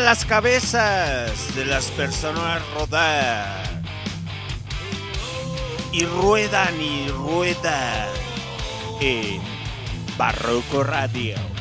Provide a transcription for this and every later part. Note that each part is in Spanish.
Las cabezas de las personas rodar. Y ruedan y ruedan en Barroco Radio.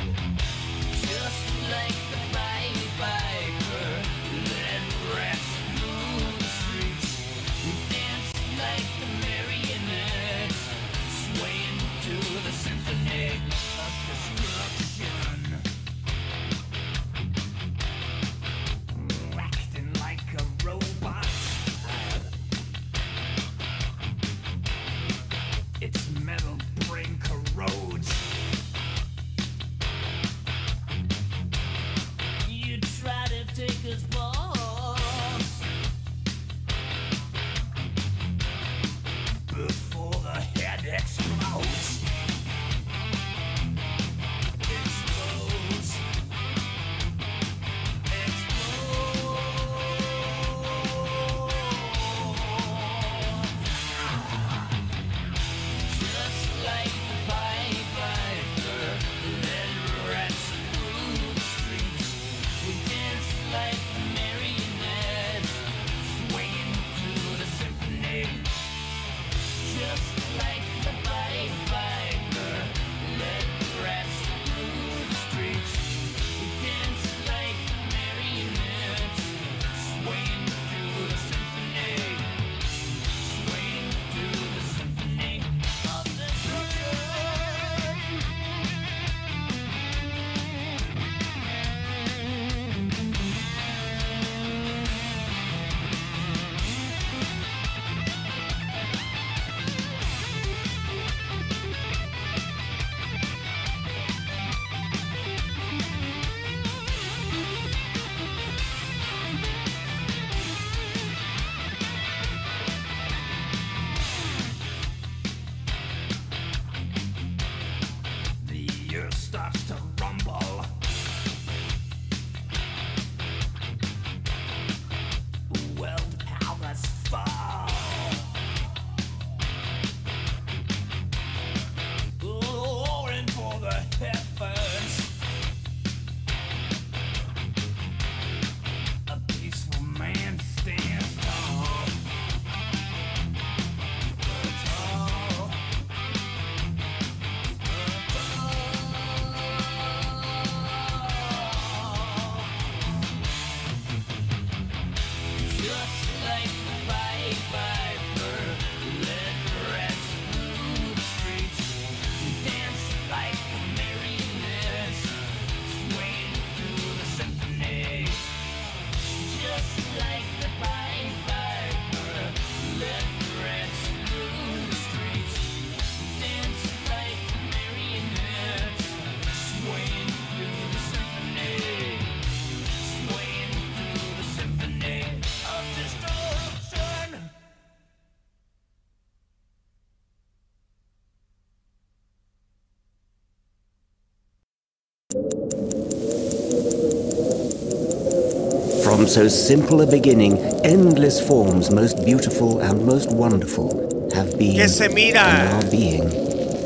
So simple a beginning, endless forms, most beautiful and most wonderful, have been Que se mira. and are being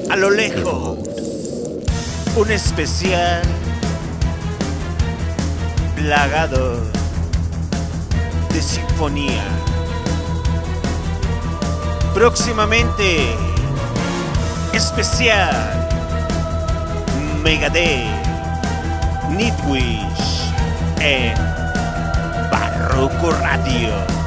A lo lejos, evolved. un especial plagado de sinfonía. Próximamente, especial Megadeth, Nightwish en Barroco Radio.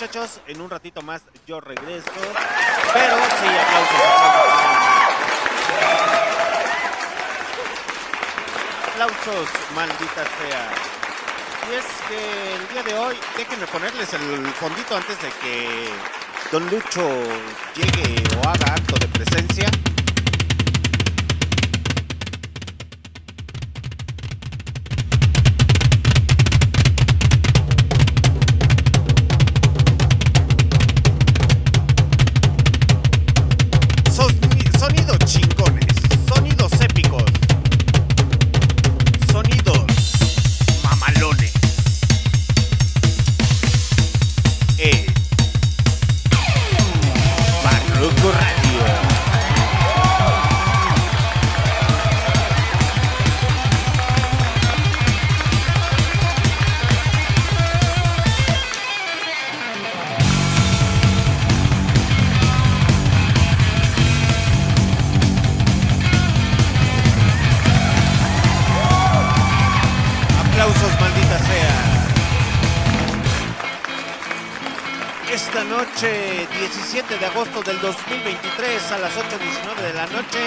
Muchachos. En un ratito más yo regreso. Pero sí, aplausos, aplausos. Aplausos, maldita sea. Y es que el día de hoy, déjenme ponerles el fondito antes de que Don Lucho llegue o haga acto de presencia. Agosto del 2023, a las 8.19 de la noche,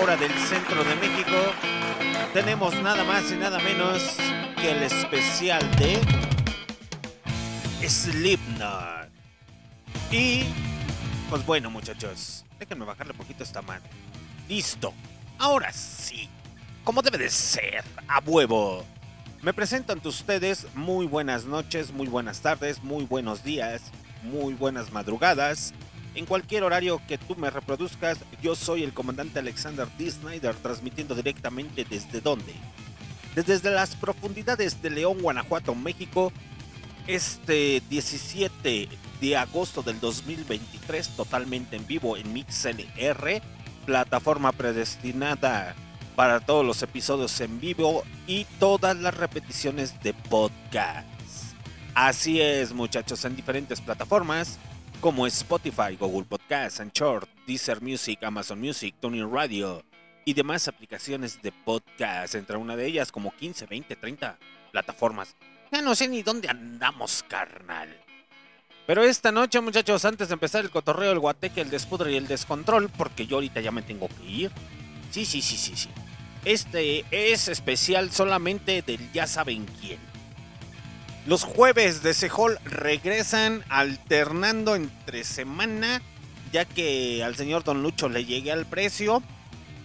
hora del centro de México, tenemos nada más y nada menos que el especial de Slipknot. Y, pues bueno, muchachos, déjenme bajarle un poquito esta mano. Listo. Ahora sí. Como debe de ser, a huevo. Me presento ante ustedes muy buenas noches, muy buenas tardes, muy buenos días, muy buenas madrugadas. En cualquier horario que tú me reproduzcas, yo soy el comandante Alexander D. Snyder transmitiendo directamente desde dónde? Desde las profundidades de León, Guanajuato, México. Este 17 de agosto del 2023, totalmente en vivo en MixLR, plataforma predestinada para todos los episodios en vivo y todas las repeticiones de podcast. Así es, muchachos, en diferentes plataformas como Spotify, Google Podcast, Anchor, Deezer Music, Amazon Music, Tony Radio y demás aplicaciones de podcast, entre una de ellas como 15, 20, 30 plataformas. Ya no sé ni dónde andamos, carnal. Pero esta noche, muchachos, antes de empezar el cotorreo, el guateque, el despudre y el descontrol, porque yo ahorita ya me tengo que ir. Sí, sí, sí, sí, sí. Este es especial solamente del ya saben quién. Los jueves de Sehol regresan alternando entre semana, ya que al señor Don Lucho le llegué al precio.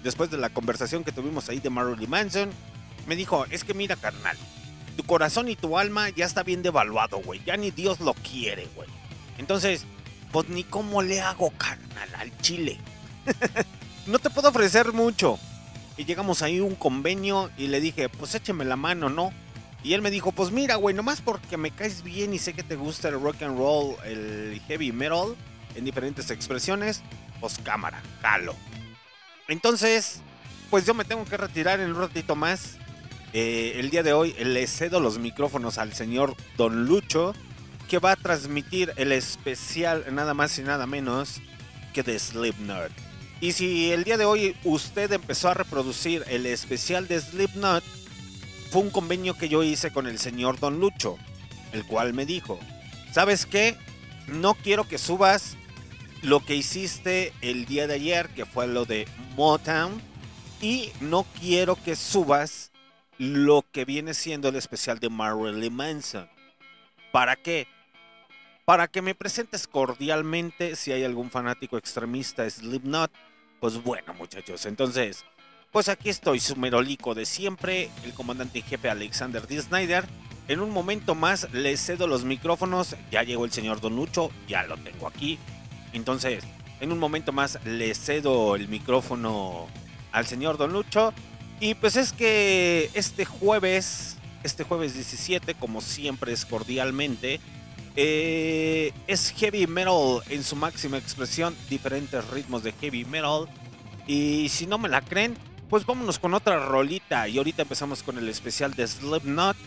Después de la conversación que tuvimos ahí de Marilyn Manson, me dijo, es que mira carnal, tu corazón y tu alma ya está bien devaluado, güey. Ya ni Dios lo quiere, güey. Entonces, pues ni cómo le hago, carnal, al chile. no te puedo ofrecer mucho. Y llegamos ahí a un convenio y le dije, pues écheme la mano, ¿no? Y él me dijo, pues mira, güey, nomás porque me caes bien y sé que te gusta el rock and roll, el heavy metal, en diferentes expresiones, pues cámara, jalo. Entonces, pues yo me tengo que retirar en un ratito más. Eh, el día de hoy le cedo los micrófonos al señor Don Lucho, que va a transmitir el especial nada más y nada menos que de Slipknot. Y si el día de hoy usted empezó a reproducir el especial de Slipknot, fue un convenio que yo hice con el señor Don Lucho, el cual me dijo, ¿sabes qué? No quiero que subas lo que hiciste el día de ayer, que fue lo de Motown, y no quiero que subas lo que viene siendo el especial de Marilyn Manson. ¿Para qué? Para que me presentes cordialmente si hay algún fanático extremista Slipknot. Pues bueno, muchachos, entonces, pues aquí estoy, su merolico de siempre, el comandante en jefe Alexander D. Snyder. En un momento más le cedo los micrófonos, ya llegó el señor Don Lucho, ya lo tengo aquí. Entonces, en un momento más le cedo el micrófono al señor Don Lucho. Y pues es que este jueves, este jueves 17, como siempre es cordialmente, eh, es heavy metal en su máxima expresión, diferentes ritmos de heavy metal. Y si no me la creen, pues vámonos con otra rolita. Y ahorita empezamos con el especial de Slipknot.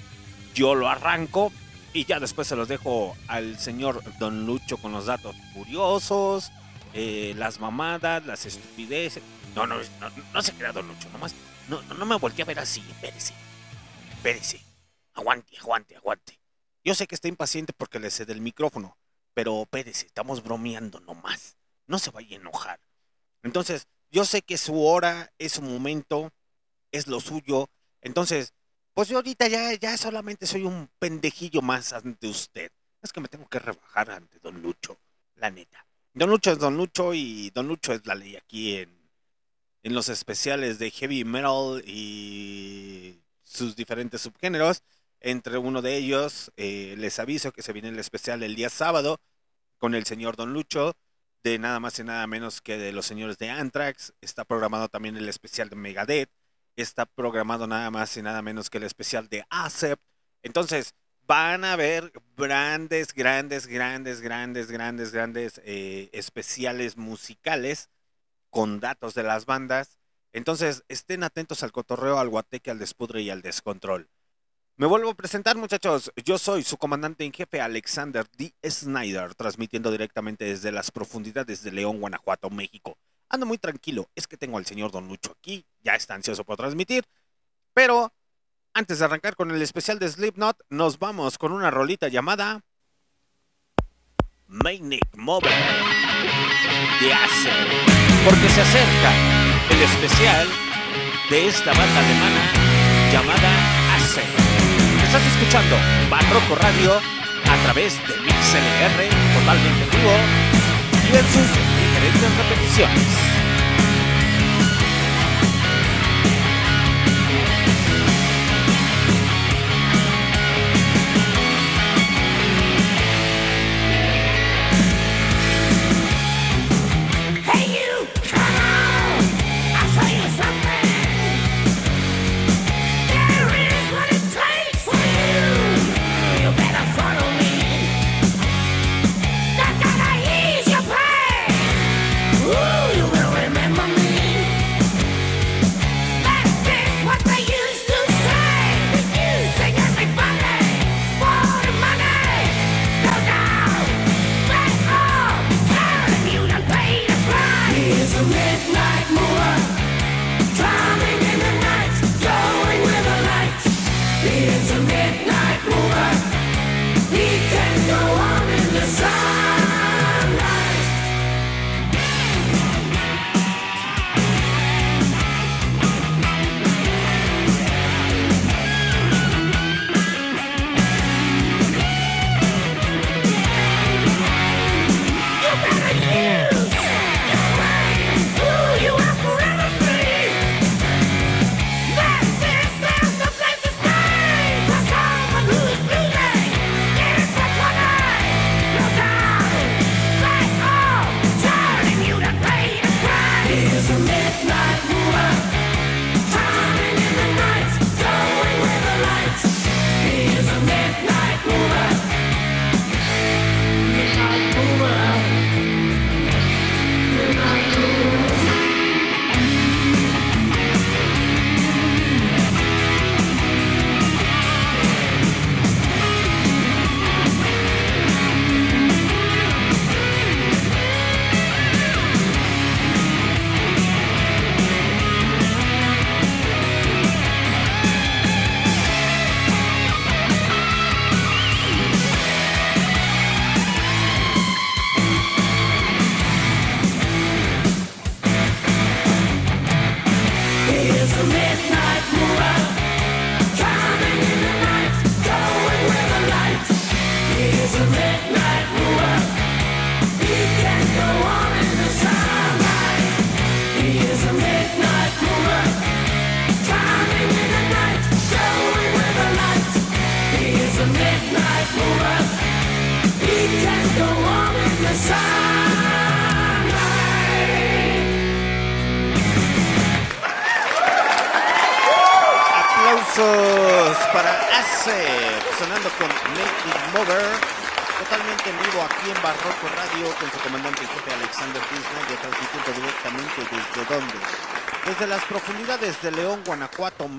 Yo lo arranco y ya después se los dejo al señor Don Lucho con los datos curiosos, eh, las mamadas, las estupideces, No, no, no, se crea, don Lucho, nomás. No, no, no me volteé a ver así, espérese. Espérese. Aguante, aguante, aguante. Yo sé que está impaciente porque le cede el micrófono, pero espérese, estamos bromeando nomás. No se vaya a enojar. Entonces, yo sé que su hora, es su momento, es lo suyo. Entonces, pues yo ahorita ya, ya solamente soy un pendejillo más ante usted. Es que me tengo que rebajar ante Don Lucho, la neta. Don Lucho es Don Lucho y Don Lucho es la ley aquí en, en los especiales de heavy metal y sus diferentes subgéneros. Entre uno de ellos, eh, les aviso que se viene el especial el día sábado con el señor Don Lucho, de nada más y nada menos que de los señores de Anthrax. Está programado también el especial de Megadeth. Está programado nada más y nada menos que el especial de Acept. Entonces, van a ver grandes, grandes, grandes, grandes, grandes, grandes eh, especiales musicales con datos de las bandas. Entonces, estén atentos al cotorreo, al guateque, al despudre y al descontrol. Me vuelvo a presentar, muchachos. Yo soy su comandante en jefe, Alexander D. Snyder, transmitiendo directamente desde las profundidades de León, Guanajuato, México. Ando muy tranquilo, es que tengo al señor Don Lucho aquí, ya está ansioso por transmitir. Pero antes de arrancar con el especial de Slipknot, nos vamos con una rolita llamada Manic Mover de Acer. Porque se acerca el especial de esta banda alemana llamada Acer. Estás escuchando Barroco Radio a través de MixLR, totalmente en vivo y en sus diferentes repeticiones.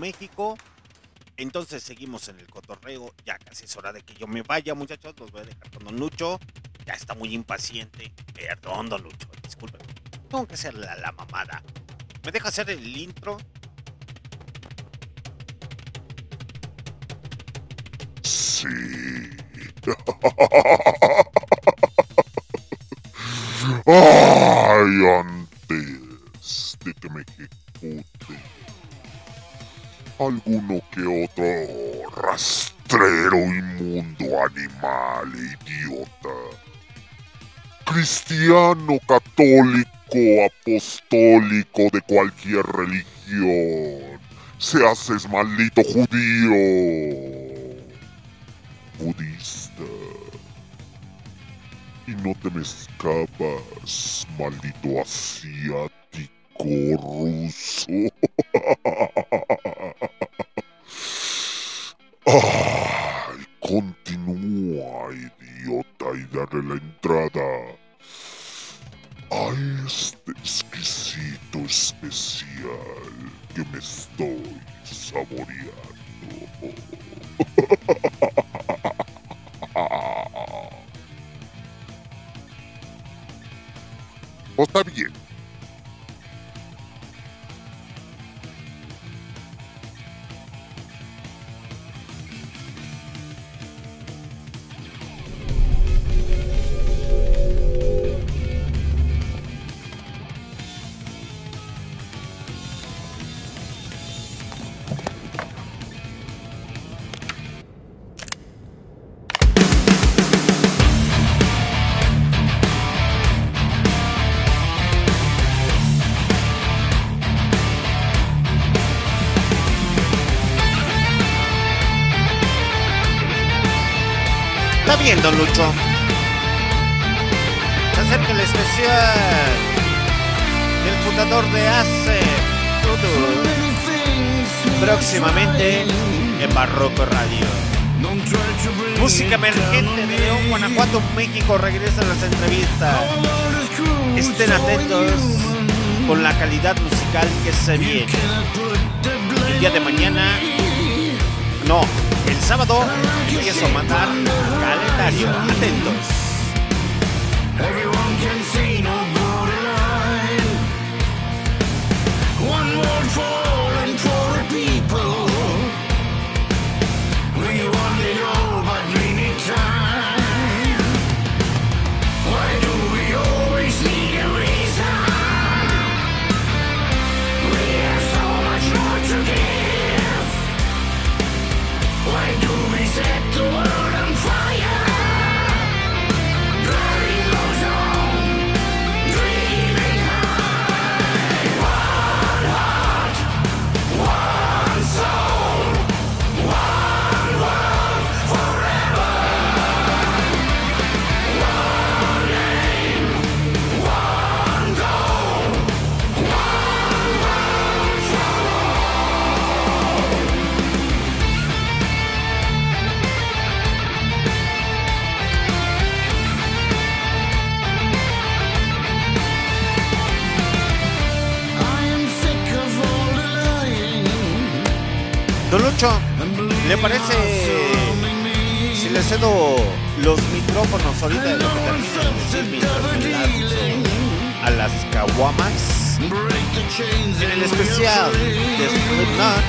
México. Entonces seguimos en el cotorreo, ya casi es hora de que yo me vaya muchachos, los voy a dejar con Don Lucho, ya está muy impaciente, perdón Don Lucho, disculpen, tengo que hacer la, la mamada. ¿Me deja hacer el intro? Sí. alguno que otro rastrero inmundo animal e idiota. Cristiano, católico, apostólico de cualquier religión. Se haces maldito judío. Budista. Y no te me escapas, maldito asiático ruso. Continúa, idiota, y dale la entrada a este exquisito especial que me estoy saboreando. ¿O está bien? Don Lucho. Se acerca el especial del fundador de ACE Próximamente en Barroco Radio. Música emergente de León, Guanajuato, México. Regresan las entrevistas. Estén atentos con la calidad musical que se viene. El día de mañana, no, el sábado empiezo a mandar calendario. Atentos. ¿Le parece si le cedo los micrófonos ahorita de lo que a las caguamas en el especial de Slipknot?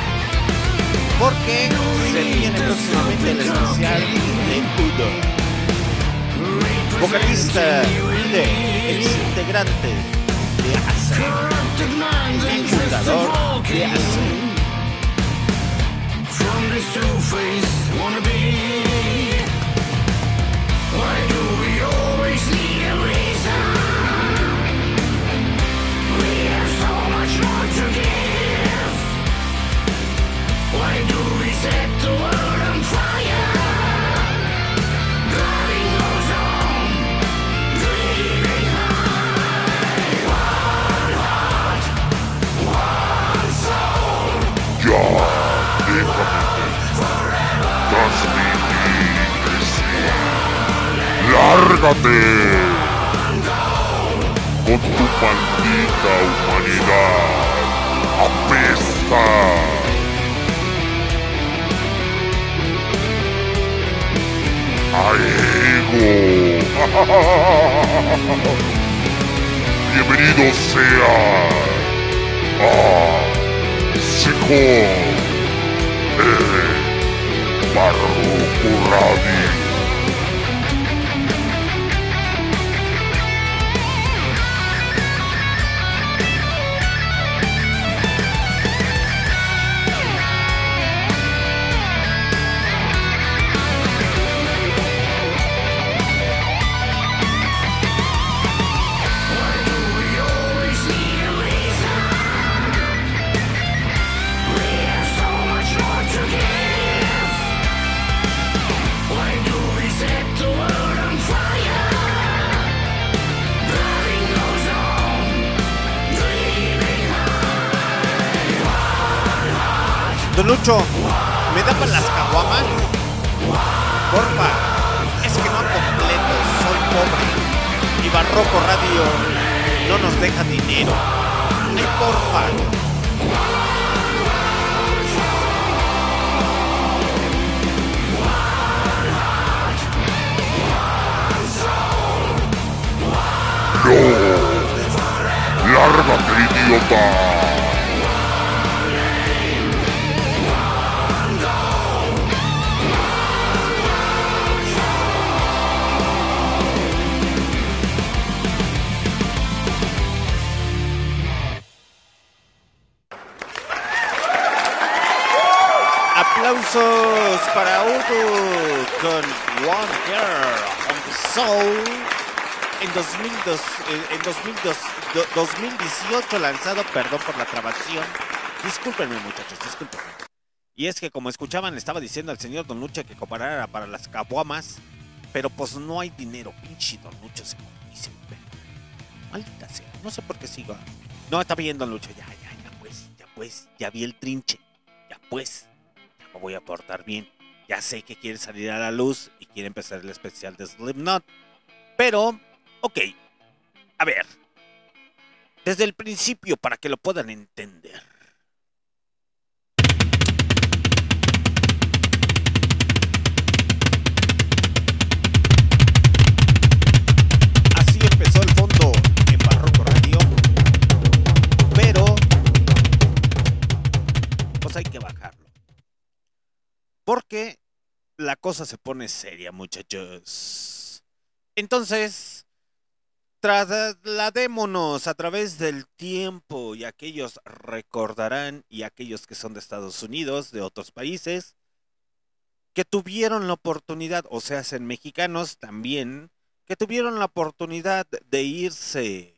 Porque se viene próximamente el especial de Udo, vocalista de ex integrante de ACE y fundador de ACE. From this two-faced wannabe Why do ¡Lárgate! Con tu maldita humanidad. ¡Apesta! ¡A ego! Bienvenido sea Sijo. Eh, Barroco Radio. ¿Me da para las caguamas? Porfa, es que no completo, soy pobre. Y Barroco Radio no nos deja dinero. Ay, porfa. ¡No! ¡Lárgate, idiota! Para Udo con One Girl on the Soul. En, 2002, eh, en 2002, do- 2018 lanzado, perdón por la trabación. Discúlpenme muchachos, discúlpenme. Y es que como escuchaban, le estaba diciendo al señor Don Lucha que comparara para las caguamas, pero pues no hay dinero, pinche Don Lucha se dice, Maldita sea, no sé por qué sigo. No, está bien Don Lucha, ya, ya, ya pues, ya pues, ya vi el trinche, ya pues, ya me voy a portar bien. Ya sé que quiere salir a la luz y quiere empezar el especial de Slipknot. Pero, ok, a ver, desde el principio para que lo puedan entender. Así empezó el fondo en Barroco Radio. Pero, pues hay que bajarlo. Porque la cosa se pone seria, muchachos. Entonces, trasladémonos a través del tiempo y aquellos recordarán y aquellos que son de Estados Unidos, de otros países, que tuvieron la oportunidad, o sea, en mexicanos también, que tuvieron la oportunidad de irse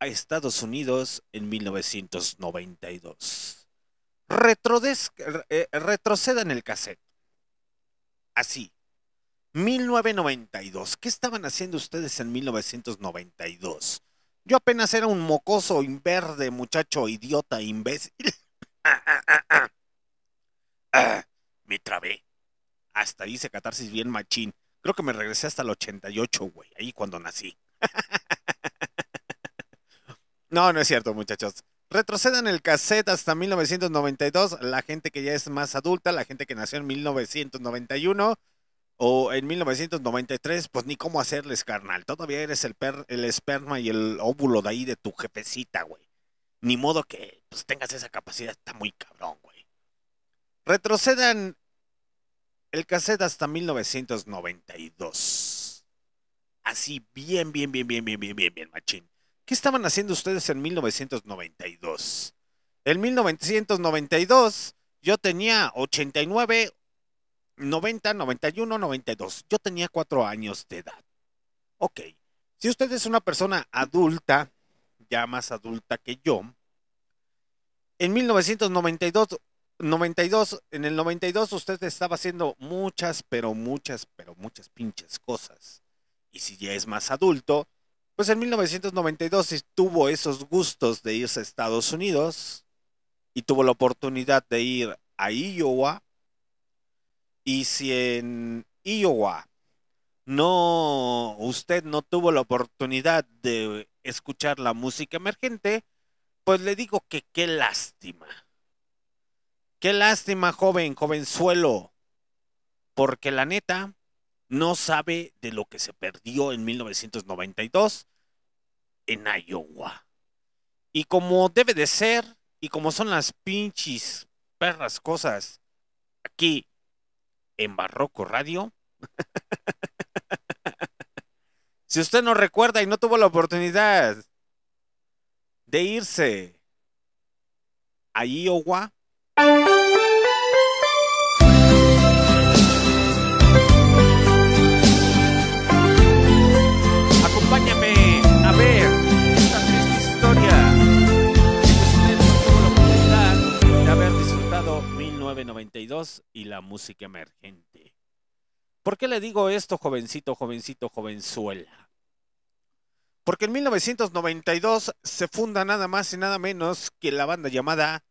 a Estados Unidos en 1992. Eh, retrocedan el cassette. Así. 1992. ¿Qué estaban haciendo ustedes en 1992? Yo apenas era un mocoso inverde, muchacho idiota, imbécil. Ah, me trabé. Hasta hice catarsis bien machín. Creo que me regresé hasta el 88, güey. Ahí cuando nací. no, no es cierto, muchachos. Retrocedan el cassette hasta 1992. La gente que ya es más adulta, la gente que nació en 1991 o en 1993, pues ni cómo hacerles, carnal. Todavía eres el, per- el esperma y el óvulo de ahí de tu jefecita, güey. Ni modo que pues, tengas esa capacidad. Está muy cabrón, güey. Retrocedan el cassette hasta 1992. Así, bien, bien, bien, bien, bien, bien, bien, bien, machín. ¿Qué estaban haciendo ustedes en 1992? En 1992 yo tenía 89, 90, 91, 92. Yo tenía cuatro años de edad. Ok. Si usted es una persona adulta, ya más adulta que yo, en 1992, 92, en el 92 usted estaba haciendo muchas, pero muchas, pero muchas pinches cosas. Y si ya es más adulto, pues en 1992 sí tuvo esos gustos de irse a Estados Unidos y tuvo la oportunidad de ir a Iowa. Y si en Iowa no, usted no tuvo la oportunidad de escuchar la música emergente, pues le digo que qué lástima. Qué lástima, joven, jovenzuelo. Porque la neta no sabe de lo que se perdió en 1992 en Iowa. Y como debe de ser, y como son las pinches perras cosas aquí en Barroco Radio. si usted no recuerda y no tuvo la oportunidad de irse a Iowa, 1992 y la música emergente. ¿Por qué le digo esto, jovencito, jovencito, jovenzuela? Porque en 1992 se funda nada más y nada menos que la banda llamada...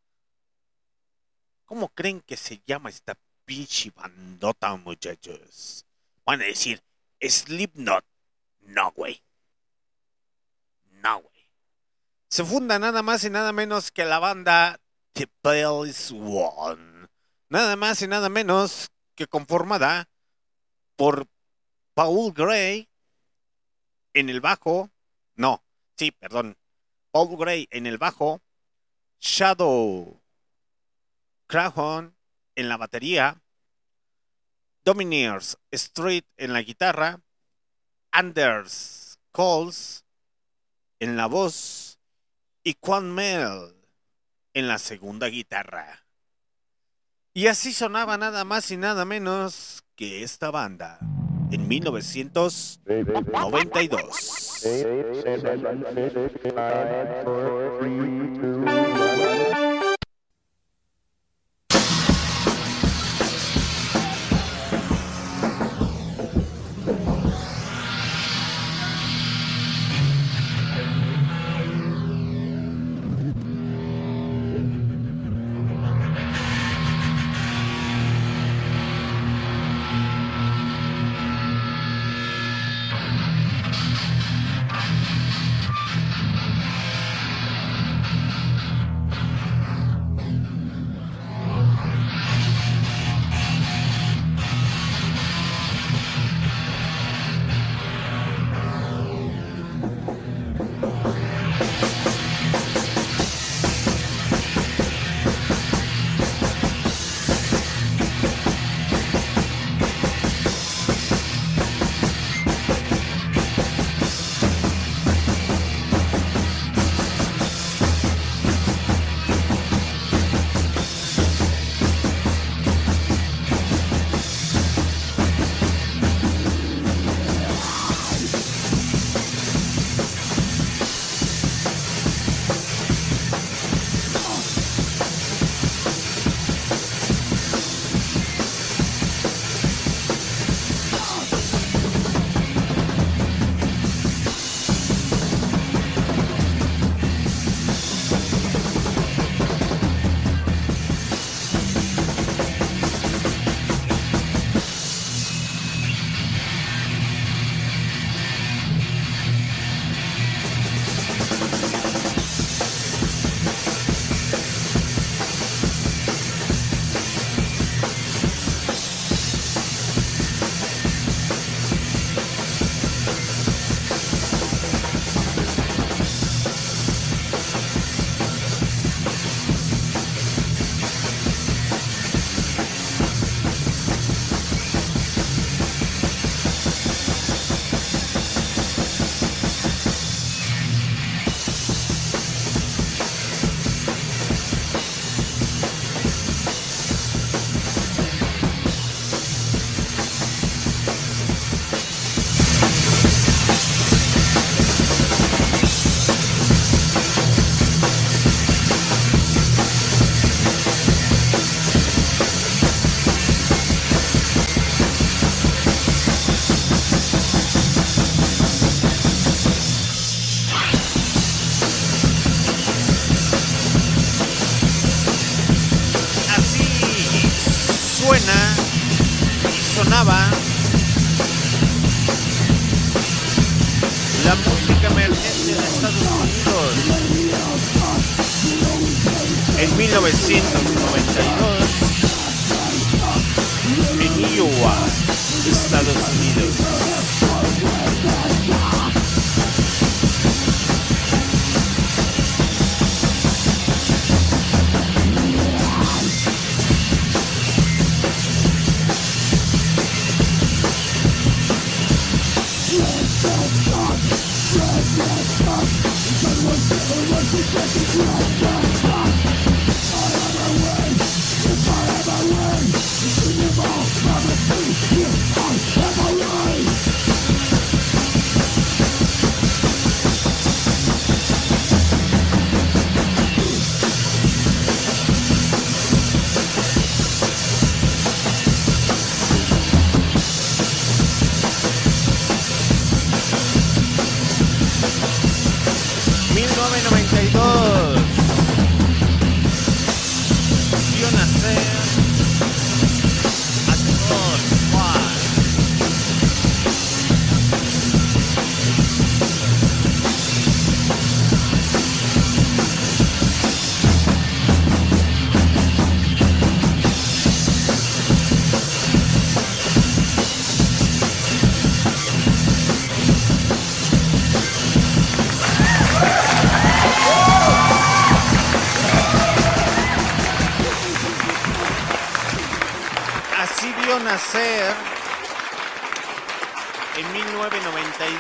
¿Cómo creen que se llama esta pinche bandota, muchachos? Van a decir, Slipknot. No, güey. No, güey. Se funda nada más y nada menos que la banda The Bells One. Nada más y nada menos que conformada por Paul Gray en el bajo. No, sí, perdón. Paul Gray en el bajo. Shadow Crahon en la batería. Domineers Street en la guitarra. Anders Coles en la voz y Quan Mel en la segunda guitarra. Y así sonaba nada más y nada menos que esta banda en 1992. En 1992 en Iowa, Estados Unidos.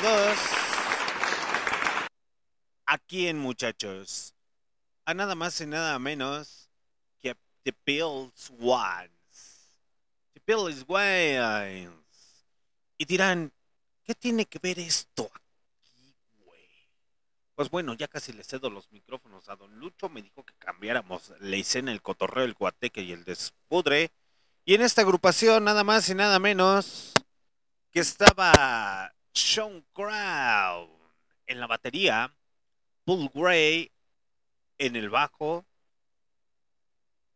1992 aquí en Muchachos a nada más y nada menos que a The Bills Ones. The Bills Ones. Y dirán, ¿qué tiene que ver esto aquí, güey? Pues bueno, ya casi le cedo los micrófonos a Don Lucho. Me dijo que cambiáramos la escena, el cotorreo, el guateque y el despudre. Y en esta agrupación, nada más y nada menos, que estaba Sean Crown en la batería, Paul Gray en el bajo,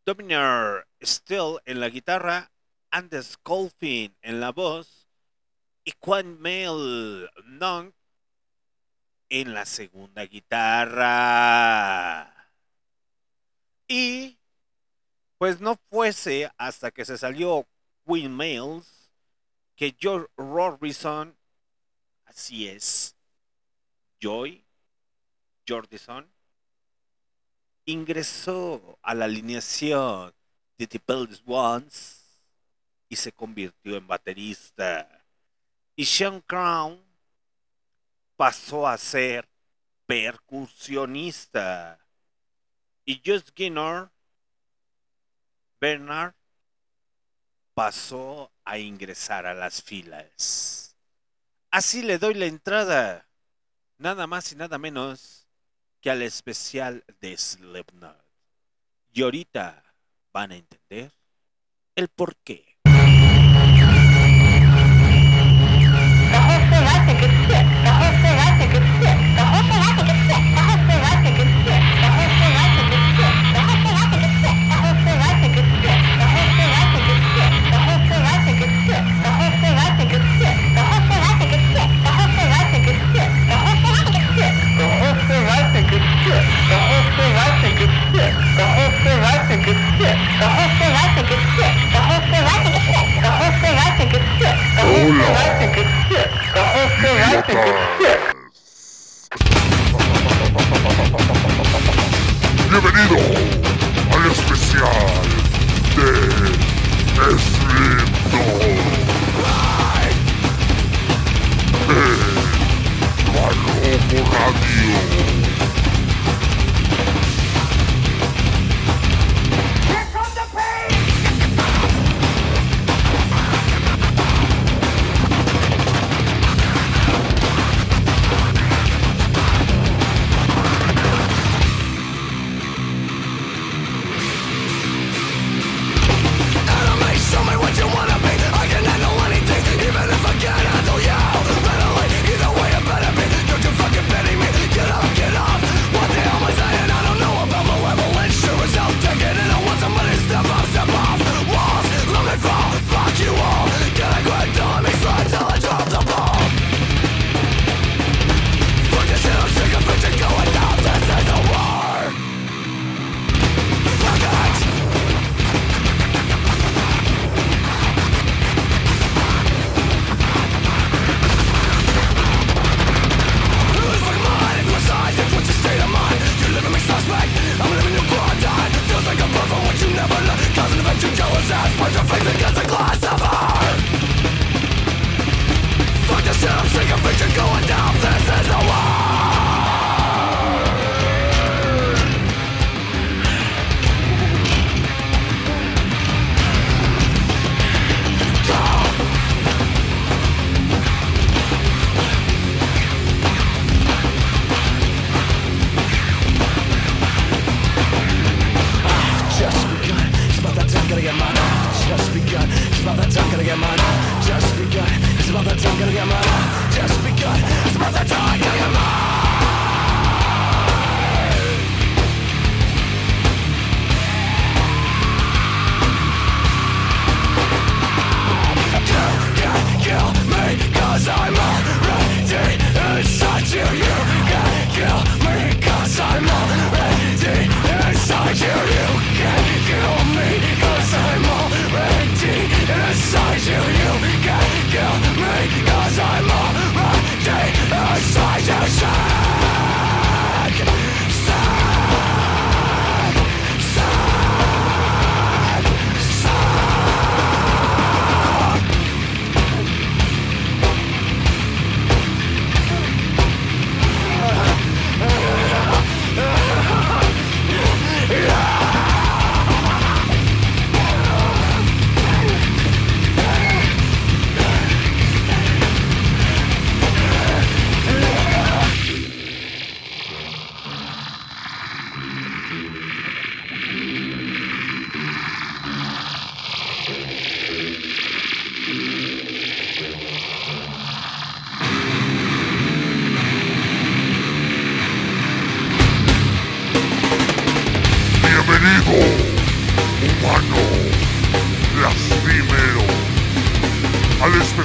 Dominic Still en la guitarra, Anders Colfin en la voz y Juan Mel Nong en la segunda guitarra. Y pues no fuese hasta que se salió Queen Mails que George Robinson, así es, Joy Jordison, ingresó a la alineación de The Bells Ones y se convirtió en baterista. Y Sean Crown pasó a ser percusionista. Y Just Skinner Bernard pasó a ingresar a las filas. Así le doy la entrada, nada más y nada menos que al especial de Slipknot. Y ahorita van a entender el por qué. I think it's sick. The whole thing, I think it's sick. Bienvenido al especial de Slim Dog. Palomo Radio.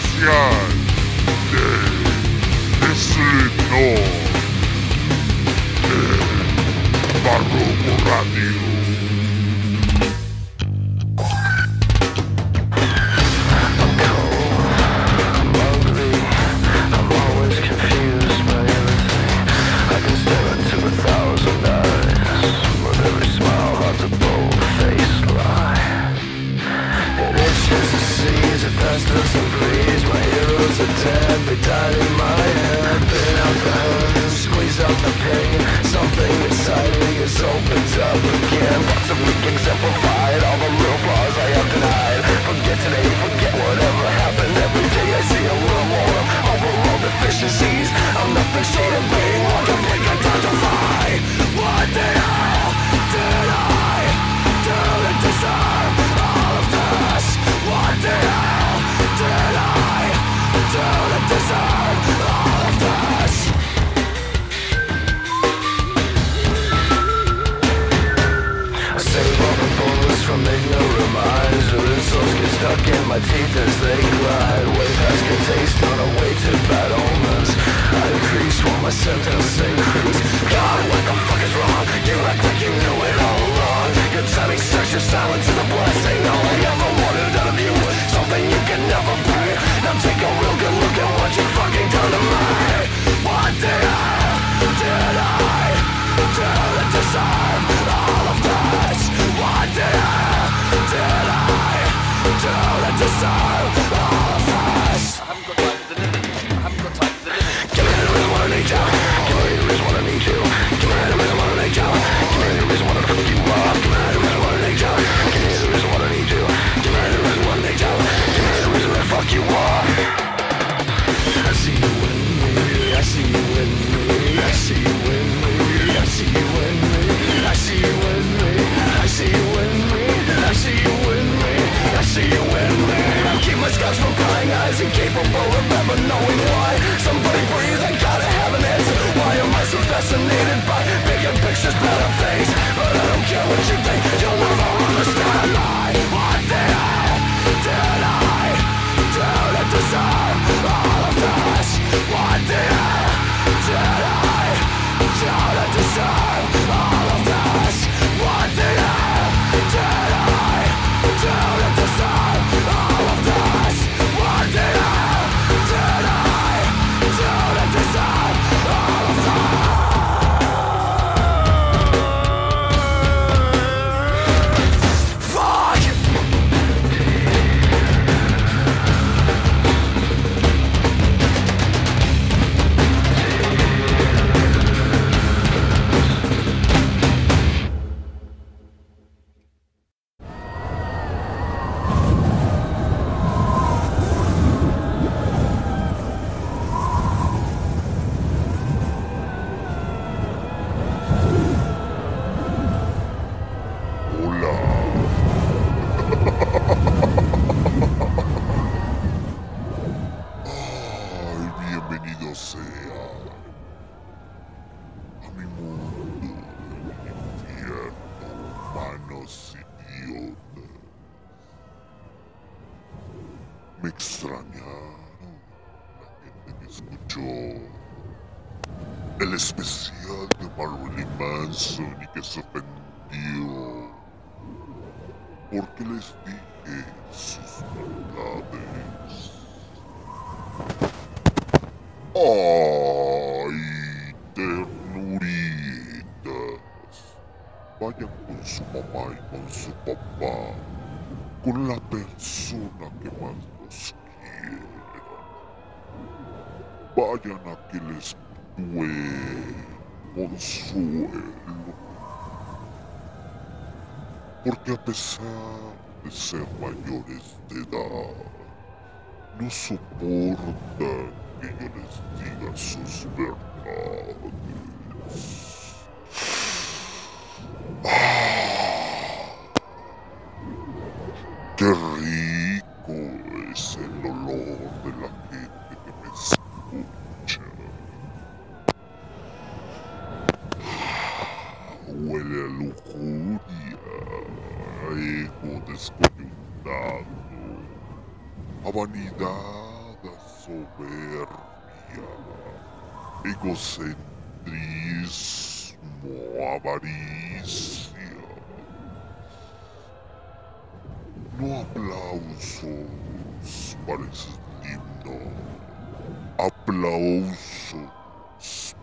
Especial de Slipknot de Barroco Radio. Vayan a que les dé consuelo. Porque a pesar de ser mayores de edad, no soportan que yo les diga sus verdades. ¡Ah! ¡Qué rico es el olor de la gente que me escucha! Huele a lujuria, a ego descoyuntado, a vanidad, a soberbia, egocentrismo, avaricia. No aplausos para ese himno, aplausos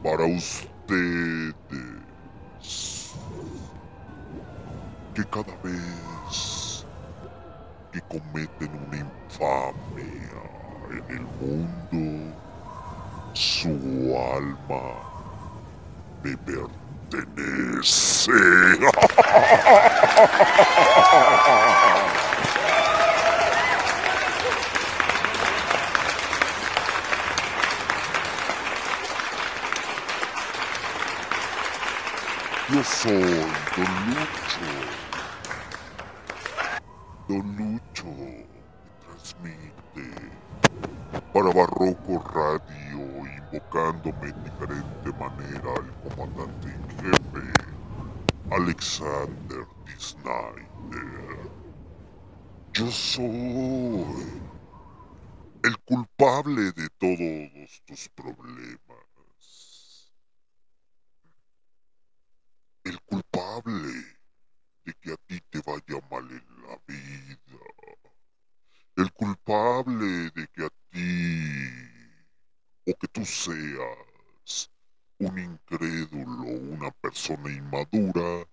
para ustedes que cada vez que cometen una infamia en el mundo, su alma me pertenece. Yo soy Don Lucho. Don Lucho transmite para Barroco Radio, invocándome en diferente manera al comandante en jefe, Alexander D. Yo soy el culpable de todos tus problemas. El de que a ti te vaya mal en la vida. El culpable de que a ti o que tú seas un incrédulo, una persona inmadura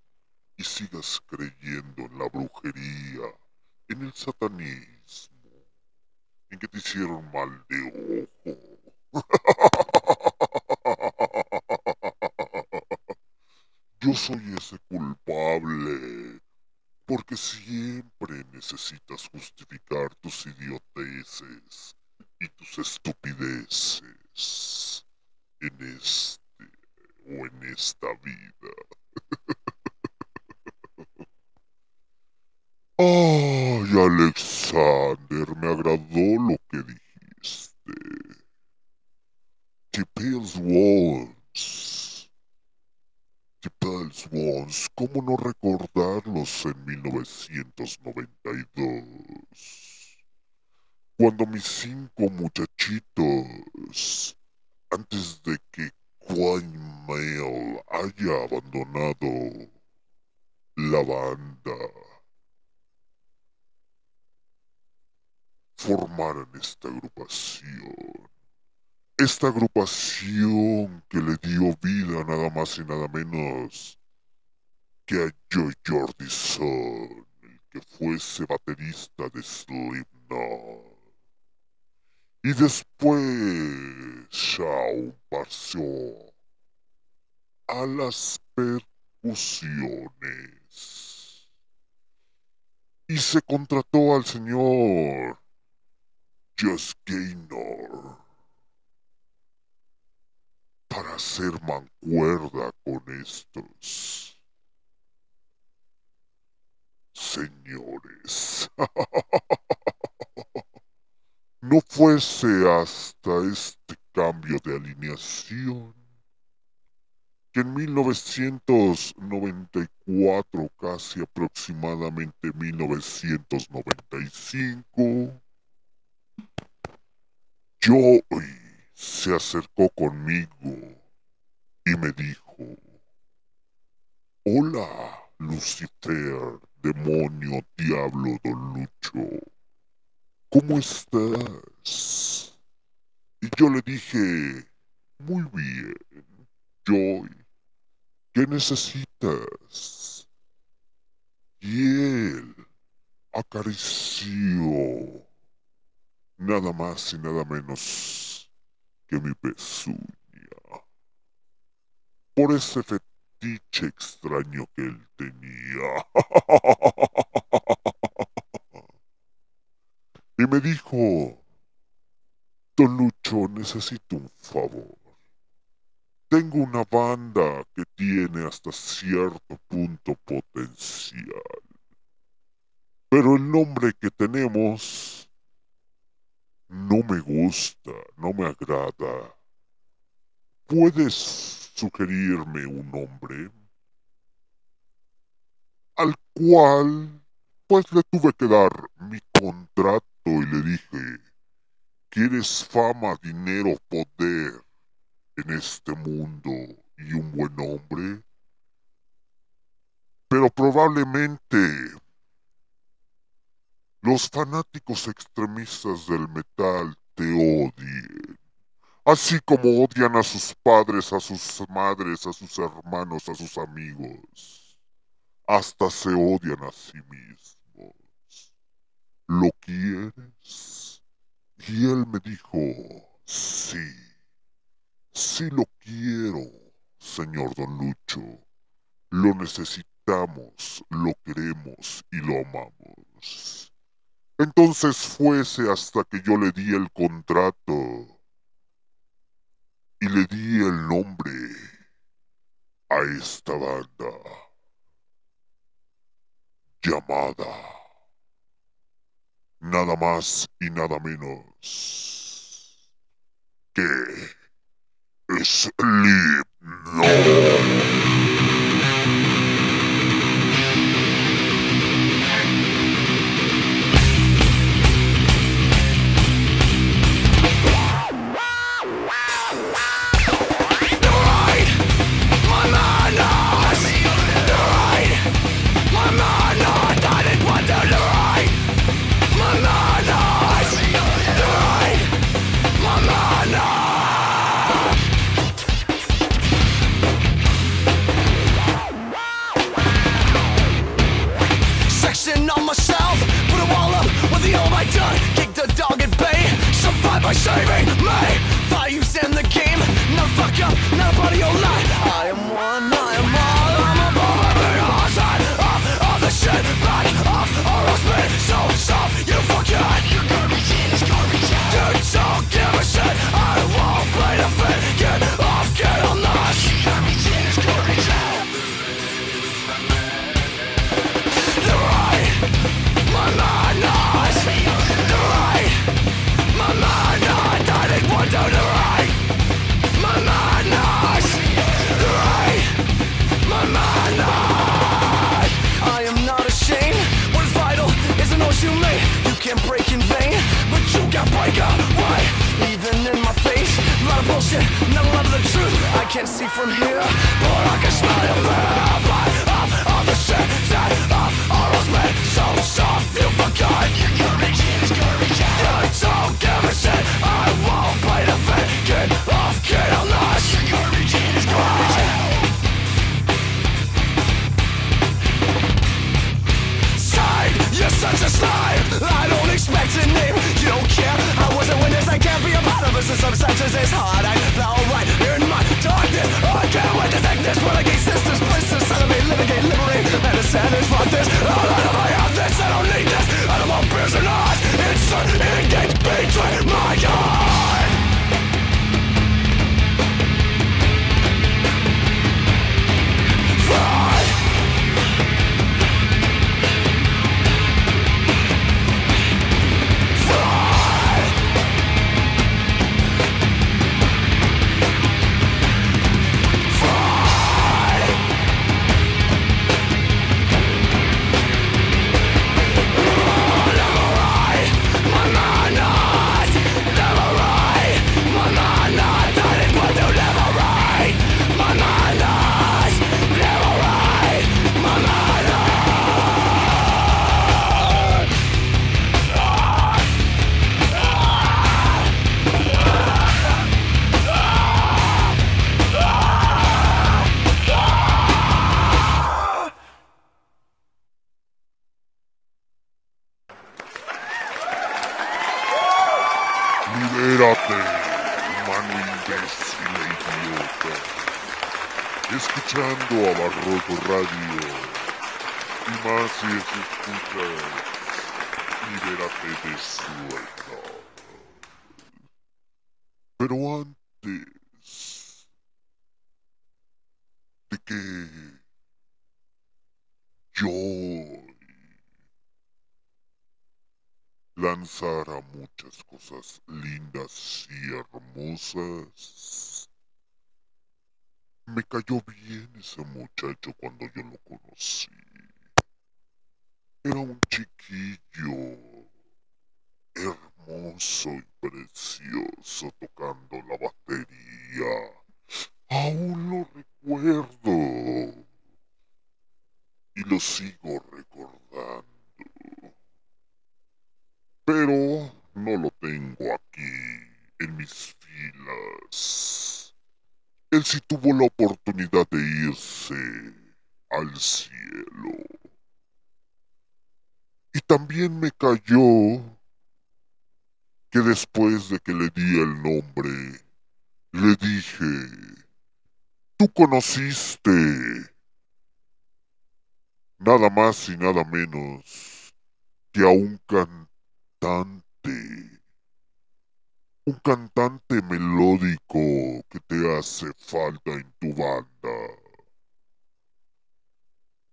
y sigas creyendo en la brujería, en el satanismo, en que te hicieron mal de ojo. Yo soy ese culpable, porque siempre necesitas justificar tus idioteces y tus estupideces en este o en esta vida. Ay, Alexander, me agradó lo que dijiste. Tipils Walls. ¿Cómo no recordarlos en 1992? Cuando mis cinco muchachitos, antes de que Quine Mail haya abandonado la banda, formaran esta agrupación. Esta agrupación que le dio vida nada más y nada menos que a Joy Jordison, el que fuese baterista de Slipknot. Y después Shawn pasó a las percusiones. Y se contrató al señor Just Gaynor para hacer mancuerda con estos señores. no fuese hasta este cambio de alineación que en 1994, casi aproximadamente 1995, Joey se acercó conmigo y me dijo, Hola, Lucifer, demonio, diablo, don Lucho. ¿Cómo estás? Y yo le dije, muy bien, Joy, ¿qué necesitas? Y él acarició nada más y nada menos que mi pezuña. Por ese fetiche extraño que él tenía. y me dijo, Don Lucho, necesito un favor. Tengo una banda que tiene hasta cierto punto potencial. Pero el nombre que tenemos no me gusta, no me agrada. ¿Puedes sugerirme un nombre? Al cual, pues le tuve que dar mi contrato y le dije, ¿quieres fama, dinero, poder en este mundo y un buen hombre? Pero probablemente los fanáticos extremistas del metal te odien. Así como odian a sus padres, a sus madres, a sus hermanos, a sus amigos. Hasta se odian a sí mismos. ¿Lo quieres? Y él me dijo, sí, sí lo quiero, señor Don Lucho. Lo necesitamos, lo queremos y lo amamos. Entonces fuese hasta que yo le di el contrato y le di el nombre a esta banda llamada nada más y nada menos que Slipknot. Saving me. Me cayó bien ese muchacho cuando yo lo conocí. Era un chiquillo hermoso y precioso tocando la batería. Aún lo recuerdo. Y lo sigo recordando pero no lo tengo aquí en mis Él sí tuvo la oportunidad de irse al cielo. Y también me cayó que después de que le di el nombre, le dije, tú conociste nada más y nada menos que a un cantante. Un cantante melódico que te hace falta en tu banda.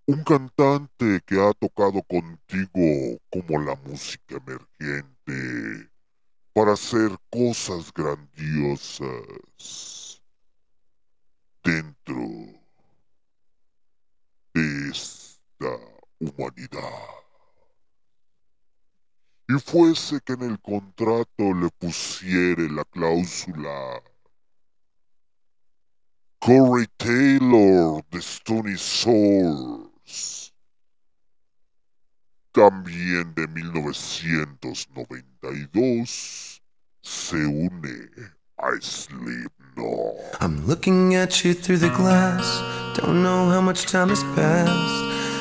Un cantante que ha tocado contigo como la música emergente para hacer cosas grandiosas dentro de esta humanidad y fuese que en el contrato le pusiere la cláusula Corey Taylor de Stony Source, también de 1992, se une a Slipknot. I'm looking at you through the glass. Don't know how much time has passed.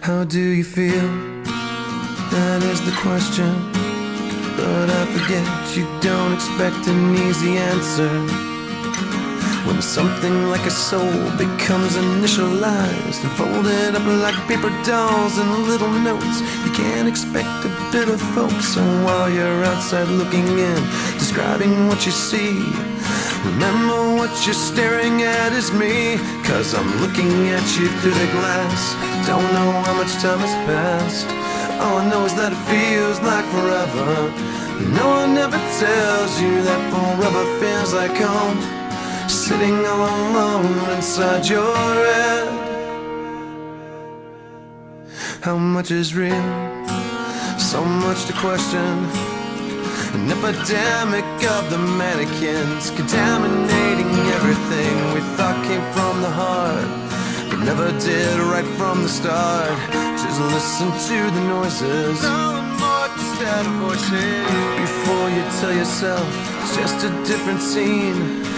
How do you feel? That is the question. But I forget you don't expect an easy answer. When something like a soul becomes initialized and folded up like paper dolls and little notes, you can't expect a bit of folks. So while you're outside looking in, describing what you see, remember what you're staring at is me. Cause I'm looking at you through the glass. Don't know how much time has passed. All I know is that it feels like forever. No one ever tells you that forever feels like home. Sitting all alone inside your head. How much is real? So much to question. An epidemic of the mannequins contaminating everything we thought came from the heart. But never did right from the start. Just listen to the noises. Before you tell yourself it's just a different scene.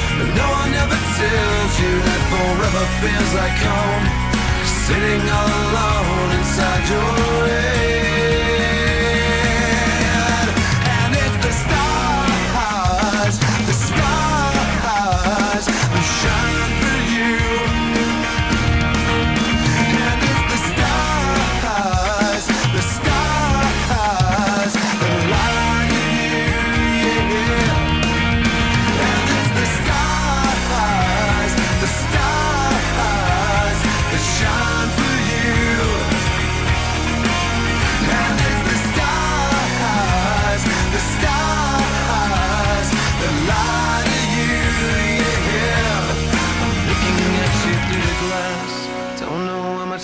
But no one ever tells you that forever feels like home. Sitting all alone inside your head. And it's the stars, the stars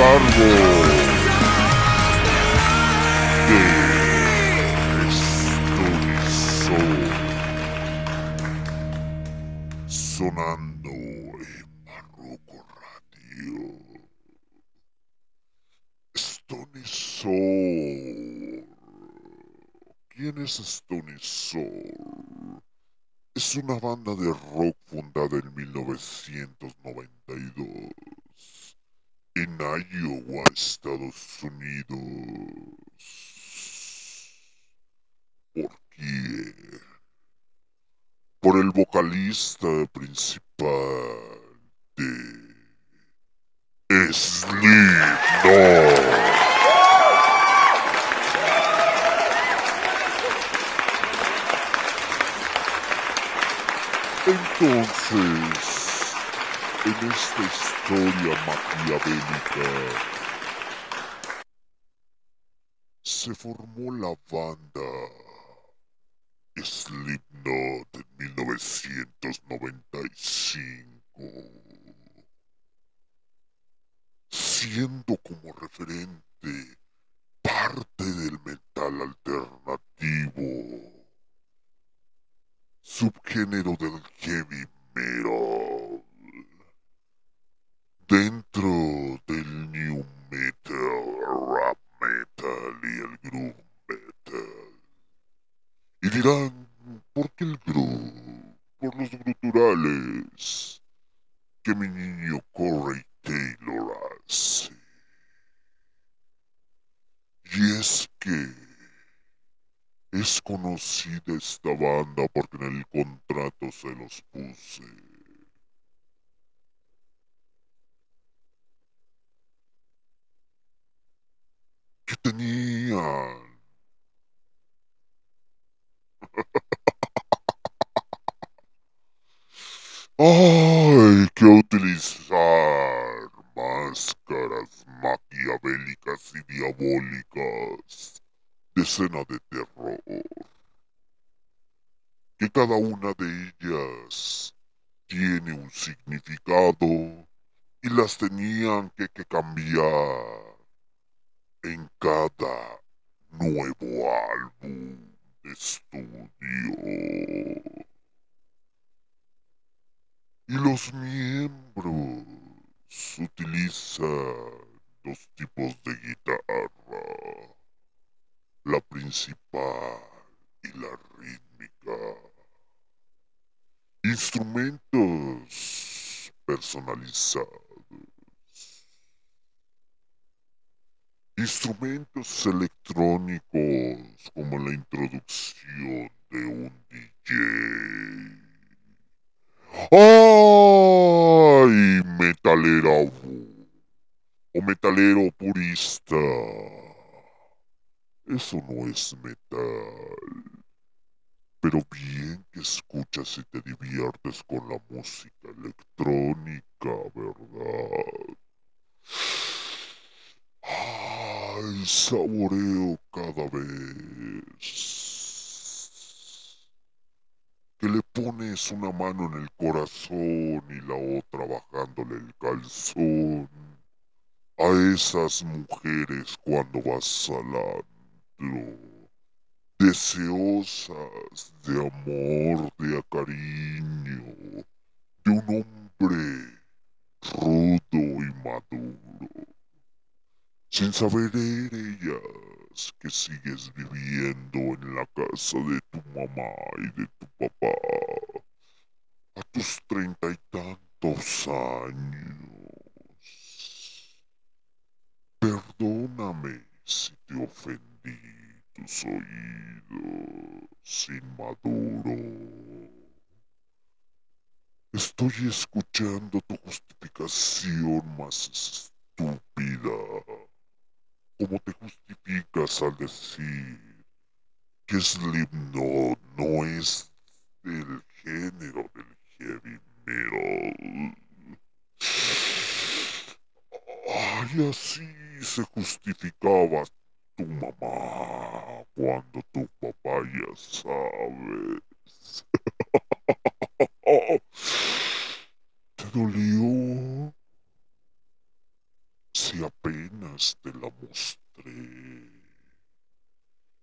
cargo de sonando en Marroco Radio. Stony Soul. ¿Quién es Stony Soul? Es una banda de rock fundada en 1992 en Iowa, Estados Unidos. ¿Por quién? Por el vocalista principal de Slipknot. Entonces, en esta historia maquiavélica, se formó la banda Slipknot en 1995, siendo como referente parte del metal alternativo subgénero del heavy metal dentro del new metal, rap metal y el groove metal. Y dirán, ¿por qué el groove? Por los gruturales que mi niño Corey Taylor hace. Y es que es conocida esta banda porque en el contrato se los puse. Que tenían. Hay que utilizar máscaras maquiavélicas y diabólicas. De escena de terror. Que cada una de ellas tiene un significado y las tenían que, que cambiar en cada nuevo álbum de estudio. Y los miembros utilizan dos tipos de guitarra, la principal y la rítmica. Instrumentos personalizados. Instrumentos electrónicos como la introducción de un DJ. ¡Ay! Metalera o metalero purista. Eso no es metal. Pero bien que escuchas y te diviertes con la música electrónica, ¿verdad? Ay, saboreo cada vez. Que le pones una mano en el corazón y la otra bajándole el calzón a esas mujeres cuando vas al antro, deseosas de amor, de cariño, de un hombre rudo y maduro, sin saber ellas que sigues viviendo en la casa de tu mamá y de tu papá a tus treinta y tantos años. Perdóname si te ofendí tus oídos inmaduro. Estoy escuchando tu justificación más estúpida. ¿Cómo te justificas al decir que Slipknot no es del género del heavy metal? Ay, así se justificaba tu mamá cuando tu papá ya sabes. ¿Te dolió? Si apenas te la mostré.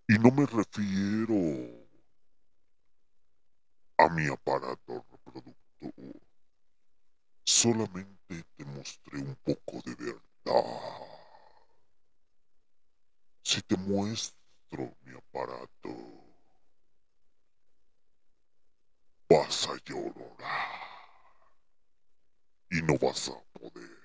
Y no me refiero a mi aparato reproductor. Solamente te mostré un poco de verdad. Si te muestro mi aparato, vas a llorar y no vas a poder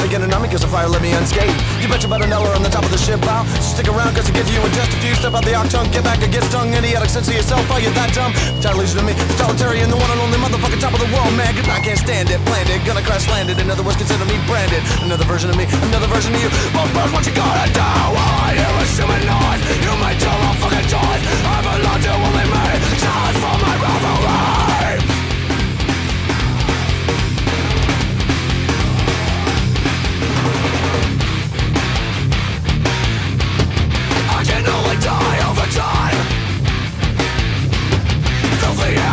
first. Better get an army, cause the fire let me unscathed. You bet your butter Neller on the top of the ship bow. So stick around, cause it gives you in just a few. Step out the octung, get back and get stung. Idiotic sense of yourself, are you that dumb? Title to me, totalitarian, the one and only motherfucking top of the world, man. I can't stand it, planned it, gonna crash landed. In other words, consider me branded. Another version of me, another version of you. Both birds, what you gonna do? I hear a human noise. You made your own fucking choice. I belong to only me. Silence from my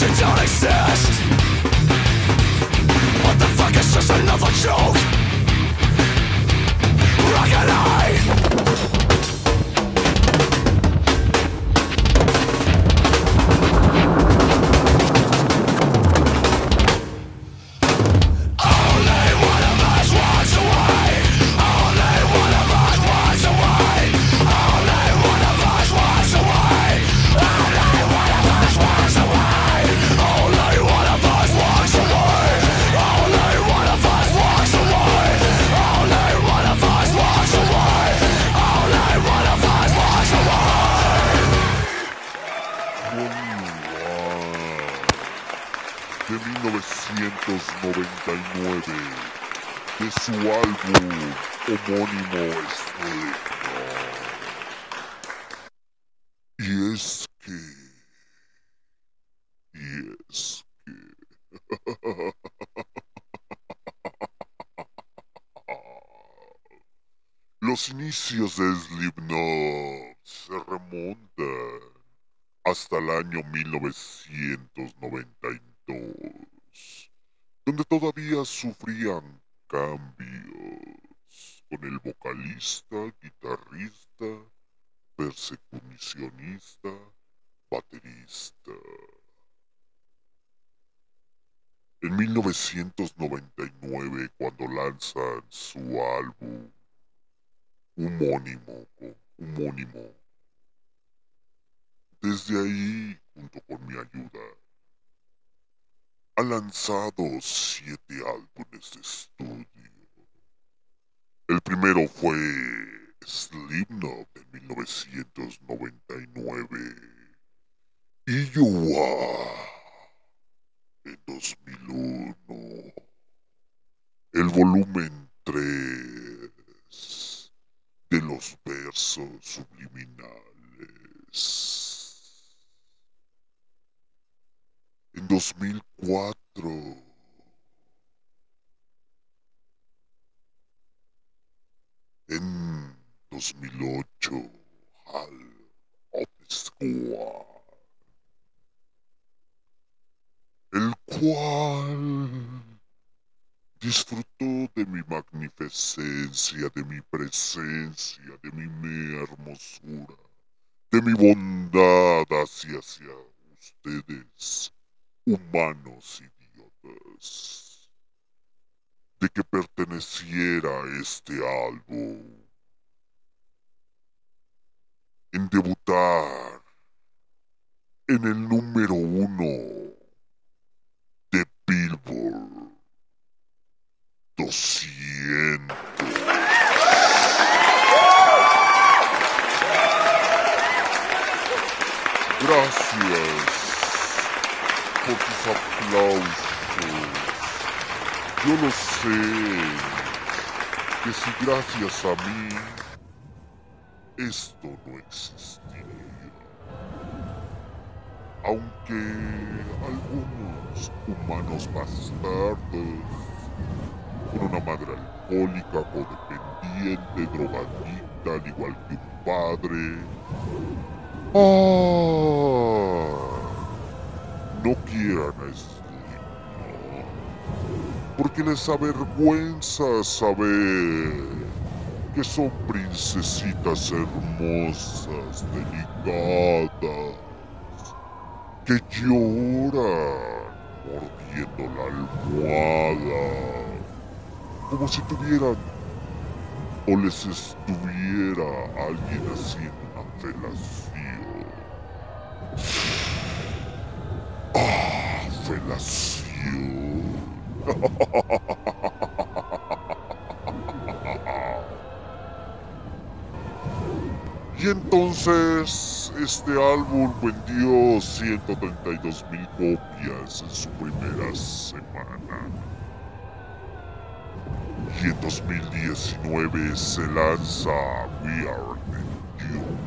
You don't exist. What the fuck, it's just another joke. Rock and I su álbum homónimo Slipknot. Y es que... Y es que... Los inicios de Slipknot se remontan hasta el año 1992, donde todavía sufrían cambios con el vocalista, guitarrista, persecucionista baterista. En 1999, cuando lanzan su álbum homónimo, homónimo, desde ahí, junto ha lanzado siete álbumes de estudio. El primero fue Slipknot de 1999 y Yua en 2001. El volumen 3 de los versos subliminales. En 2004 En 2008, Hall of Squad, el cual disfrutó de mi magnificencia, de mi presencia, de mi mea hermosura, de mi bondad hacia, hacia ustedes, humanos idiotas de que perteneciera a este álbum. En debutar en el número uno de Billboard 200. Gracias tus aplausos. Yo lo sé, que si gracias a mí esto no existiría. Aunque algunos humanos bastardos, con una madre alcohólica, codependiente, drogadicta, al igual que un padre, ¡ah! No quieran a Slipknot porque les avergüenza saber que son princesitas hermosas, delicadas, que lloran mordiendo la almohada, como si tuvieran o les estuviera alguien haciendo una felación. ¡Ah, felación! Y entonces este álbum vendió 132 mil copias en su primera semana. Y en 2019 se lanza We Are Kid.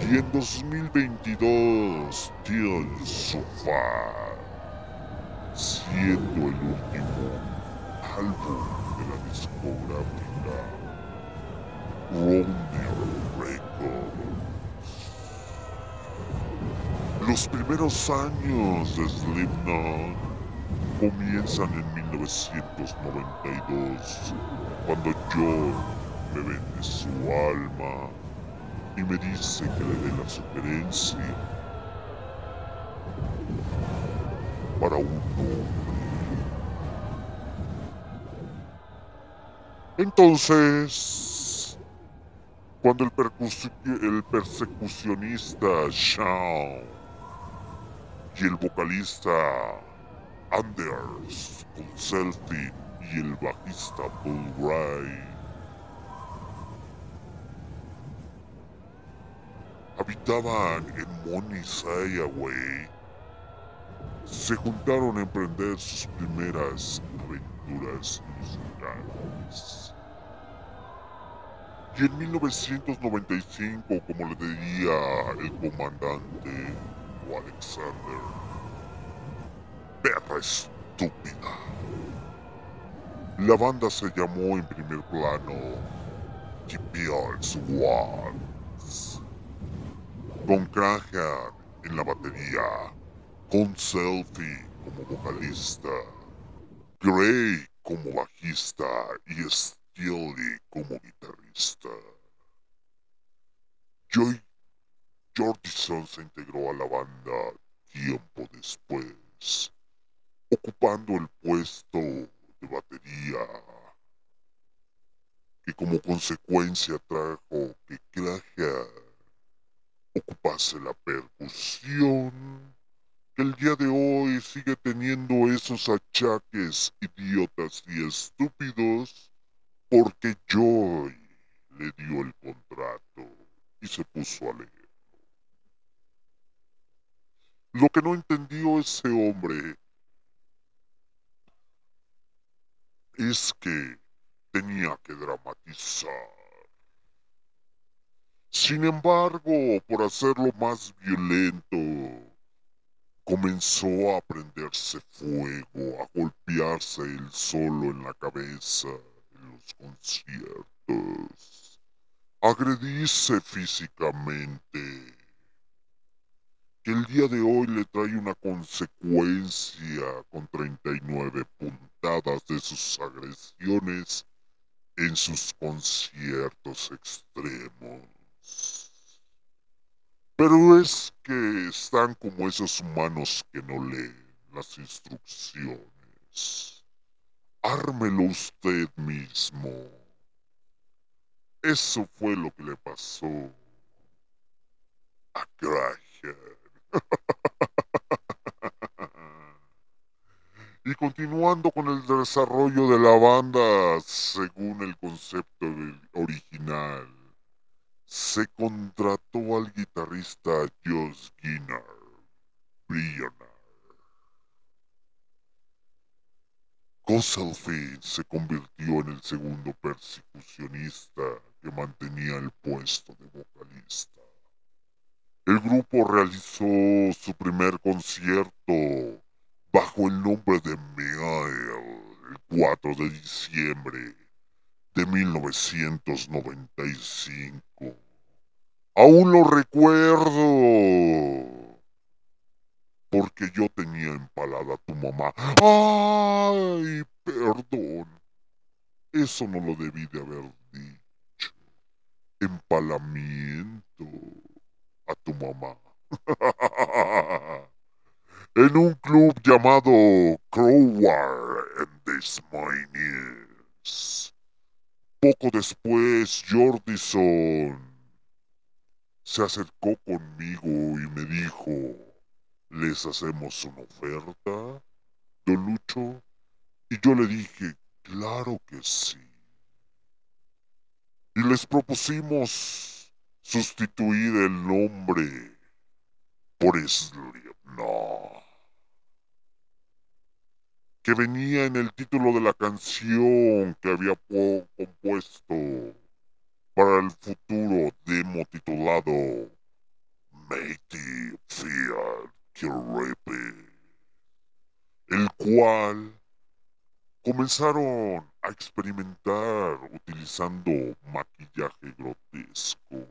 Y en 2022 Till So Far siendo el último álbum de la discográfica Romeo Records. Los primeros años de Slipknot comienzan en 1992, cuando John me vende su alma y me dice que le dé la sugerencia para un hombre. Entonces, cuando el, el persecucionista Shawn y el vocalista Anders con Selfie y el bajista Bull Ray habitaban en Money's Highway se juntaron a emprender sus primeras aventuras musicales. Y en 1995, como le diría el comandante Alexander, perra estúpida. La banda se llamó en primer plano Beatles Ones, con Crahan en la batería, con Selfie como vocalista, Gray como bajista y Steely como guitarrista. Joy, Jordison se integró a la banda tiempo después, ocupando el puesto de batería, que como consecuencia trajo que Krager ocupase la percusión, que el día de hoy sigue teniendo esos achaques idiotas y estúpidos, porque Joy le dio el contrato y se puso a leer. Lo que no entendió ese hombre es que tenía que dramatizar. Sin embargo, por hacerlo más violento, comenzó a prenderse fuego, a golpearse él solo en la cabeza en los conciertos, agredirse físicamente que el día de hoy le trae una consecuencia con 39 puntadas de sus agresiones en sus conciertos extremos. Pero es que están como esos humanos que no leen las instrucciones. Ármelo usted mismo. Eso fue lo que le pasó a Krager. y continuando con el desarrollo de la banda según el concepto original, se contrató al guitarrista Josh Ginnar, Brionar. Gosselfin se convirtió en el segundo persecucionista que mantenía el puesto de vocalista. El grupo realizó su primer concierto bajo el nombre de Meael el 4 de diciembre de 1995. Aún lo recuerdo. Porque yo tenía empalada a tu mamá. ¡Ay! Perdón. Eso no lo debí de haber dicho. Empalamiento a tu mamá. en un club llamado Crowbar en Moines. Poco después, Jordison se acercó conmigo y me dijo, ¿les hacemos una oferta, don Lucho? Y yo le dije, claro que sí. Y les propusimos sustituir el nombre por Slipknot, que venía en el título de la canción que había compuesto para el futuro demo titulado Mighty Fear Kirripe, el cual comenzaron a experimentar utilizando maquillaje grotesco,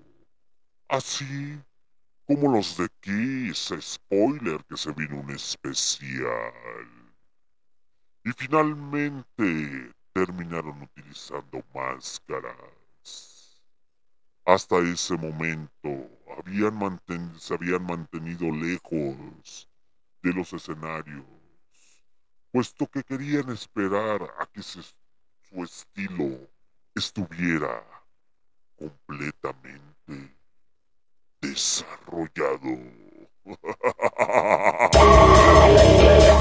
así como los de Kiss, spoiler que se vino un especial. Y finalmente terminaron utilizando máscaras. Hasta ese momento habían manten- se habían mantenido lejos de los escenarios, puesto que querían esperar a que su estilo estuviera completamente desarrollado.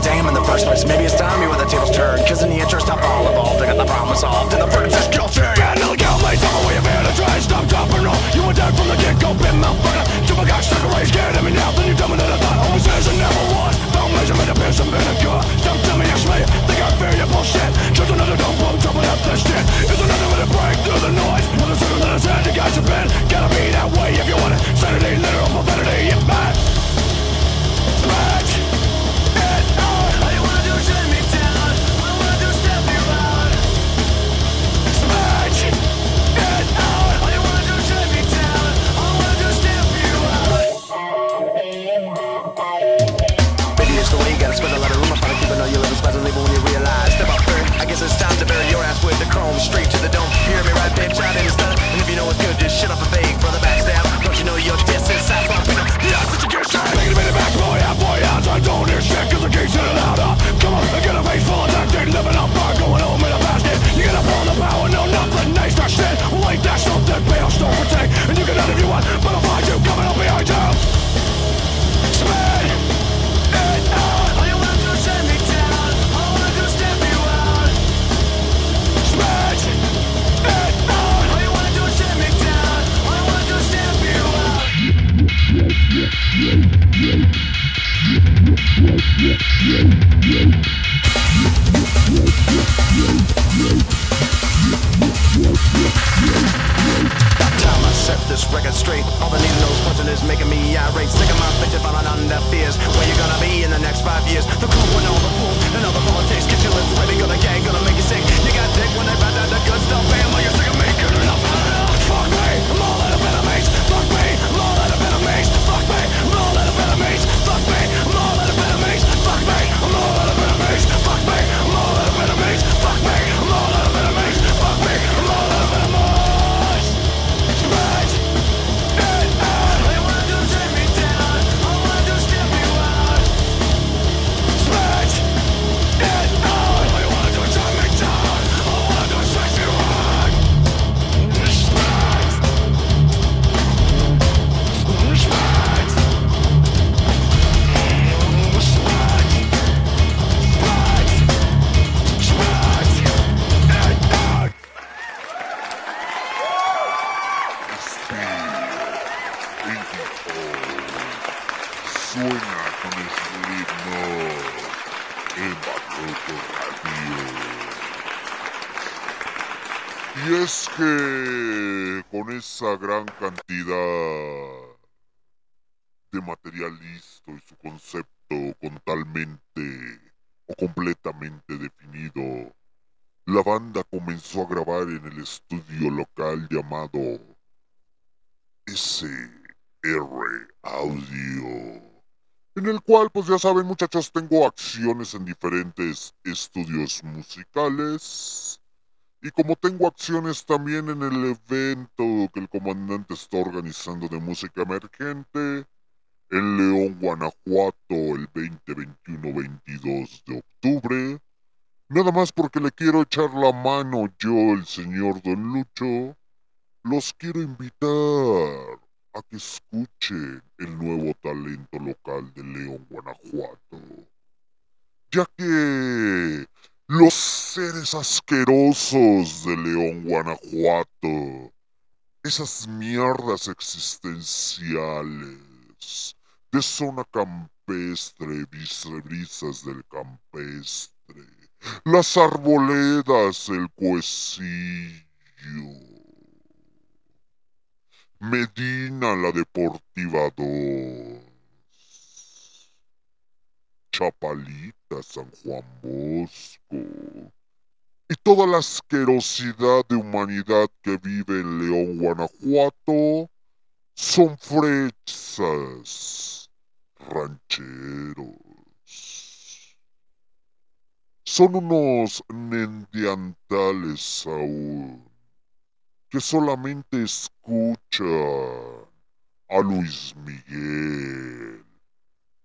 a damn in the first place? Maybe it's time you were the tables turned. Cause in the interest of all involved, I got the problem solved. And the verdict is guilty. Yeah, no me where you've been and try stop dropping off. You were dead from the get go, been motherfucker. Jump a cock, stuck away, scared at me now. Then you tell me that I thought always is and never was. Don't measure measurement, a piss and vinegar. Don't tell me it's me. Think I fear your bullshit. Just another dumb bum jumping up this shit. It's another way to break through the noise. Another circle that I said you guys have been. Gotta be that way if you want it. Sanity, literal profanity, yeah, man. shot in the stud. And if you know what's good, just shut up and fake, brother backstab. Don't you know your diss is satisfying? Yeah, such a good shit. Taking a minute back, boy, yeah, boy, yeah. I don't hear shit, cause I keep sitting out. Set this record straight. All the needle nose punching is making me irate. Sick of my bitches falling under fears. Where you gonna be in the next five years? The crew and all the fools and all the politics. Get your lips ready, gonna gang, que con esa gran cantidad de material listo y su concepto totalmente o completamente definido, la banda comenzó a grabar en el estudio local llamado SR Audio. En el cual, pues ya saben muchachos, tengo acciones en diferentes estudios musicales. Y como tengo acciones también en el evento que el comandante está organizando de música emergente, en León, Guanajuato, el 20-21-22 de octubre, nada más porque le quiero echar la mano yo, el señor Don Lucho, los quiero invitar a que escuchen el nuevo talento local de León, Guanajuato. Ya que los seres asquerosos de León, Guanajuato, esas mierdas existenciales de zona campestre, brisas del campestre, las arboledas, el cuecillo, Medina la Deportiva 2. Chapalita, San Juan Bosco. Y toda la asquerosidad de humanidad que vive en León, Guanajuato, son fresas, rancheros. Son unos neandertales aún que solamente escucha a Luis Miguel,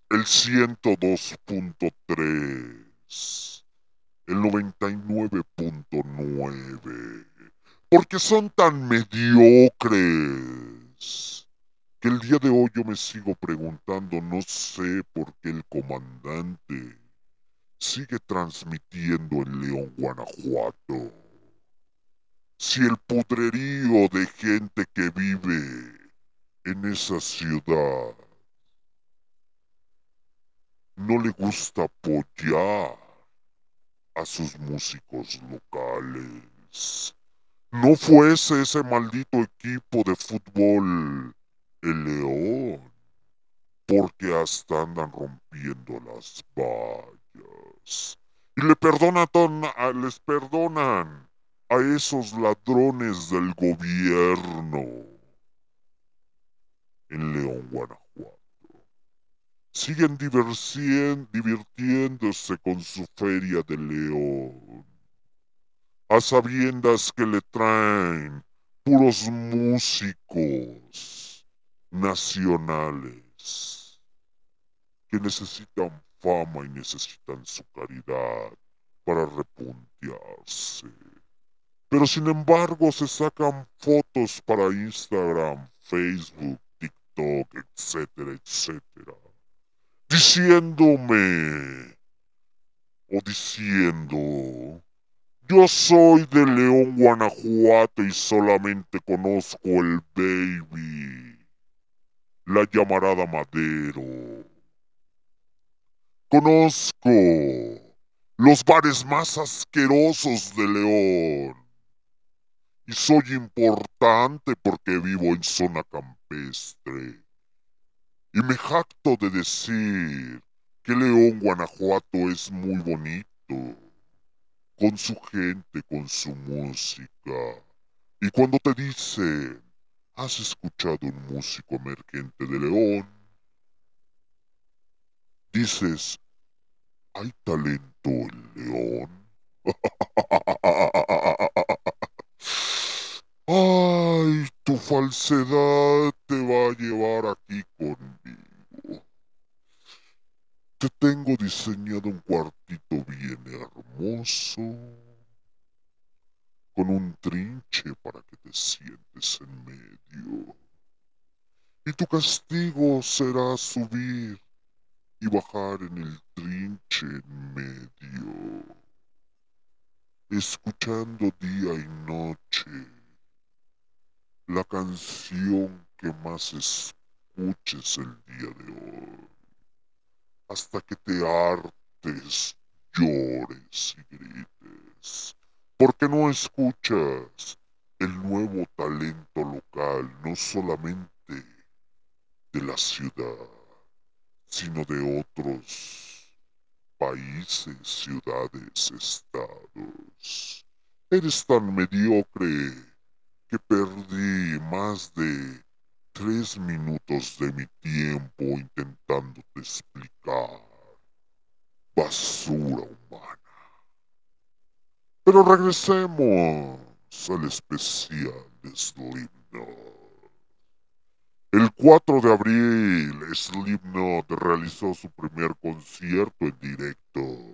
el 102.3, el 99.9, porque son tan mediocres que el día de hoy yo me sigo preguntando, no sé por qué el comandante sigue transmitiendo en León, Guanajuato. Si el pudrerío de gente que vive en esa ciudad no le gusta apoyar a sus músicos locales. No fuese ese maldito equipo de fútbol el León, porque hasta andan rompiendo las vallas. Y le perdonan, les perdonan a esos ladrones del gobierno en León, Guanajuato. Siguen divirtiéndose con su feria de León, a sabiendas que le traen puros músicos nacionales que necesitan fama y necesitan su caridad para repuntearse. Pero sin embargo se sacan fotos para Instagram, Facebook, TikTok, etcétera, etcétera. Diciéndome o diciendo, yo soy de León, Guanajuato y solamente conozco el baby, la llamarada Madero. Conozco los bares más asquerosos de León. Y soy importante porque vivo en zona campestre. Y me jacto de decir que León, Guanajuato es muy bonito. Con su gente, con su música. Y cuando te dicen, ¿has escuchado un músico emergente de León? Dices, ¿hay talento en León? Ay, tu falsedad te va a llevar aquí conmigo. Te tengo diseñado un cuartito bien hermoso, con un trinche para que te sientes en medio. Y tu castigo será subir y bajar en el trinche en medio, escuchando día y noche la canción que más escuches el día de hoy, hasta que te hartes, llores y grites, porque no escuchas el nuevo talento local, no solamente de la ciudad, sino de otros países, ciudades, estados. Eres tan mediocre que perdí más de tres minutos de mi tiempo intentándote explicar. Basura humana. Pero regresemos al especial de Slipknot. El 4 de abril, Slipknot realizó su primer concierto en directo,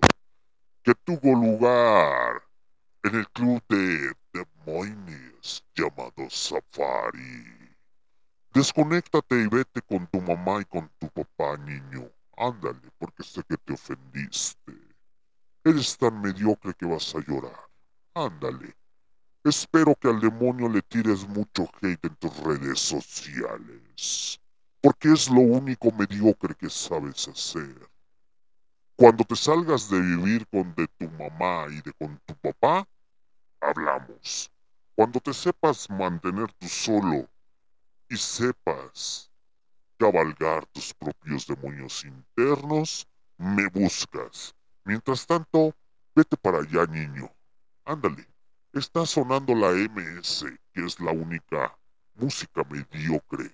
que tuvo lugar en el club de The Moines llamado Safari. Desconéctate y vete con tu mamá y con tu papá, niño. Ándale, porque sé que te ofendiste. Eres tan mediocre que vas a llorar. Ándale. Espero que al demonio le tires mucho hate en tus redes sociales. Porque es lo único mediocre que sabes hacer. Cuando te salgas de vivir con de tu mamá y de con tu papá, hablamos. Cuando te sepas mantener tú solo y sepas cabalgar tus propios demonios internos, me buscas. Mientras tanto, vete para allá, niño. Ándale. Está sonando la MS, que es la única música mediocre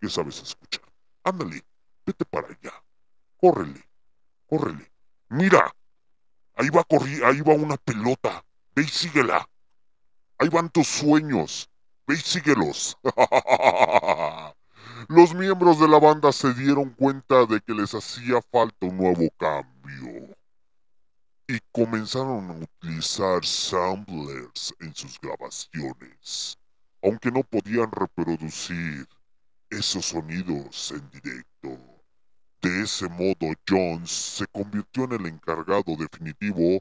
que sabes escuchar. Ándale, vete para allá. Córrele, córrele. Mira, ahí va corri ahí va una pelota. Ve y síguela. Ahí van tus sueños. Ve síguelos. Los miembros de la banda se dieron cuenta de que les hacía falta un nuevo cambio y comenzaron a utilizar samplers en sus grabaciones, aunque no podían reproducir esos sonidos en directo. De ese modo, Jones se convirtió en el encargado definitivo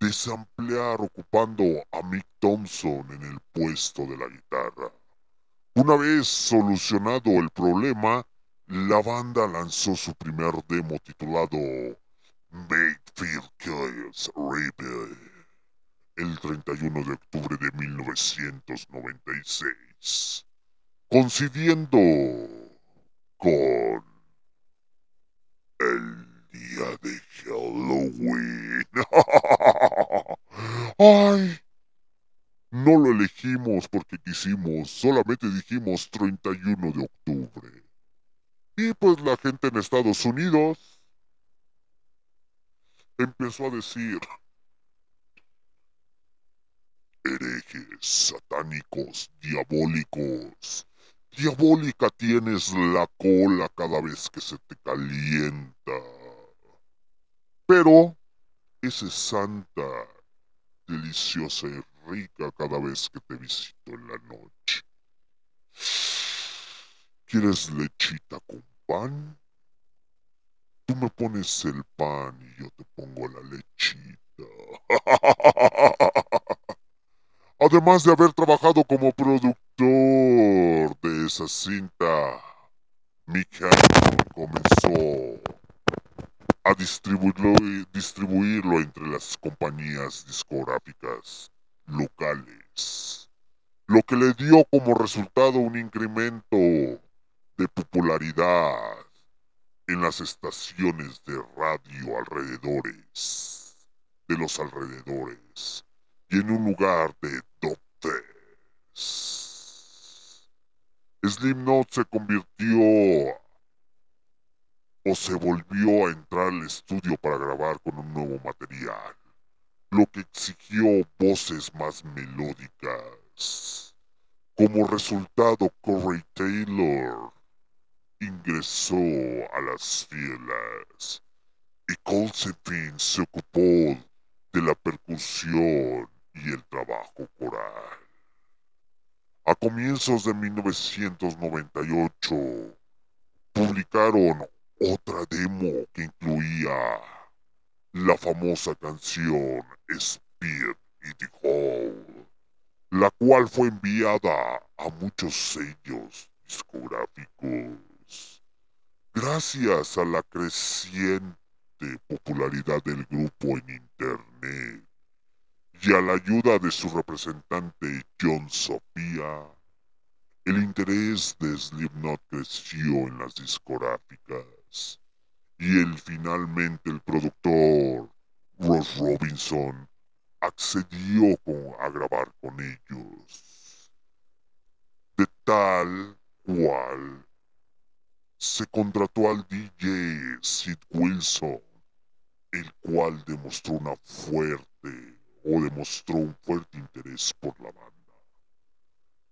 de samplear ocupando a Mick Thompson en el puesto de la guitarra. Una vez solucionado el problema, la banda lanzó su primer demo titulado Mayfield Chaos Rebel el 31 de octubre de 1996, coincidiendo con el día de Halloween. ¡Ay! No lo elegimos porque quisimos, solamente dijimos 31 de octubre. Y pues la gente en Estados Unidos empezó a decir herejes, satánicos, diabólicos. Diabólica tienes la cola cada vez que se te calienta. Pero esa santa, deliciosa y rica cada vez que te visito en la noche. ¿Quieres lechita con pan? Tú me pones el pan y yo te pongo la lechita. Además de haber trabajado como productor de esa cinta, Mick Hannon comenzó a distribuirlo, distribuirlo entre las compañías discográficas locales, lo que le dio como resultado un incremento de popularidad en las estaciones de radio alrededores, de los alrededores, y en un lugar de dotes. Slipknot se convirtió se volvió a entrar al estudio para grabar con un nuevo material, lo que exigió voces más melódicas. Como resultado, Corey Taylor ingresó a las filas y Colsefin se ocupó de la percusión y el trabajo coral. A comienzos de 1998 publicaron otra demo que incluía la famosa canción Speed It Hole, la cual fue enviada a muchos sellos discográficos. Gracias a la creciente popularidad del grupo en Internet y a la ayuda de su representante John Sofía, el interés de Slipknot creció en las discográficas y el finalmente el productor Ross Robinson accedió con- a grabar con ellos. De tal cual se contrató al DJ Sid Wilson, el cual demostró una fuerte o demostró un fuerte interés por la banda.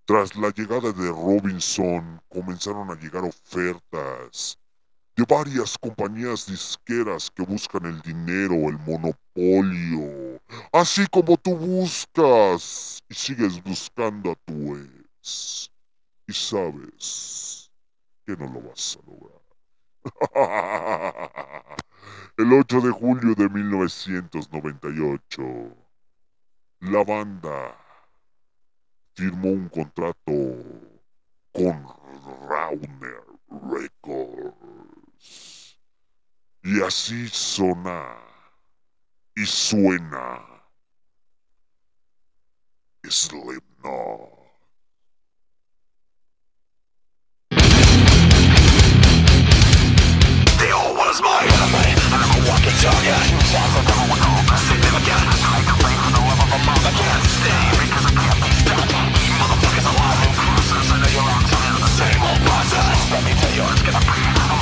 Tras la llegada de Robinson, comenzaron a llegar ofertas de varias compañías disqueras que buscan el dinero, el monopolio, así como tú buscas y sigues buscando a tu ex. Y sabes que no lo vas a lograr. El 8 de julio de 1998, la banda firmó un contrato con Rauner Records. Y así sona y suena Slipknot. They all want us my enemy, and I'm a walking target. You're never with all the. I for the love of a mom can't stay because I can't be stopped. Eat motherfuckers alive in cruises, I know you're the same old process. Let me tell you, it's gonna be.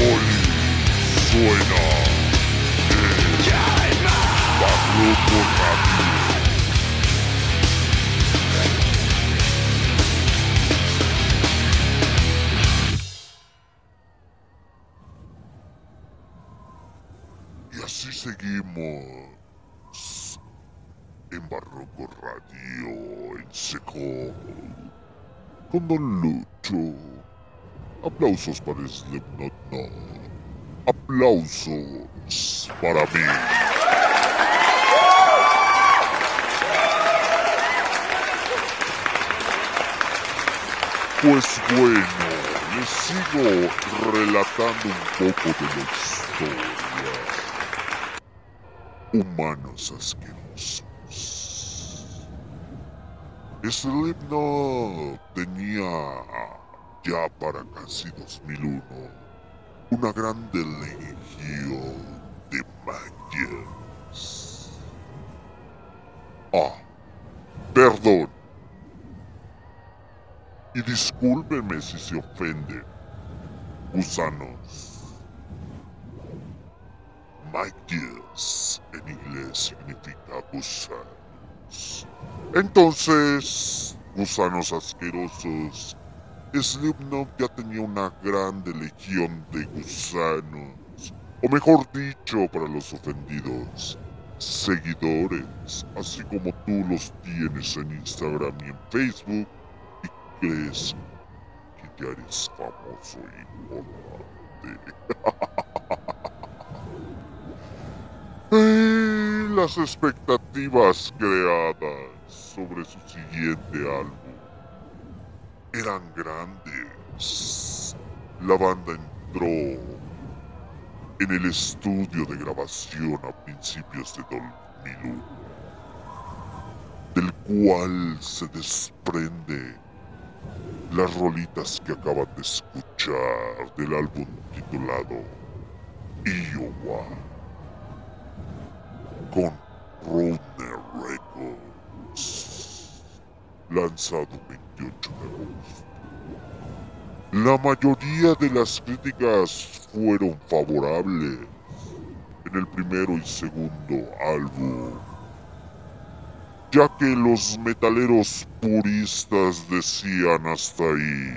Hoy suena en Barroco Radio. Y así seguimos en Barroco Radio, en seco, con Don Lucho. Aplausos para Slipknot, no. Aplausos para mí. Pues bueno, les sigo relatando un poco de la historia. Humanos asquerosos. Slipknot tenía ya para casi 2001 una grande legión de managers. Ah, perdón. Y discúlpenme si se ofenden, gusanos. Managers en inglés significa gusanos. Entonces, gusanos asquerosos, Slipknot ya tenía una grande legión de gusanos, o mejor dicho, para los ofendidos, seguidores, así como tú los tienes en Instagram y en Facebook, y crees que ya eres famoso y importante. Las expectativas creadas sobre su siguiente álbum eran grandes. La banda entró en el estudio de grabación a principios de 2001, del cual se desprende las rolitas que acaban de escuchar del álbum titulado Iowa con Roadner Records, lanzado 28 de agosto. La mayoría de las críticas fueron favorables en el primero y segundo álbum, ya que los metaleros puristas decían hasta ahí,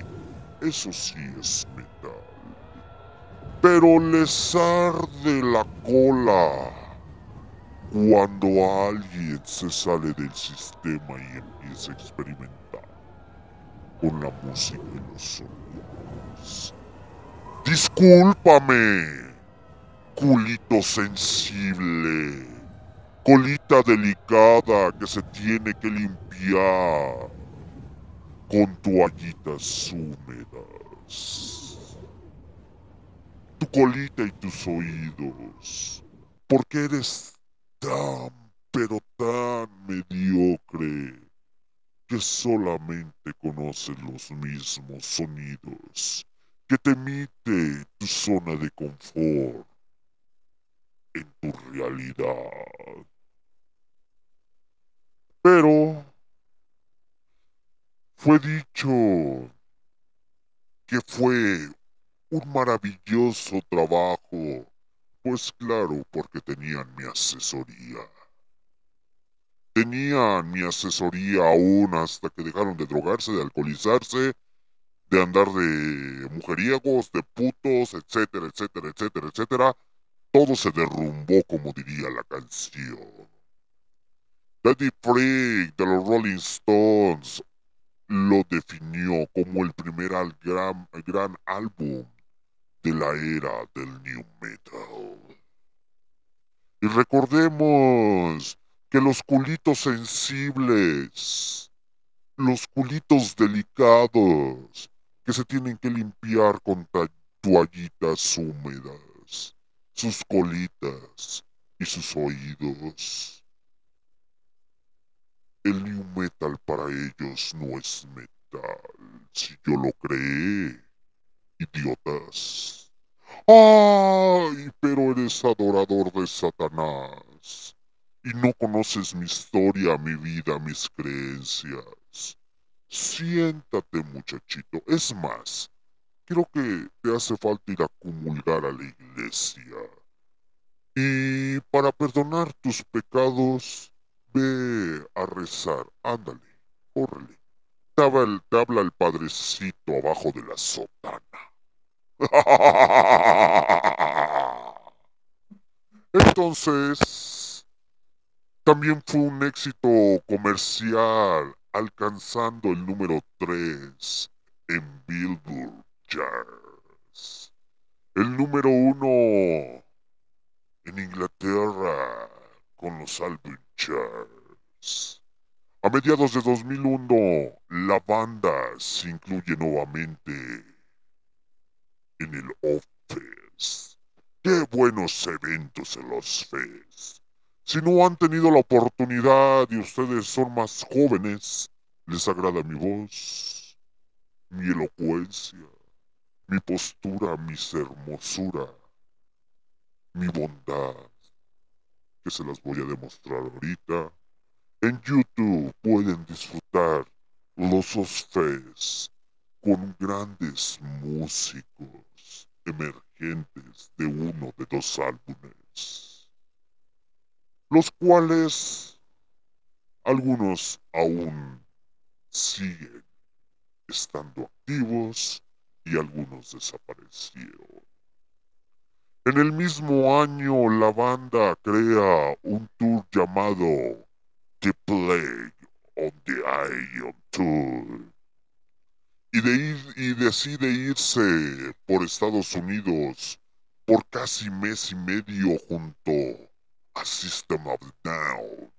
eso sí es metal, pero les arde la cola cuando alguien se sale del sistema y empieza a experimentar con la música y los sonidos. Discúlpame, culito sensible, colita delicada que se tiene que limpiar con toallitas húmedas. Tu colita y tus oídos, porque eres tan, pero tan mediocre que solamente conoces los mismos sonidos que te emite tu zona de confort en tu realidad. Pero fue dicho que fue un maravilloso trabajo pues claro, porque tenían mi asesoría. Tenían mi asesoría aún hasta que dejaron de drogarse, de alcoholizarse, de andar de mujeriegos, de putos, etcétera, etcétera, etcétera, etcétera. Todo se derrumbó, como diría la canción. Daddy Freak de los Rolling Stones lo definió como el primer gran, gran álbum de la era del new metal. Y recordemos que los culitos sensibles, los culitos delicados, que se tienen que limpiar con ta- toallitas húmedas, sus colitas y sus oídos. El new metal para ellos no es metal, si yo lo creé idiotas. ¡Ay! Pero eres adorador de Satanás. Y no conoces mi historia, mi vida, mis creencias. Siéntate, muchachito. Es más, creo que te hace falta ir a comulgar a la iglesia. Y para perdonar tus pecados, ve a rezar. Ándale, córrele. Te habla el, te habla padrecito abajo de la sotana. Entonces, también fue un éxito comercial, alcanzando el número 3 en Billboard Charts. El número 1 en Inglaterra con los Album Charts. A mediados de 2001, la banda se incluye nuevamente en el Off. ¡Qué buenos eventos en los Fest! Si no han tenido la oportunidad y ustedes son más jóvenes, les agrada mi voz, mi elocuencia, mi postura, mi hermosura, mi bondad, que se las voy a demostrar ahorita. En YouTube pueden disfrutar los Osfes con grandes músicos emergentes de uno de dos álbumes, los cuales algunos aún siguen estando activos y algunos desaparecieron. En el mismo año la banda crea un tour llamado The Plague on the Iron Tour y, y decide irse por Estados Unidos por casi mes y medio junto a System of a Down,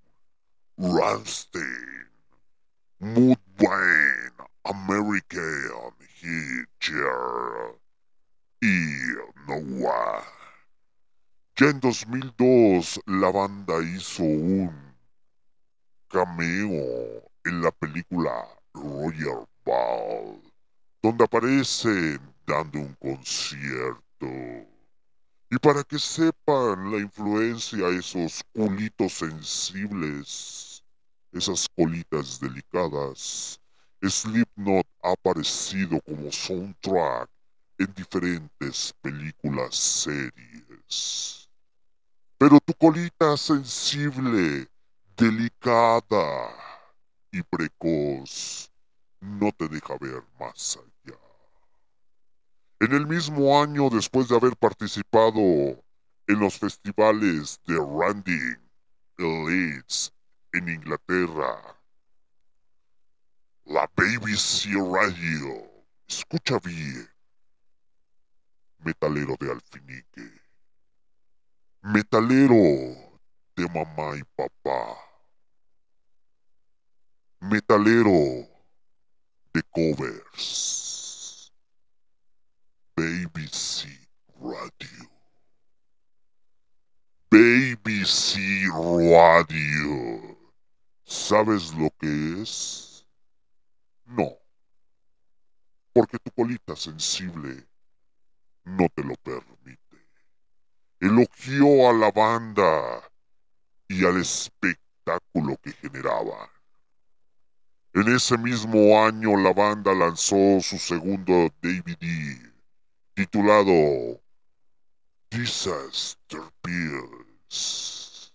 Rammstein, Mudvayne, American. Hitcher y Noah. Ya en 2002 la banda hizo un cameo en la película Royal Ball, donde aparecen dando un concierto. Y para que sepan la influencia esos culitos sensibles, esas colitas delicadas, Slipknot ha aparecido como soundtrack en diferentes películas series. Pero tu colita sensible, delicada y precoz no te deja ver más allá. En el mismo año, después de haber participado en los festivales de Randy Leeds en Inglaterra, la BBC Radio, escucha bien, metalero de Alfinique, metalero de mamá y papá, metalero de covers, BBC Radio, BBC Radio, ¿sabes lo que es? No, porque tu colita sensible no te lo permite. Elogió a la banda y al espectáculo que generaba. En ese mismo año la banda lanzó su segundo DVD titulado Disaster Pills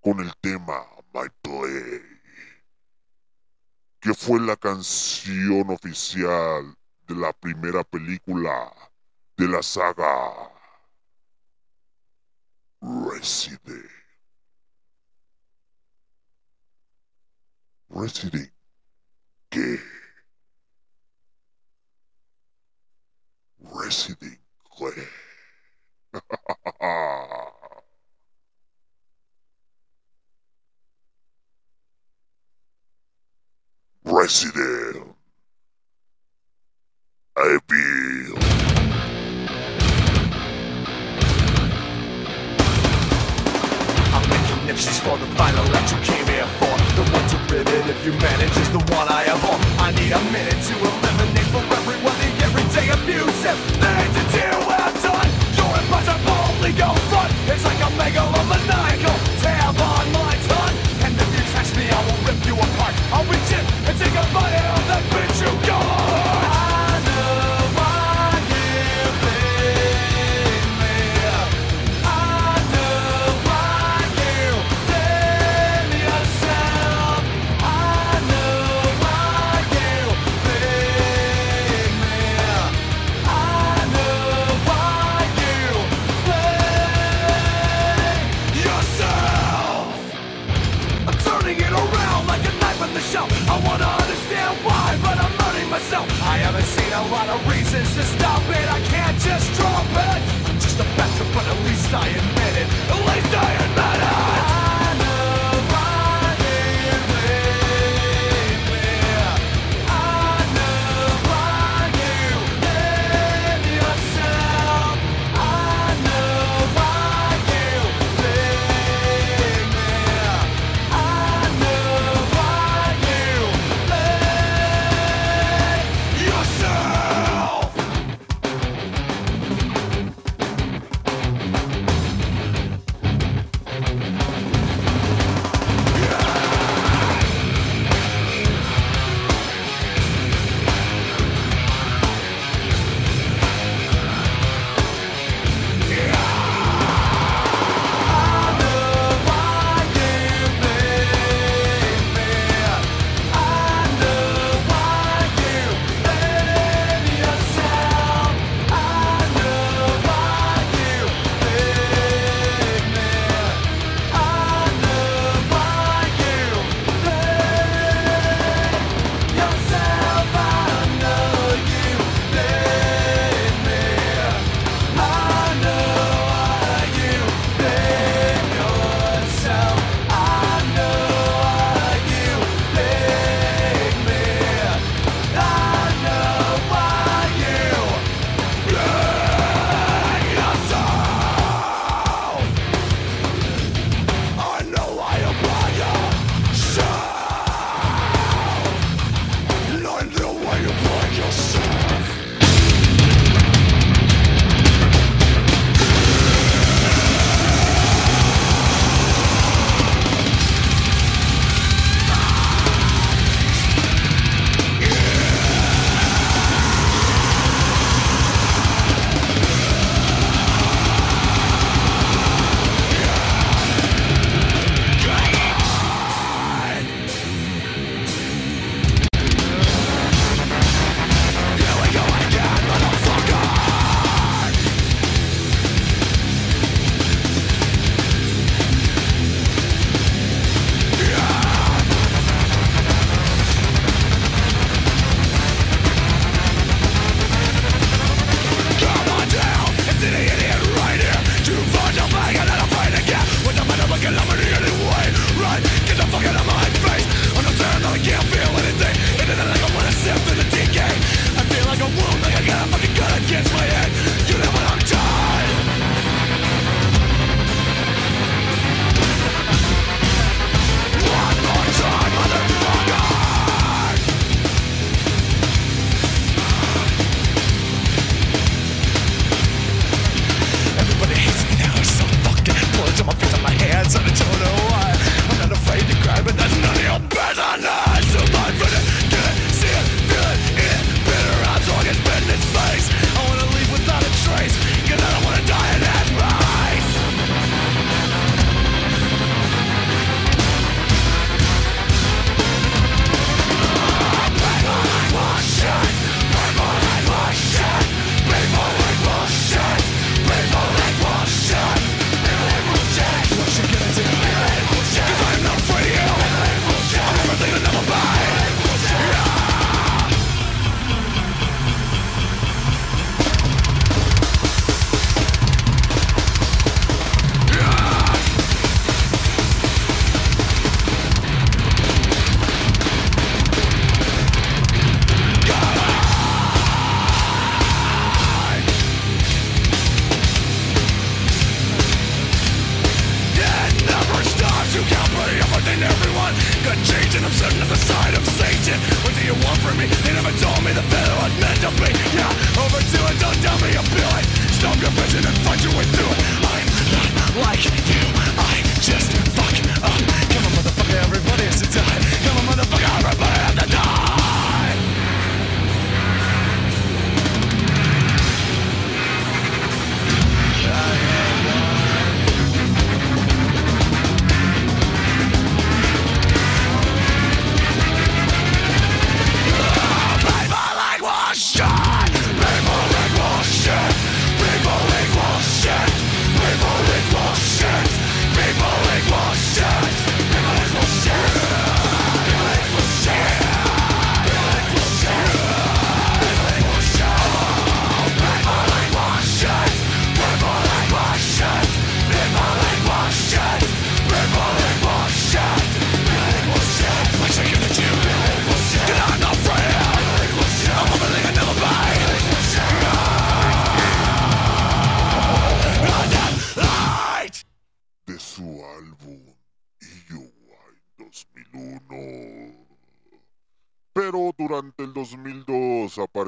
con el tema My Play que fue la canción oficial de la primera película de la saga Resident. Resident. ¿Qué? Resident. Resident.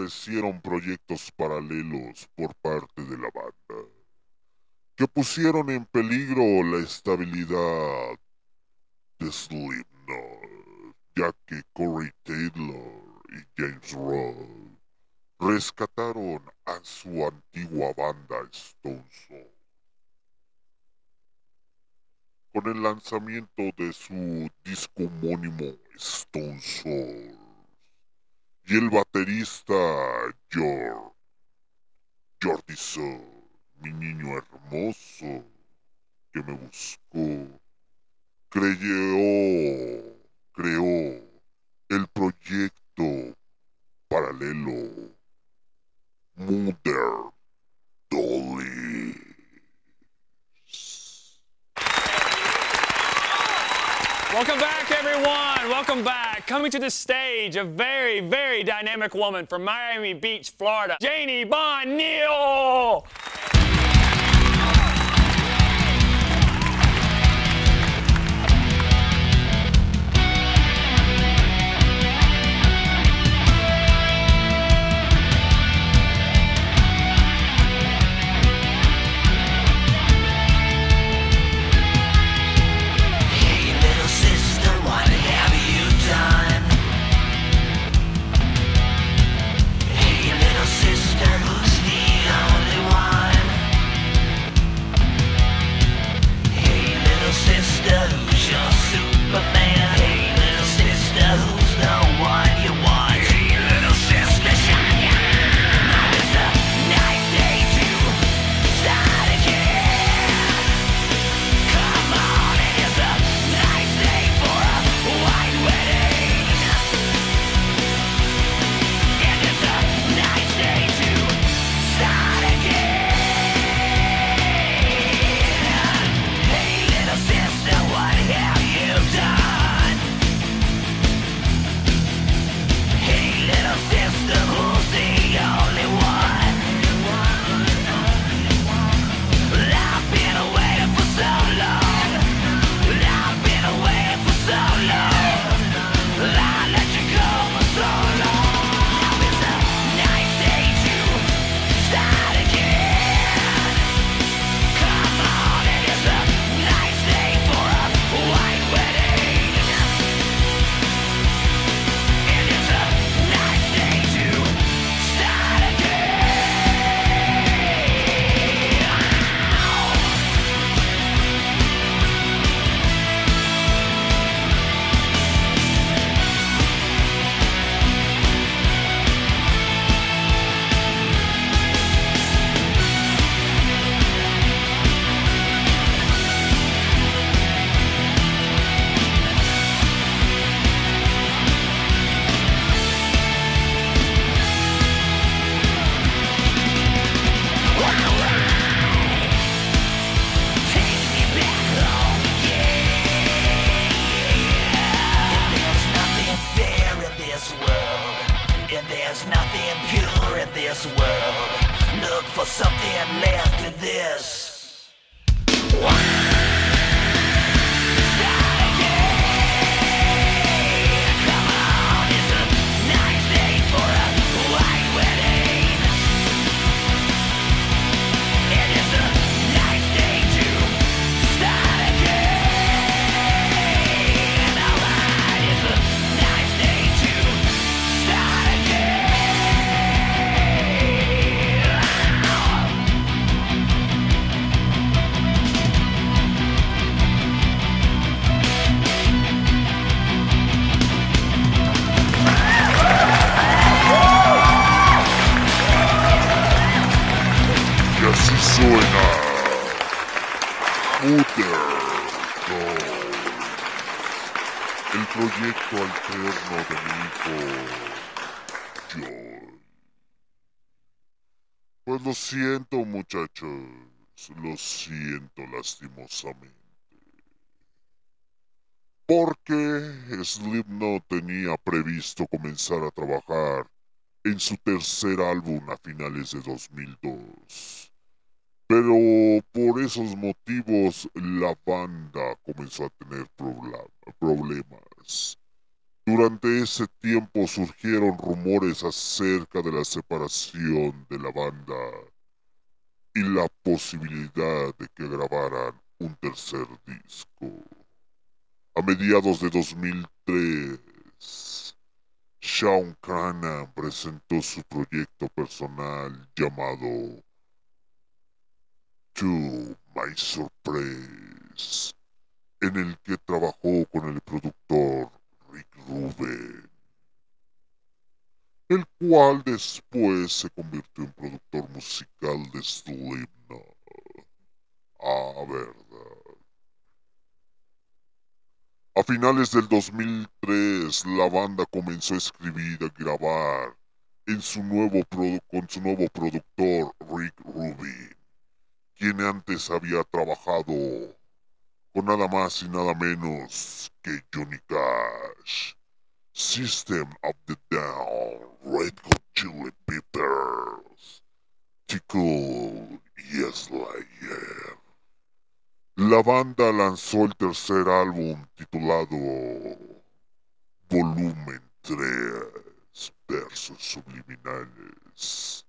aparecieron proyectos paralelos por parte de la banda, que pusieron en peligro la estabilidad de Slipknot, ya que Corey Taylor y James Roll rescataron a su antigua banda Stone Soul. Con el lanzamiento de su disco homónimo Stone Soul, y el baterista George, Jordi mi niño hermoso, que me buscó, creyó, creó el proyecto paralelo Mother Dolly. Welcome back, everyone. Welcome back. Coming to the stage, a very, very dynamic woman from Miami Beach, Florida, Janie Bond Neal. Lastimosamente. Porque Slipknot tenía previsto comenzar a trabajar en su tercer álbum a finales de 2002. Pero por esos motivos la banda comenzó a tener problemas. Durante ese tiempo surgieron rumores acerca de la separación de la banda y la posibilidad de que grabaran un tercer disco. A mediados de 2003, Sean Cranan presentó su proyecto personal llamado To My Surprise, en el que trabajó con el productor Rick Rubin, el cual después se convirtió en productor musical de Slipknot. Ah, verdad. A finales del 2003, la banda comenzó a escribir y a grabar en su nuevo con su nuevo productor Rick Rubin, quien antes había trabajado con nada más y nada menos que Johnny Cash, System of the Down, Red Hot Chili Peppers, Tickle y Slayer. La banda lanzó el tercer álbum titulado Volumen 3, Versos Subliminales.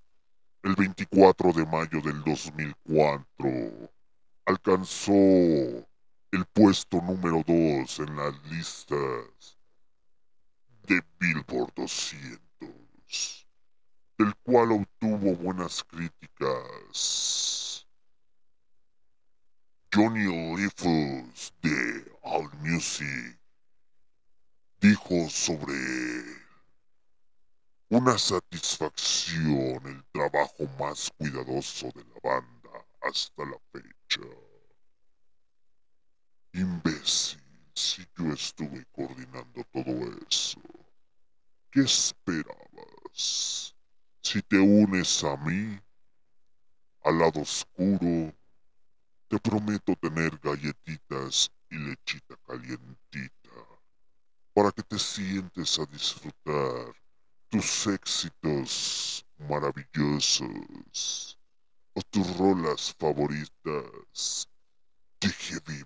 El 24 de mayo del 2004 alcanzó el puesto número 2 en las listas de Billboard 200, del cual obtuvo buenas críticas. Johnny Lifus de AllMusic dijo sobre una satisfacción el trabajo más cuidadoso de la banda hasta la fecha. Imbécil, si yo estuve coordinando todo eso, ¿qué esperabas? Si te unes a mí, al lado oscuro, te prometo tener galletitas y lechita calientita para que te sientes a disfrutar tus éxitos maravillosos o tus rolas favoritas de heavy.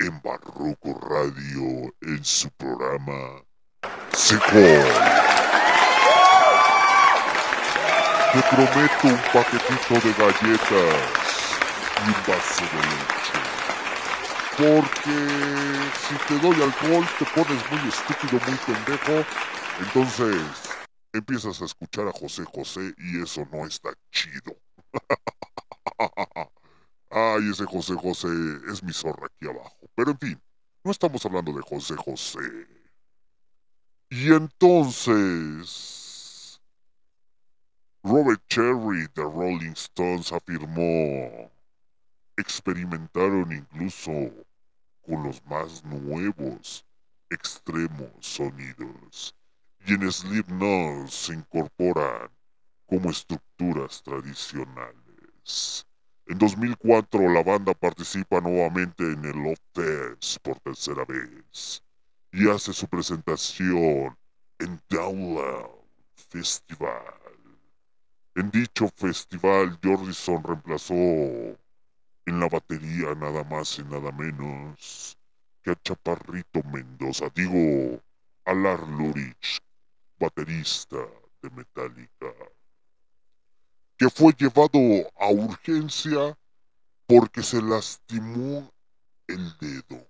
En Barroco Radio, en su programa Secor. Te prometo un paquetito de galletas y un vaso de leche. Porque si te doy alcohol te pones muy estúpido, muy pendejo. Entonces empiezas a escuchar a José José y eso no está chido. Ay, ese José José es mi zorra aquí abajo. Pero en fin, no estamos hablando de José José. Y entonces, Robert Cherry de Rolling Stones afirmó, experimentaron incluso con los más nuevos, extremos sonidos, y en Slipknot se incorporan como estructuras tradicionales. En 2004 la banda participa nuevamente en el Love por tercera vez y hace su presentación en Download Festival. En dicho festival, Jordison reemplazó en la batería nada más y nada menos que a Chaparrito Mendoza, digo, a Lurich, baterista de Metallica, que fue llevado a urgencia porque se lastimó el dedo.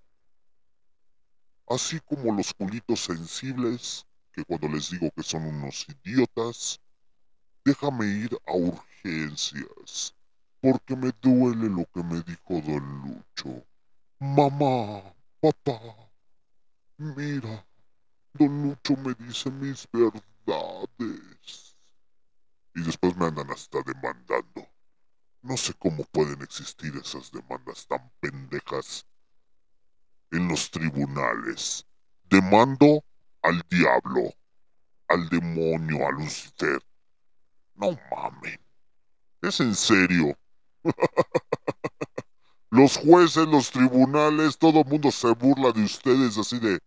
Así como los culitos sensibles, que cuando les digo que son unos idiotas, déjame ir a urgencias, porque me duele lo que me dijo don Lucho. Mamá, papá, mira, don Lucho me dice mis verdades. Y después me andan hasta demandando. No sé cómo pueden existir esas demandas tan pendejas. en los tribunales. Demando al diablo, al demonio, a Lucifer. No mamen. ¿Es en serio? los jueces, los tribunales, todo el mundo se burla de ustedes así de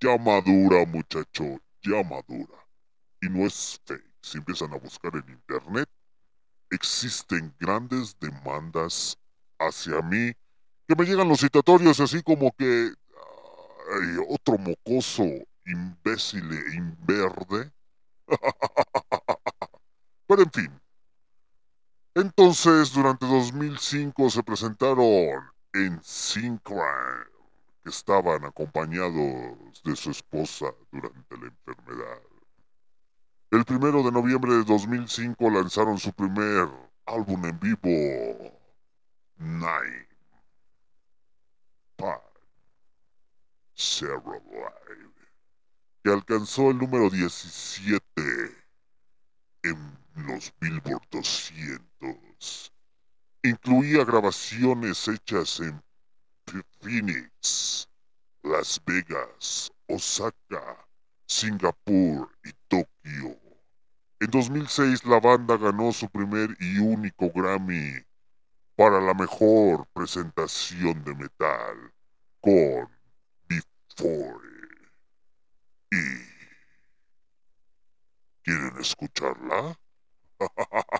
ya madura, muchacho, ya madura. Y no es fake. Si empiezan a buscar en internet, existen grandes demandas hacia mí que me llegan los citatorios así como que otro mocoso, imbécil e inverde. Pero en fin. Entonces, durante 2005 se presentaron en Synchrone, que estaban acompañados de su esposa durante la enfermedad. El primero de noviembre de 2005 lanzaron su primer álbum en vivo, Nine Pan Zero Live, que alcanzó el número 17 en los Billboard 200. Incluía grabaciones hechas en Phoenix, Las Vegas, Osaka, Singapur y Tokio. En 2006 la banda ganó su primer y único Grammy para la mejor presentación de metal con Before. ¿Y quieren escucharla?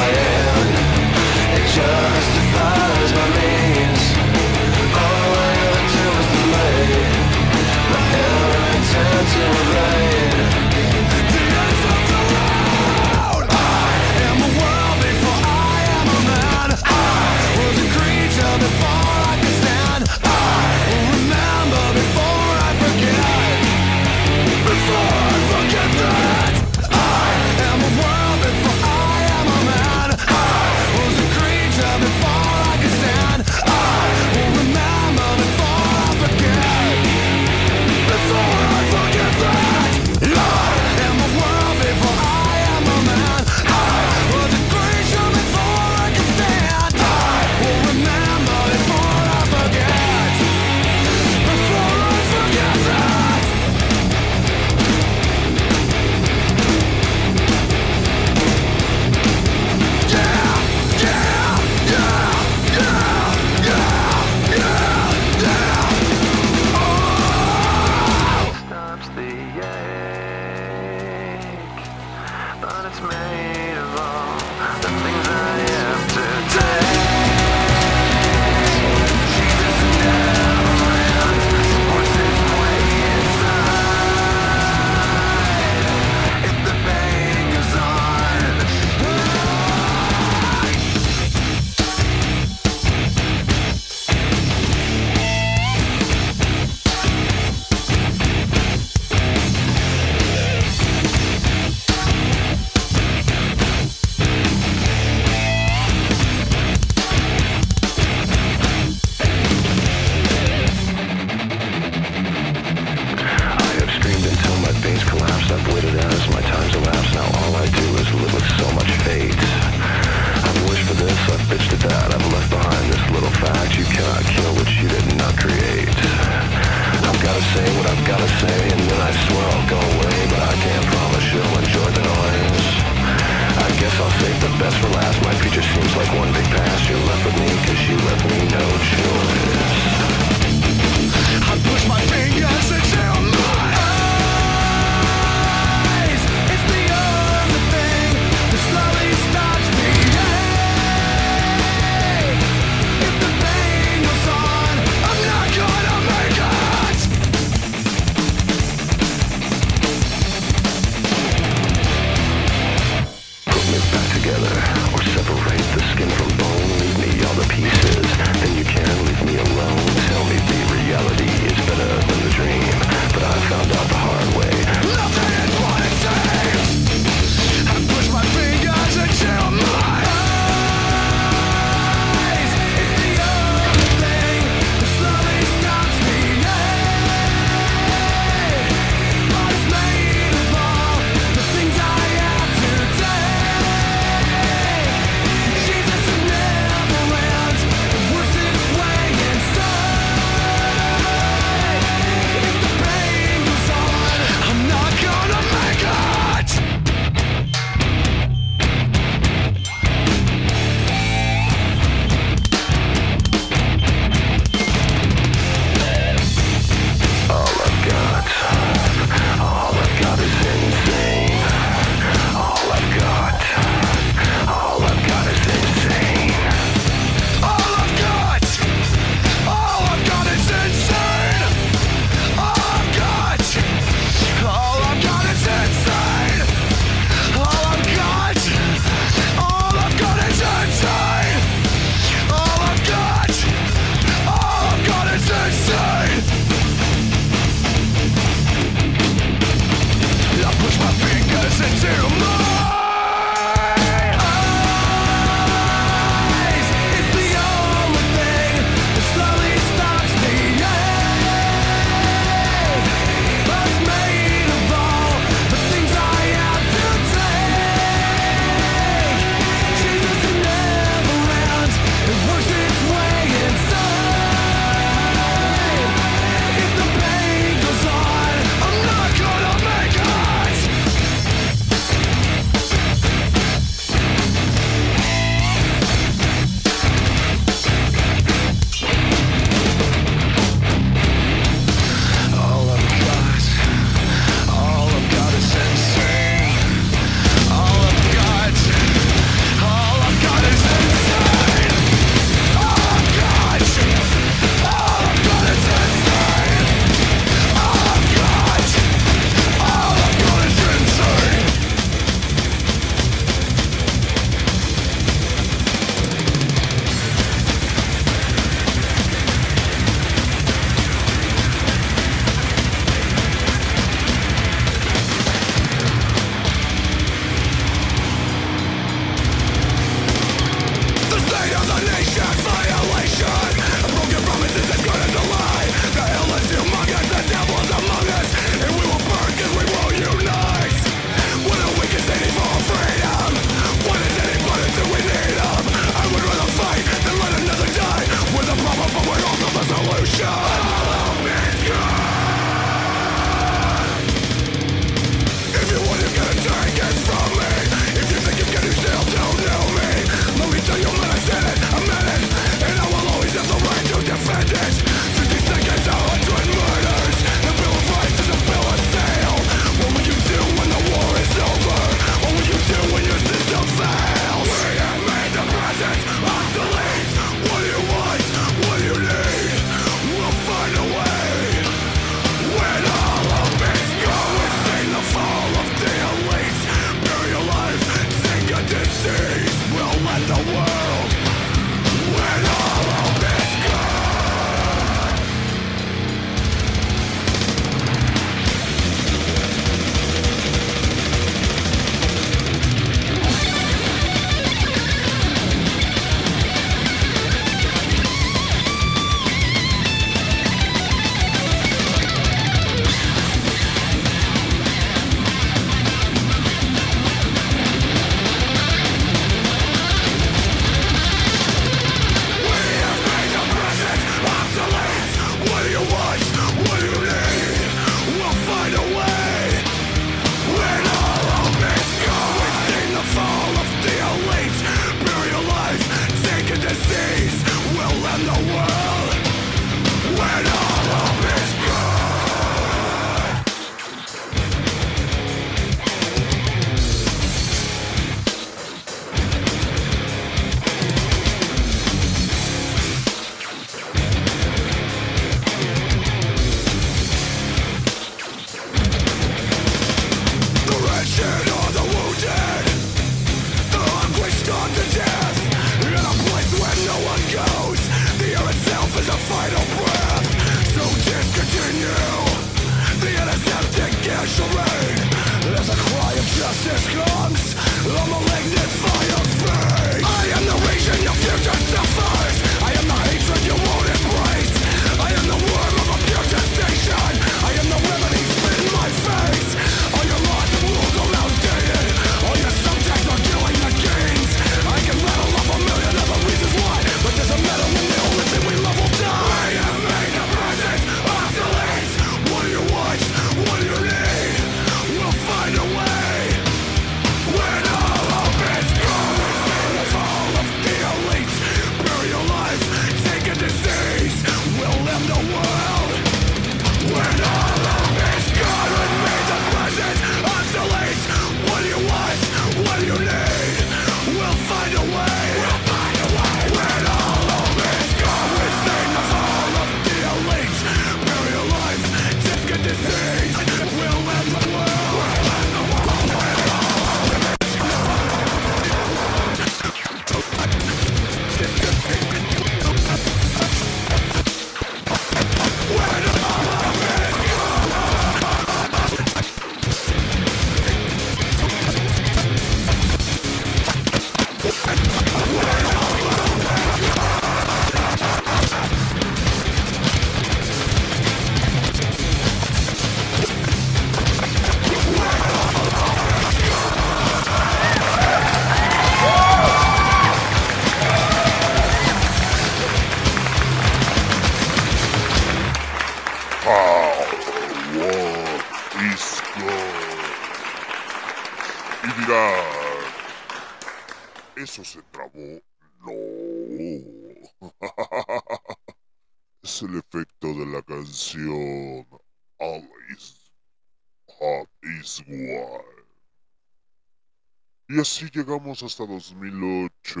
Y así llegamos hasta 2008,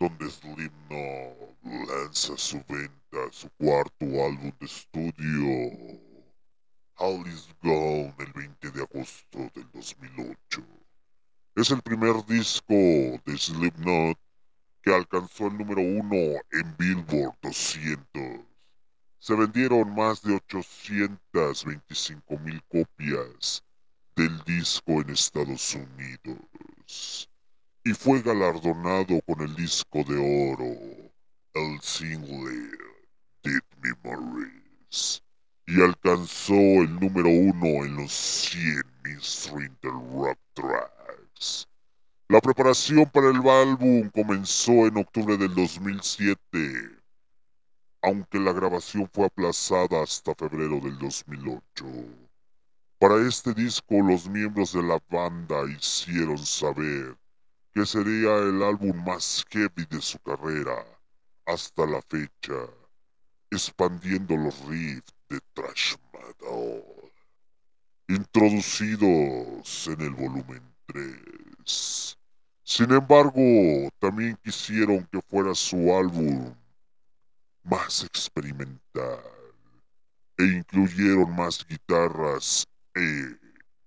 donde Slipknot lanza su venta su cuarto álbum de estudio, All is Gone, el 20 de agosto del 2008. Es el primer disco de Slipknot que alcanzó el número uno en Billboard 200. Se vendieron más de 825 mil copias en Estados Unidos y fue galardonado con el disco de oro, el single Dead Memories, y alcanzó el número uno en los 100 Mainstream del Rock Tracks. La preparación para el álbum comenzó en octubre del 2007, aunque la grabación fue aplazada hasta febrero del 2008. Para este disco los miembros de la banda hicieron saber que sería el álbum más heavy de su carrera hasta la fecha, expandiendo los riffs de thrash metal, introducidos en el volumen 3. Sin embargo, también quisieron que fuera su álbum más experimental e incluyeron más guitarras e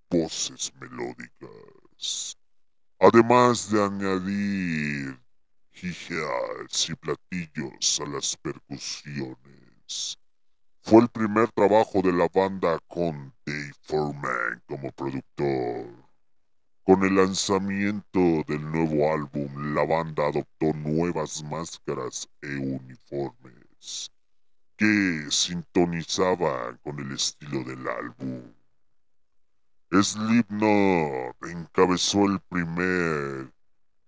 voces melódicas, además de añadir hi-hats y platillos a las percusiones. Fue el primer trabajo de la banda con Dave Foreman como productor. Con el lanzamiento del nuevo álbum, la banda adoptó nuevas máscaras e uniformes que sintonizaban con el estilo del álbum. Slipknot encabezó el primer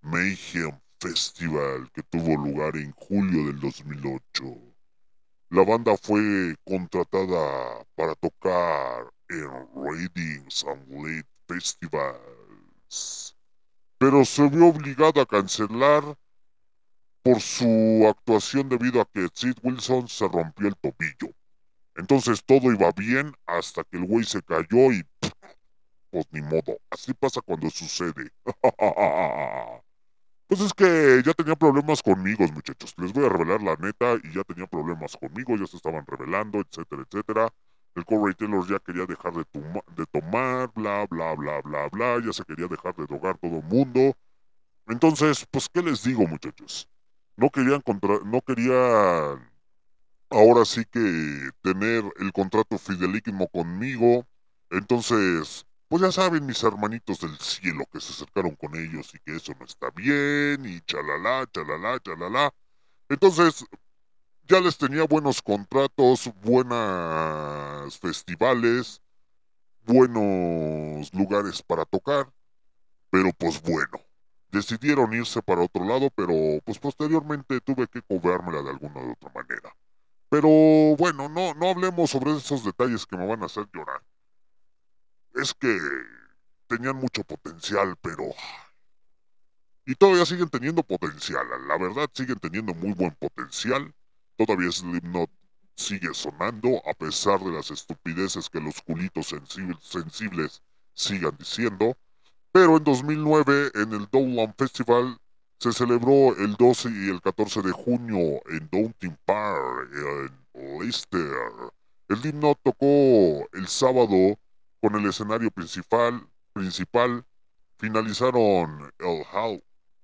Mayhem Festival que tuvo lugar en julio del 2008. La banda fue contratada para tocar en Readings and Late Festivals, pero se vio obligada a cancelar por su actuación debido a que Sid Wilson se rompió el tobillo. Entonces todo iba bien hasta que el güey se cayó y pues ni modo. Así pasa cuando sucede. Pues es que ya tenía problemas conmigo, muchachos. Les voy a revelar la neta y ya tenía problemas conmigo, ya se estaban revelando, etcétera, etcétera. El Corey Taylor ya quería dejar de, de tomar, bla, bla, bla, bla, bla. Ya se quería dejar de drogar todo el mundo. Entonces, pues, ¿qué les digo, muchachos? No querían contra no querían ahora sí que tener el contrato fidelísimo conmigo. Entonces, pues ya saben mis hermanitos del cielo que se acercaron con ellos y que eso no está bien y chalala, chalala, chalala. Entonces, ya les tenía buenos contratos, buenas festivales, buenos lugares para tocar, pero pues bueno, decidieron irse para otro lado, pero pues posteriormente tuve que cobrármela de alguna u otra manera. Pero bueno, no, no hablemos sobre esos detalles que me van a hacer llorar. Es que tenían mucho potencial, pero... Y todavía siguen teniendo potencial, la verdad siguen teniendo muy buen potencial. Todavía Slipknot sigue sonando a pesar de las estupideces que los culitos sensibles, sigan diciendo. Pero en 2009, en el Downland Festival, se celebró el 12 y el 14 de junio en Downton Park, en Leicester. El himno tocó el sábado con el escenario principal. principal. Finalizaron el How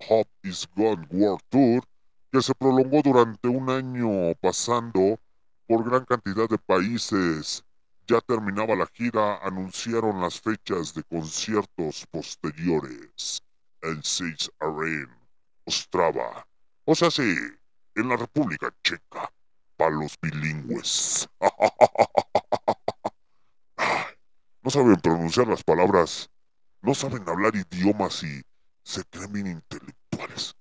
Hop Is Gone World Tour, que se prolongó durante un año pasando por gran cantidad de países. Ya terminaba la gira, anunciaron las fechas de conciertos posteriores en Six Arena, Ostrava, o sea, sí, en la República Checa, para los bilingües. No saben pronunciar las palabras, no saben hablar idiomas y se creen intelectuales.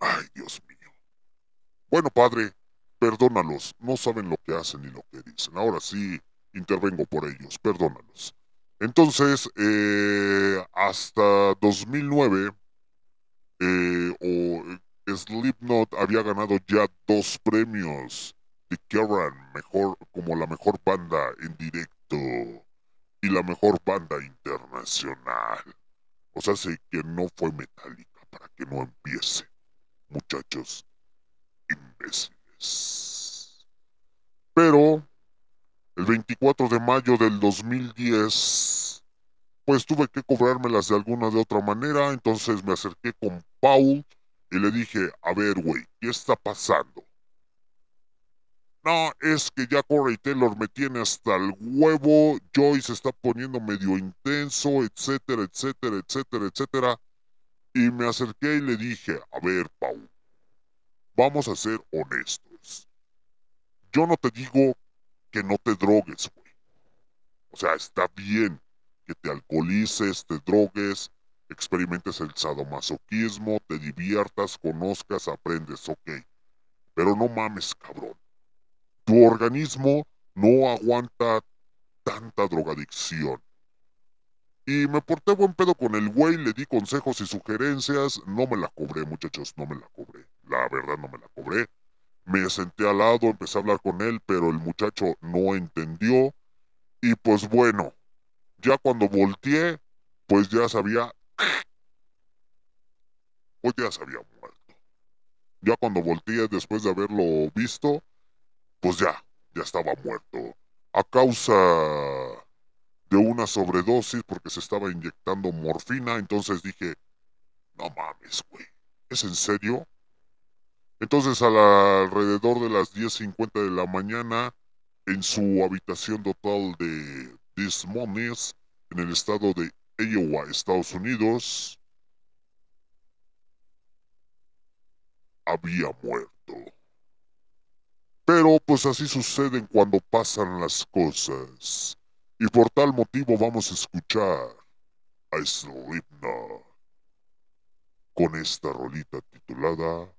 Ay, Dios mío. Bueno, padre, perdónalos, no saben lo que hacen ni lo que dicen. Ahora sí, intervengo por ellos, perdónalos. Entonces, eh, hasta 2009, eh, o Slipknot había ganado ya dos premios de Kerrang, mejor, como la mejor banda en directo y la mejor banda internacional. O sea, sé que no fue Metallica para que no empiece, muchachos imbéciles. Pero el 24 de mayo del 2010, pues tuve que cobrármelas de alguna de otra manera, entonces me acerqué con Paul y le dije, a ver, güey, ¿qué está pasando? No, es que ya Corey Taylor me tiene hasta el huevo, Joy se está poniendo medio intenso, etcétera, etcétera, etcétera, etcétera. Y me acerqué y le dije, a ver, Paul, vamos a ser honestos. Yo no te digo que no te drogues, güey. O sea, está bien que te alcoholices, te drogues, experimentes el sadomasoquismo, te diviertas, conozcas, aprendes, ok. Pero no mames, cabrón. Tu organismo no aguanta tanta drogadicción. Y me porté buen pedo con el güey, le di consejos y sugerencias. No me la cobré, muchachos, no me la cobré. La verdad no me la cobré. Me senté al lado, empecé a hablar con él, pero el muchacho no entendió. Y pues bueno, ya cuando volteé, pues ya sabía... Pues ya se había muerto. Ya cuando volteé después de haberlo visto, pues ya, ya estaba muerto. A causa de una sobredosis porque se estaba inyectando morfina, entonces dije, no mames, güey, ¿es en serio? Entonces a la- alrededor de las 10.50 de la mañana, en su habitación hotel de Des Moines, en el estado de Iowa, Estados Unidos, había muerto. Pero pues así suceden cuando pasan las cosas. Y por tal motivo vamos a escuchar a Slipknot con esta rolita titulada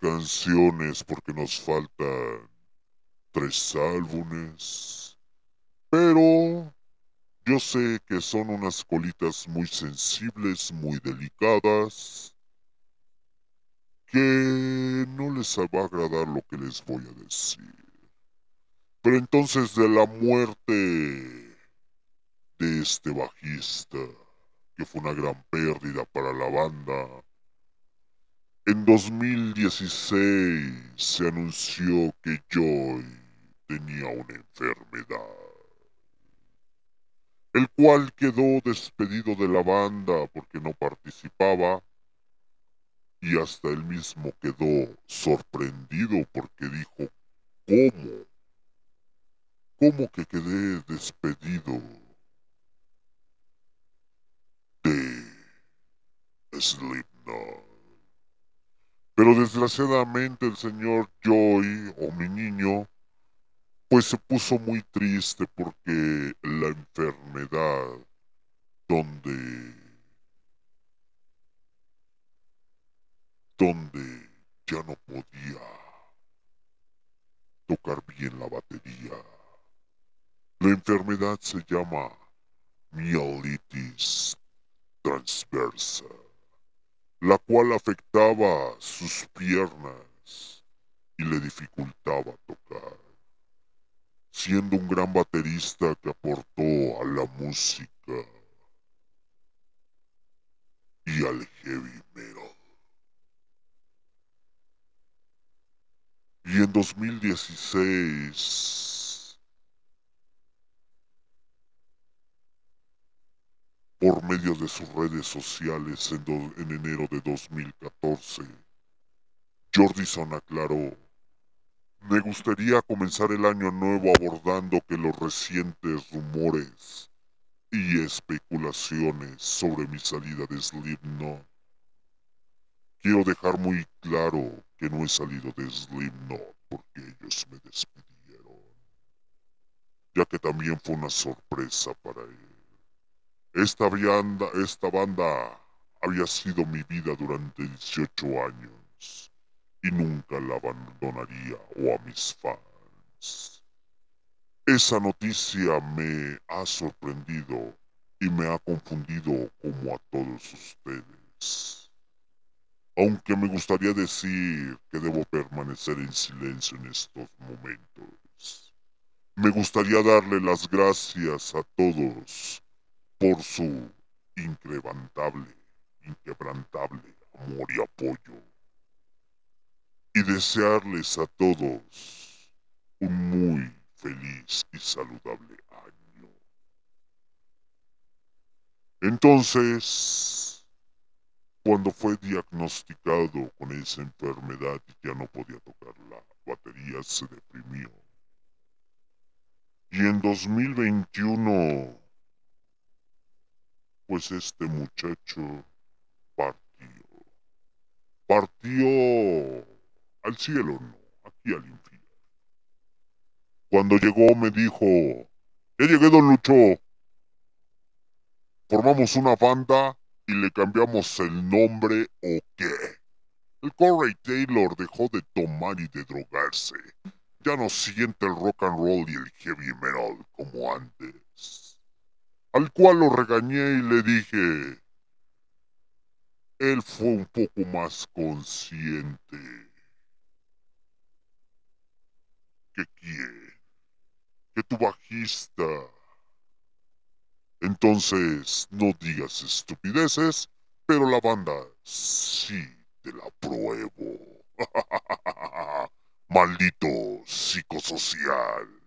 canciones, porque nos faltan tres álbumes, pero yo sé que son unas colitas muy sensibles, muy delicadas, que no les va a agradar lo que les voy a decir. Pero entonces de la muerte de este bajista, que fue una gran pérdida para la banda, en 2016 se anunció que Joy tenía una enfermedad, el cual quedó despedido de la banda porque no participaba y hasta él mismo quedó sorprendido porque dijo, ¿cómo? ¿Cómo que quedé despedido de Slipknot? Pero desgraciadamente el señor Joy, o mi niño, pues se puso muy triste porque la enfermedad donde donde ya no podía tocar bien la batería. La enfermedad se llama mielitis transversa, la cual afectaba sus piernas y le dificultaba tocar. Siendo un gran baterista que aportó a la música y al heavy metal. Y en 2016, por medio de sus redes sociales en, enero de 2014, Jordison aclaró, me gustaría comenzar el año nuevo abordando que los recientes rumores y especulaciones sobre mi salida de Slipknot Quiero dejar muy claro que no he salido de Slipknot porque ellos me despidieron, ya que también fue una sorpresa para él. Esta banda, esta banda había sido mi vida durante 18 años y nunca la abandonaría o a mis fans. Esa noticia me ha sorprendido y me ha confundido como a todos ustedes aunque me gustaría decir que debo permanecer en silencio en estos momentos. Me gustaría darle las gracias a todos por su incrementable, inquebrantable amor y apoyo. Y desearles a todos un muy feliz y saludable año. Entonces, cuando fue diagnosticado con esa enfermedad y ya no podía tocar la batería, se deprimió. Y en 2021, pues este muchacho partió. Partió al cielo, no, aquí al infierno. Cuando llegó me dijo, ya llegué, don Lucho. Formamos una banda y le cambiamos el nombre o qué. El Corey Taylor dejó de tomar y de drogarse. Ya no siente el rock and roll y el heavy metal como antes. Al cual lo regañé y le dije, él fue un poco más consciente. ¿Que quién? Que tu bajista. Entonces, no digas estupideces, pero la banda sí te la pruebo. Maldito psicosocial.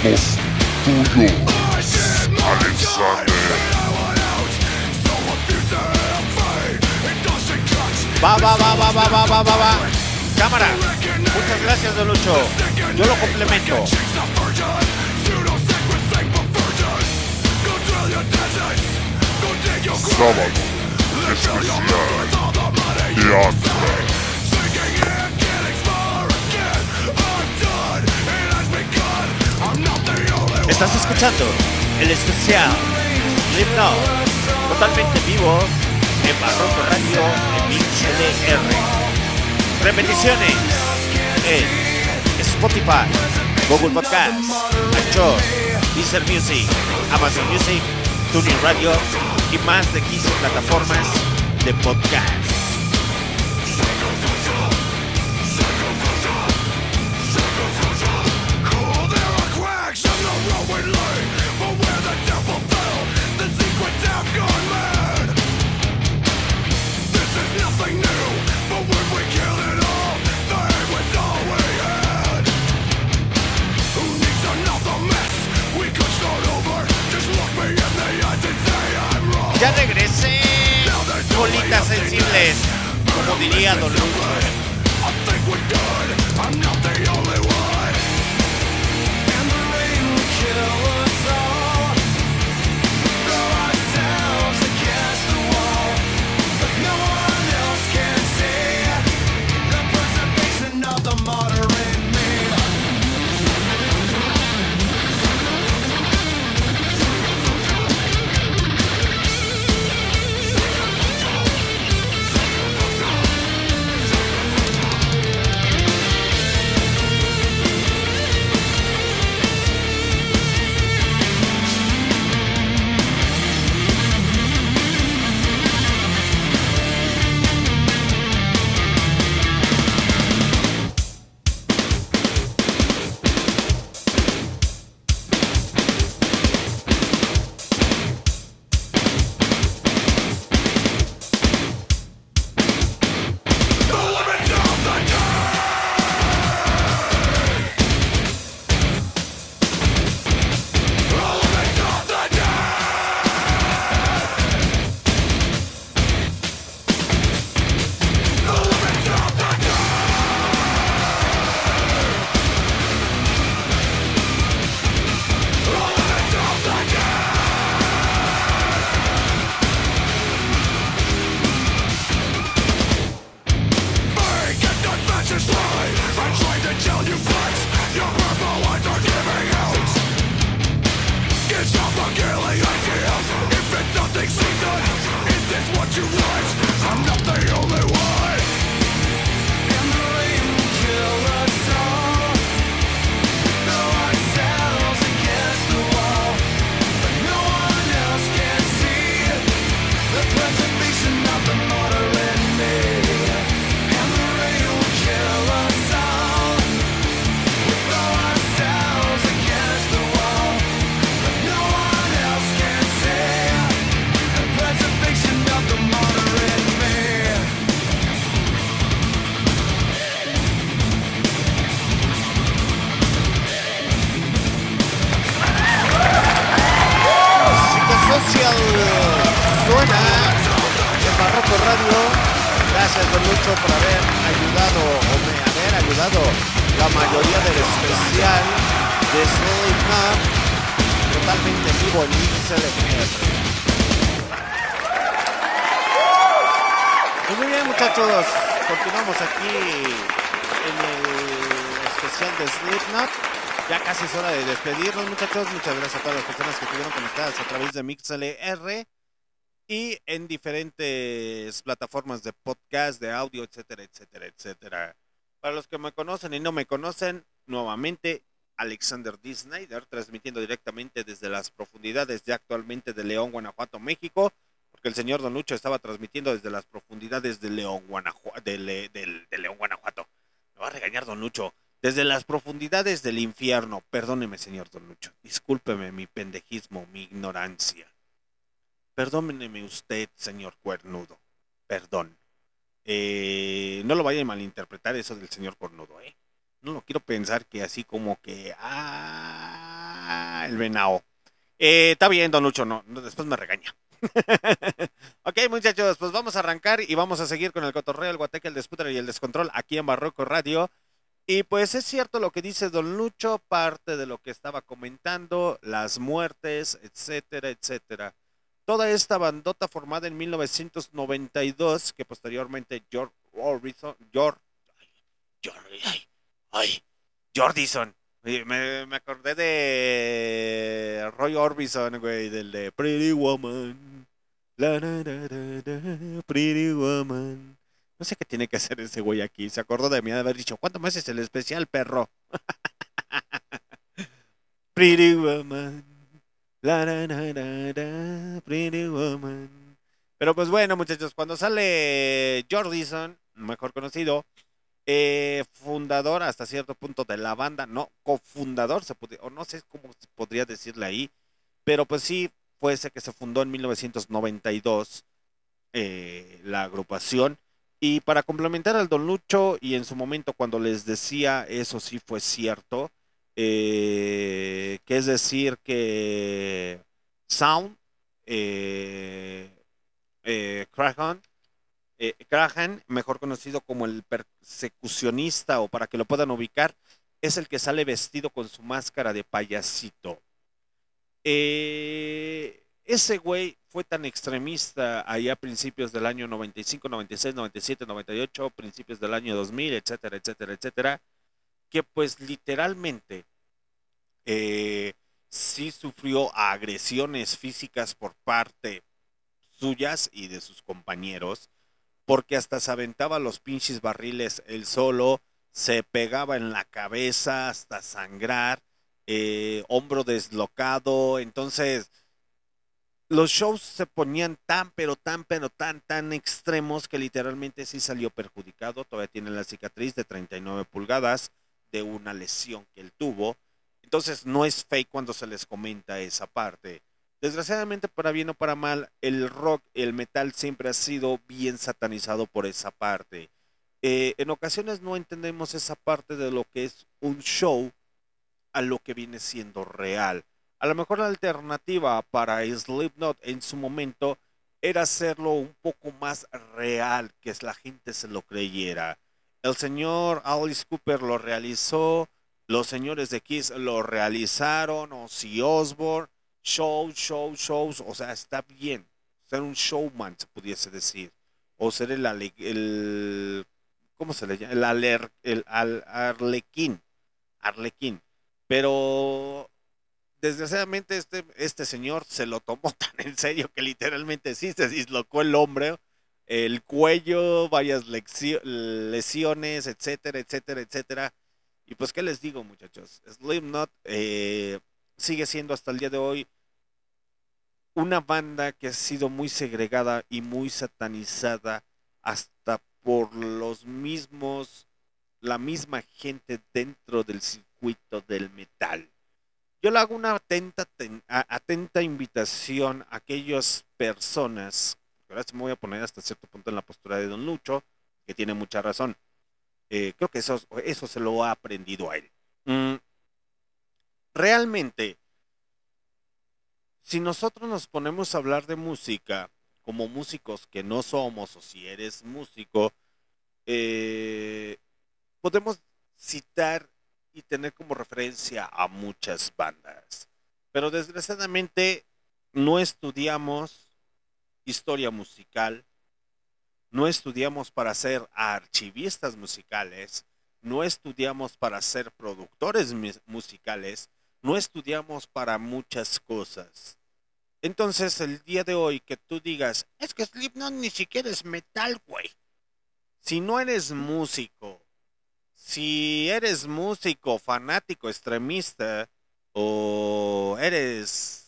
Todos. Alexander. Va, va, va, va, va, va, va, va, va. Cámara. Muchas gracias, Don Lucho. Yo lo complemento. Sábado especial de Antra. Estás escuchando el especial Slipknot, totalmente vivo en Barroco Radio en XLR. Repeticiones en Spotify, Google Podcast, Anchor, Deezer Music, Amazon Music, TuneIn Radio y más de 15 plataformas de podcast. Ya regresé, bolitas sensibles, como diría Don. De MixLR y en diferentes plataformas de podcast, de audio, etcétera, etcétera, etcétera. Para los que me conocen y no me conocen, nuevamente Alexander D. Snyder, transmitiendo directamente desde las profundidades ya actualmente de León, Guanajuato, México, porque el señor Don Lucho estaba transmitiendo desde las profundidades de León, Guanajuato, de, Le- del- de León, Guanajuato. Me va a regañar Don Lucho. Desde las profundidades del infierno. Perdóneme, señor Don Lucho. Discúlpeme mi pendejismo, mi ignorancia. Perdóneme usted, señor cuernudo. Perdón. Eh, no lo vaya a malinterpretar eso del señor cornudo, ¿eh? No lo quiero pensar que así como que... Ah, el venao. Eh, está bien, don Lucho, no, no, después me regaña. ok, muchachos, pues vamos a arrancar y vamos a seguir con el cotorreo, el guateque, el disputa y el descontrol aquí en Barroco Radio. Y pues es cierto lo que dice Don Lucho, parte de lo que estaba comentando, las muertes, etcétera, etcétera. Toda esta bandota formada en 1992, que posteriormente George Orbison, George, George, ay, ay, Jordison. Me, me acordé de Roy Orbison, güey, del de Pretty Woman. La, la, la, Pretty Woman. No sé qué tiene que hacer ese güey aquí. Se acordó de mí de haber dicho, ¿cuánto más es el especial, perro? Pretty Woman. La, la, la, la, Pretty Woman. Pero pues bueno, muchachos, cuando sale Jordison, mejor conocido, eh, fundador hasta cierto punto de la banda, no, cofundador, se podría, o no sé cómo podría decirle ahí, pero pues sí, fue ese que se fundó en 1992 eh, la agrupación. Y para complementar al Don Lucho, y en su momento cuando les decía eso sí fue cierto, eh, que es decir que Sound, eh, eh, Crahan, eh, Crahan, mejor conocido como el persecucionista o para que lo puedan ubicar, es el que sale vestido con su máscara de payasito. Eh, ese güey fue tan extremista ahí a principios del año 95, 96, 97, 98, principios del año 2000, etcétera, etcétera, etcétera, que pues literalmente eh, sí sufrió agresiones físicas por parte suyas y de sus compañeros, porque hasta se aventaba los pinches barriles él solo, se pegaba en la cabeza hasta sangrar, eh, hombro deslocado, entonces los shows se ponían tan, pero tan, pero tan, tan extremos que literalmente sí salió perjudicado, todavía tiene la cicatriz de 39 pulgadas de una lesión que él tuvo, entonces no es fake cuando se les comenta esa parte. Desgraciadamente, para bien o para mal, el rock, el metal siempre ha sido bien satanizado por esa parte. Eh, en ocasiones no entendemos esa parte de lo que es un show a lo que viene siendo real. A lo mejor la alternativa para Slipknot en su momento era hacerlo un poco más real, que la gente se lo creyera. El señor Alice Cooper lo realizó, los señores de Kiss lo realizaron, Ozzy Osbourne, shows, shows, shows, o sea, está bien. Ser un showman, se pudiese decir. O ser el, ale- el ¿cómo se le llama? El, aler- el al- arlequín. Arlequín. Pero desgraciadamente este, este señor se lo tomó tan en serio que literalmente sí se dislocó el hombre, el cuello, varias lesiones, etcétera, etcétera, etcétera. Y pues, ¿qué les digo, muchachos? Slipknot eh, sigue siendo hasta el día de hoy una banda que ha sido muy segregada y muy satanizada hasta por los mismos, la misma gente dentro del circuito del metal. Yo le hago una atenta, atenta invitación a aquellas personas, ahora sí me voy a poner hasta cierto punto en la postura de Don Lucho, que tiene mucha razón. Eh, creo que eso, eso se lo ha aprendido a él. Mm, realmente, si nosotros nos ponemos a hablar de música, como músicos que no somos, o si eres músico, eh, podemos citar y tener como referencia a muchas bandas. Pero desgraciadamente no estudiamos historia musical, no estudiamos para ser archivistas musicales, no estudiamos para ser productores musicales, no estudiamos para muchas cosas. Entonces, el día de hoy que tú digas, es que Slipknot ni siquiera es metal, güey. Si no eres músico, si eres músico, fanático, extremista, o eres,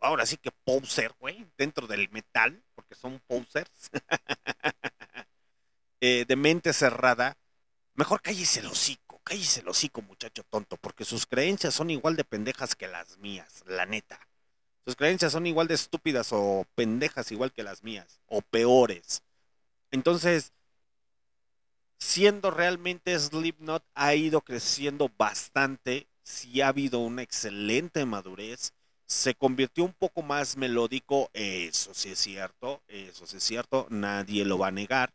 ahora sí que poser, güey, dentro del metal, porque son posers, eh, de mente cerrada, mejor cállese el hocico, cállese el hocico, muchacho tonto, porque sus creencias son igual de pendejas que las mías, la neta. Sus creencias son igual de estúpidas o pendejas igual que las mías, o peores. Entonces, siendo realmente Slipknot ha ido creciendo bastante, sí ha habido una excelente madurez. Se convirtió un poco más melódico, eso sí es cierto, eso sí es cierto, nadie lo va a negar.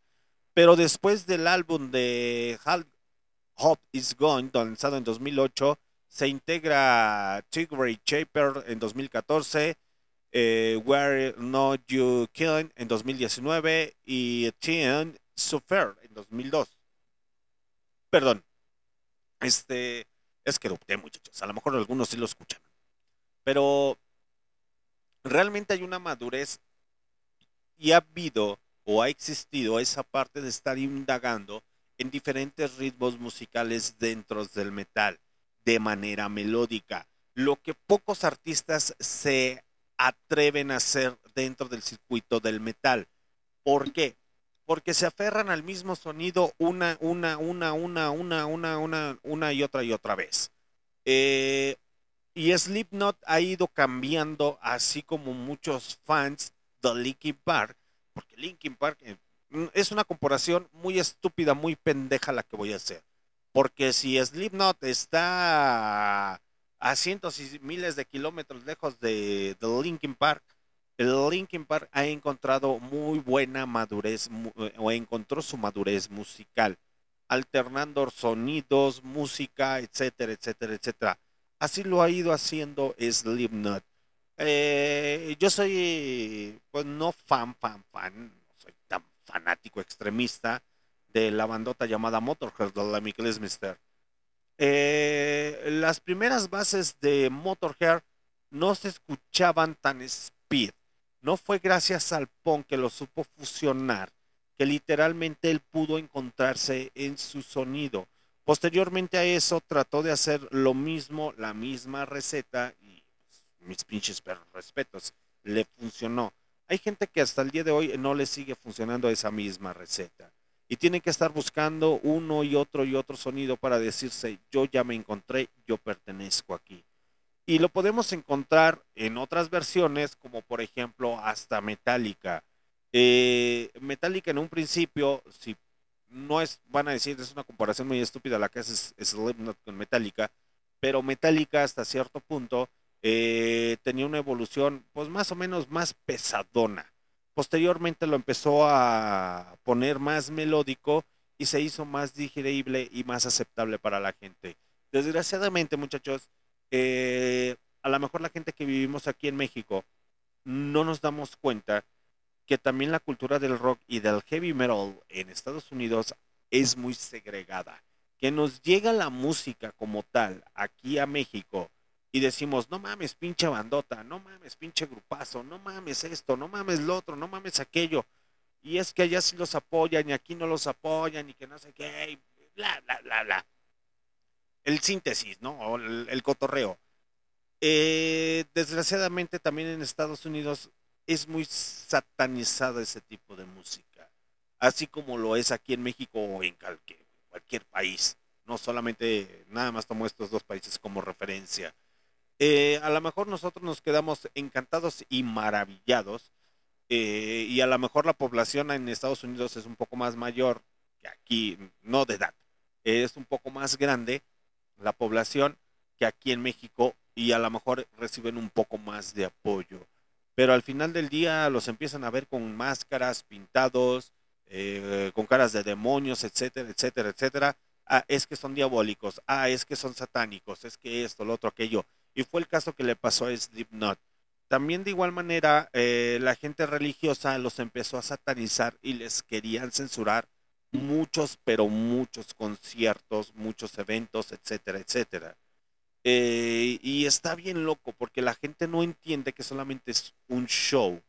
Pero después del álbum de Hal Hope is Gone, lanzado en 2008, se integra Tigray Chaper en 2014, eh, Where Not You Killing en 2019 y Teen Suffer en 2002. Perdón, este es que erupté, muchachos. A lo mejor algunos sí lo escuchan. Pero realmente hay una madurez y ha habido o ha existido esa parte de estar indagando en diferentes ritmos musicales dentro del metal de manera melódica, lo que pocos artistas se atreven a hacer dentro del circuito del metal. ¿Por qué? Porque se aferran al mismo sonido una, una, una, una, una, una, una, una y otra y otra vez. Eh, y Slipknot ha ido cambiando, así como muchos fans de Linkin Park, porque Linkin Park eh, mm, es una comparación muy estúpida, muy pendeja la que voy a hacer. Porque si Slipknot está a cientos y miles de kilómetros lejos de, Linkin Park, el Linkin Park ha encontrado muy buena madurez, eh, o encontró su madurez musical, alternando sonidos, música, etcétera, etcétera, etcétera. Así lo ha ido haciendo Slipknot. Eh, yo soy, pues no fan, fan, fan, no soy tan fanático extremista de la bandota llamada Motorhead de Lemmy Kilmister. Eh, las primeras bases de Motorhead no se escuchaban tan speed. No fue gracias al punk que lo supo fusionar, que literalmente él pudo encontrarse en su sonido. Posteriormente a eso trató de hacer lo mismo, la misma receta y mis pinches perros respetos, le funcionó. Hay gente que hasta el día de hoy no le sigue funcionando esa misma receta y tienen que estar buscando uno y otro y otro sonido para decirse yo ya me encontré, yo pertenezco aquí. Y lo podemos encontrar en otras versiones, como por ejemplo hasta Metallica. Eh, Metallica en un principio, si no es, van a decir, es una comparación muy estúpida la que hace Slipknot con Metallica, pero Metallica hasta cierto punto eh, tenía una evolución pues más o menos más pesadona. Posteriormente lo empezó a poner más melódico y se hizo más digerible y más aceptable para la gente. Desgraciadamente, muchachos, eh, a lo mejor la gente que vivimos aquí en México no nos damos cuenta que también la cultura del rock y del heavy metal en Estados Unidos es muy segregada. Que nos llega la música como tal aquí a México y decimos, no mames, pinche bandota, no mames, pinche grupazo, no mames esto, no mames lo otro, no mames aquello. Y es que allá sí los apoyan y aquí no los apoyan y que no sé qué, y bla, bla, bla, bla. El síntesis, ¿no? O el, cotorreo. Eh, desgraciadamente también en Estados Unidos es muy satanizado ese tipo de música, así como lo es aquí en México o en cualquier, cualquier país. No solamente, nada más tomo estos dos países como referencia. Eh, a lo mejor nosotros nos quedamos encantados y maravillados, eh, y a lo mejor la población en Estados Unidos es un poco más mayor que aquí, no de edad, es un poco más grande la población que aquí en México y a lo mejor reciben un poco más de apoyo. Pero al final del día los empiezan a ver con máscaras, pintados, eh, con caras de demonios, etcétera, etcétera, etcétera. Ah, es que son diabólicos, ah, es que son satánicos, es que esto, lo otro, aquello. Y fue el caso que le pasó a Slipknot. También de igual manera, eh, la gente religiosa los empezó a satanizar y les querían censurar muchos, pero muchos conciertos, muchos eventos, etcétera, etcétera. Eh, y está bien loco porque la gente no entiende que solamente es un show.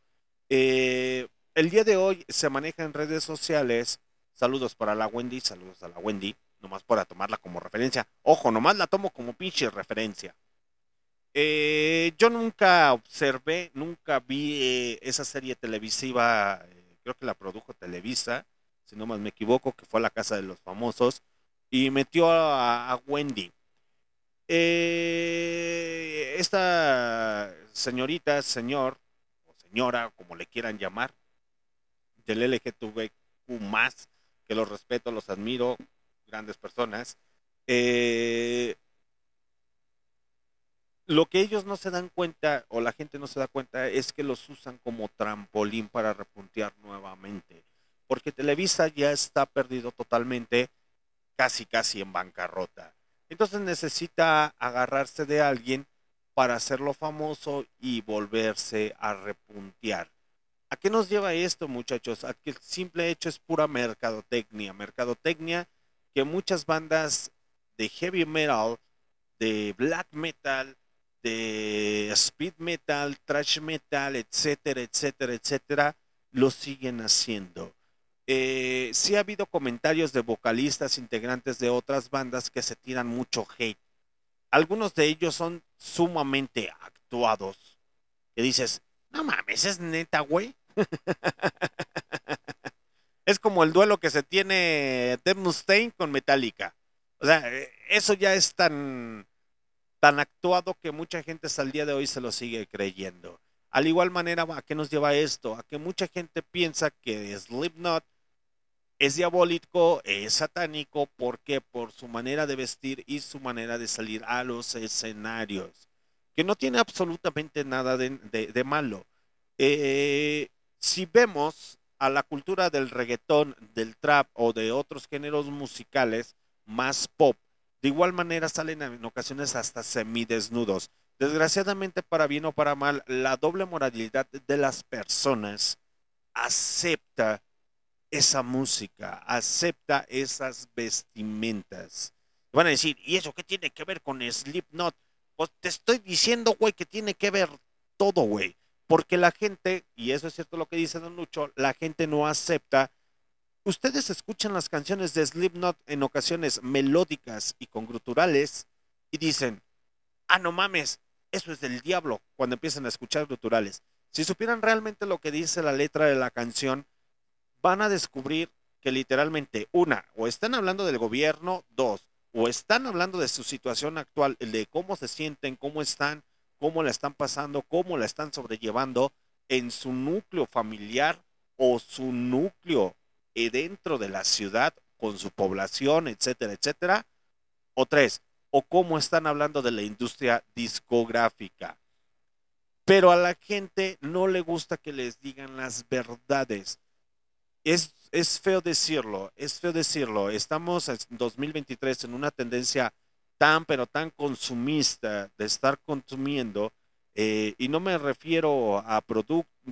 Eh, el día de hoy se maneja en redes sociales. Saludos para la Wendy, saludos a la Wendy, nomás para tomarla como referencia. Ojo, nomás la tomo como pinche referencia. Eh, yo nunca observé, nunca vi eh, esa serie televisiva, eh, creo que la produjo Televisa, si no más me equivoco, que fue a la casa de los famosos, y metió a, a Wendy. Eh, esta señorita, señor, o señora, como le quieran llamar, del LGTBQ más, que los respeto, los admiro, grandes personas, eh, lo que ellos no se dan cuenta o la gente no se da cuenta es que los usan como trampolín para repuntear nuevamente. Porque Televisa ya está perdido totalmente, casi casi en bancarrota. Entonces necesita agarrarse de alguien para hacerlo famoso y volverse a repuntear. ¿A qué nos lleva esto, muchachos? A que el simple hecho es pura mercadotecnia. Mercadotecnia que muchas bandas de heavy metal, de black metal, de speed metal, thrash metal, etcétera, etcétera, etcétera, lo siguen haciendo. Eh, sí ha habido comentarios de vocalistas integrantes de otras bandas que se tiran mucho hate. Algunos de ellos son sumamente actuados. Que dices, no mames, es neta, güey. es como el duelo que se tiene Dave Mustaine con Metallica. O sea, eso ya es tan, tan actuado que mucha gente hasta el día de hoy se lo sigue creyendo. Al igual manera, ¿a qué nos lleva esto? A que mucha gente piensa que Slipknot es diabólico, es satánico, ¿por qué? Por su manera de vestir y su manera de salir a los escenarios, que no tiene absolutamente nada de malo. Eh, si vemos a la cultura del reggaetón, del trap o de otros géneros musicales más pop, de igual manera salen en ocasiones hasta semidesnudos. Desgraciadamente, para bien o para mal, la doble moralidad de las personas acepta esa música, acepta esas vestimentas. Van a decir, ¿y eso qué tiene que ver con Slipknot? Pues te estoy diciendo, güey, que tiene que ver todo, güey. Porque la gente, y eso es cierto lo que dice Don Lucho, la gente no acepta. Ustedes escuchan las canciones de Slipknot en ocasiones melódicas y con gruturales y dicen, ah, no mames, eso es del diablo cuando empiezan a escuchar gruturales. Si supieran realmente lo que dice la letra de la canción, van a descubrir que literalmente, una, o están hablando del gobierno, dos, o están hablando de su situación actual, de cómo se sienten, cómo están, cómo la están pasando, cómo la están sobrellevando en su núcleo familiar o su núcleo eh, dentro de la ciudad con su población, etcétera, etcétera. O tres, o cómo están hablando de la industria discográfica. Pero a la gente no le gusta que les digan las verdades es, es feo decirlo, es feo decirlo. Estamos en 2023 en una tendencia tan, pero tan consumista de estar consumiendo, eh, y no me refiero a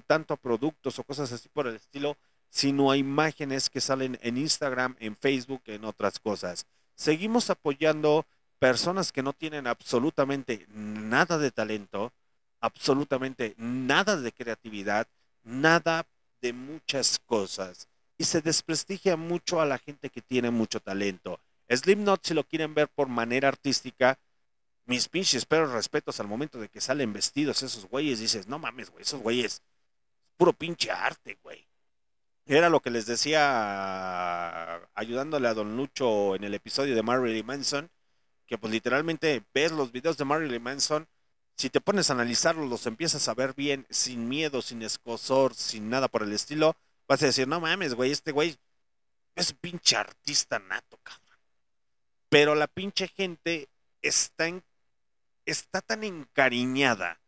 tanto a productos o cosas así por el estilo, sino a imágenes que salen en Instagram, en Facebook, en otras cosas. Seguimos apoyando personas que no tienen absolutamente nada de talento, absolutamente nada de creatividad, nada de muchas cosas y se desprestigia mucho a la gente que tiene mucho talento. Slipknot, si lo quieren ver por manera artística, mis pinches pero respetos al momento de que salen vestidos esos güeyes, dices, no mames, güey, esos güeyes, puro pinche arte, güey. Era lo que les decía ayudándole a Don Lucho en el episodio de Marilyn Manson, que pues literalmente ves los videos de Marilyn Manson, si te pones a analizarlos, los empiezas a ver bien, sin miedo, sin escosor, sin nada por el estilo, vas a decir, no mames, güey, este güey es un pinche artista nato, cabrón. Pero la pinche gente está, en- está tan encariñada,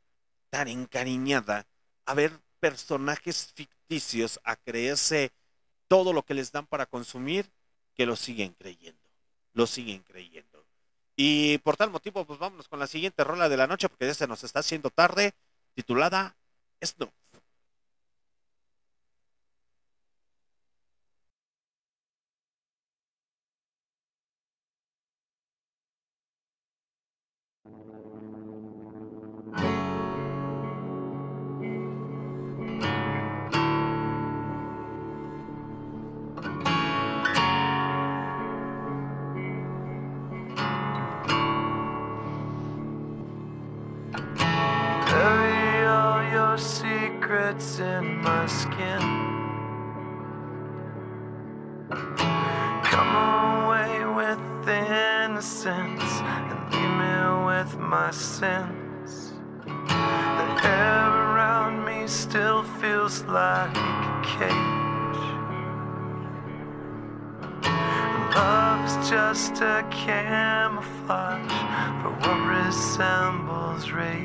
tan encariñada a ver personajes ficticios, a creerse todo lo que les dan para consumir, que lo siguen creyendo, lo siguen creyendo. Y por tal motivo, pues vámonos con la siguiente rola de la noche, porque ya se nos está haciendo tarde, titulada Snoop. Secrets in my skin. Come away with innocence and leave me with my sins. The air around me still feels like a cage. Love is just a camouflage for what resembles rage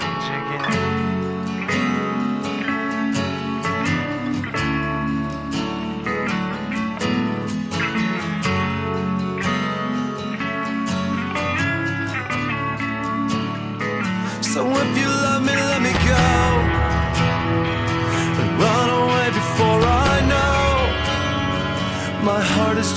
again.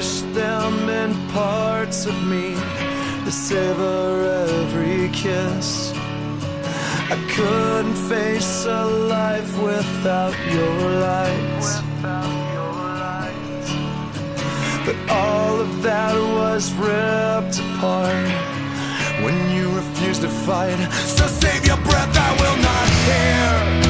Cherish them in parts of me that savor every kiss. I couldn't face a life without your light. But all of that was ripped apart when you refused to fight. So save your breath, I will not hear.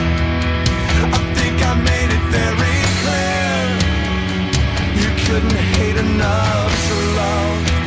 Couldn't hate enough to love.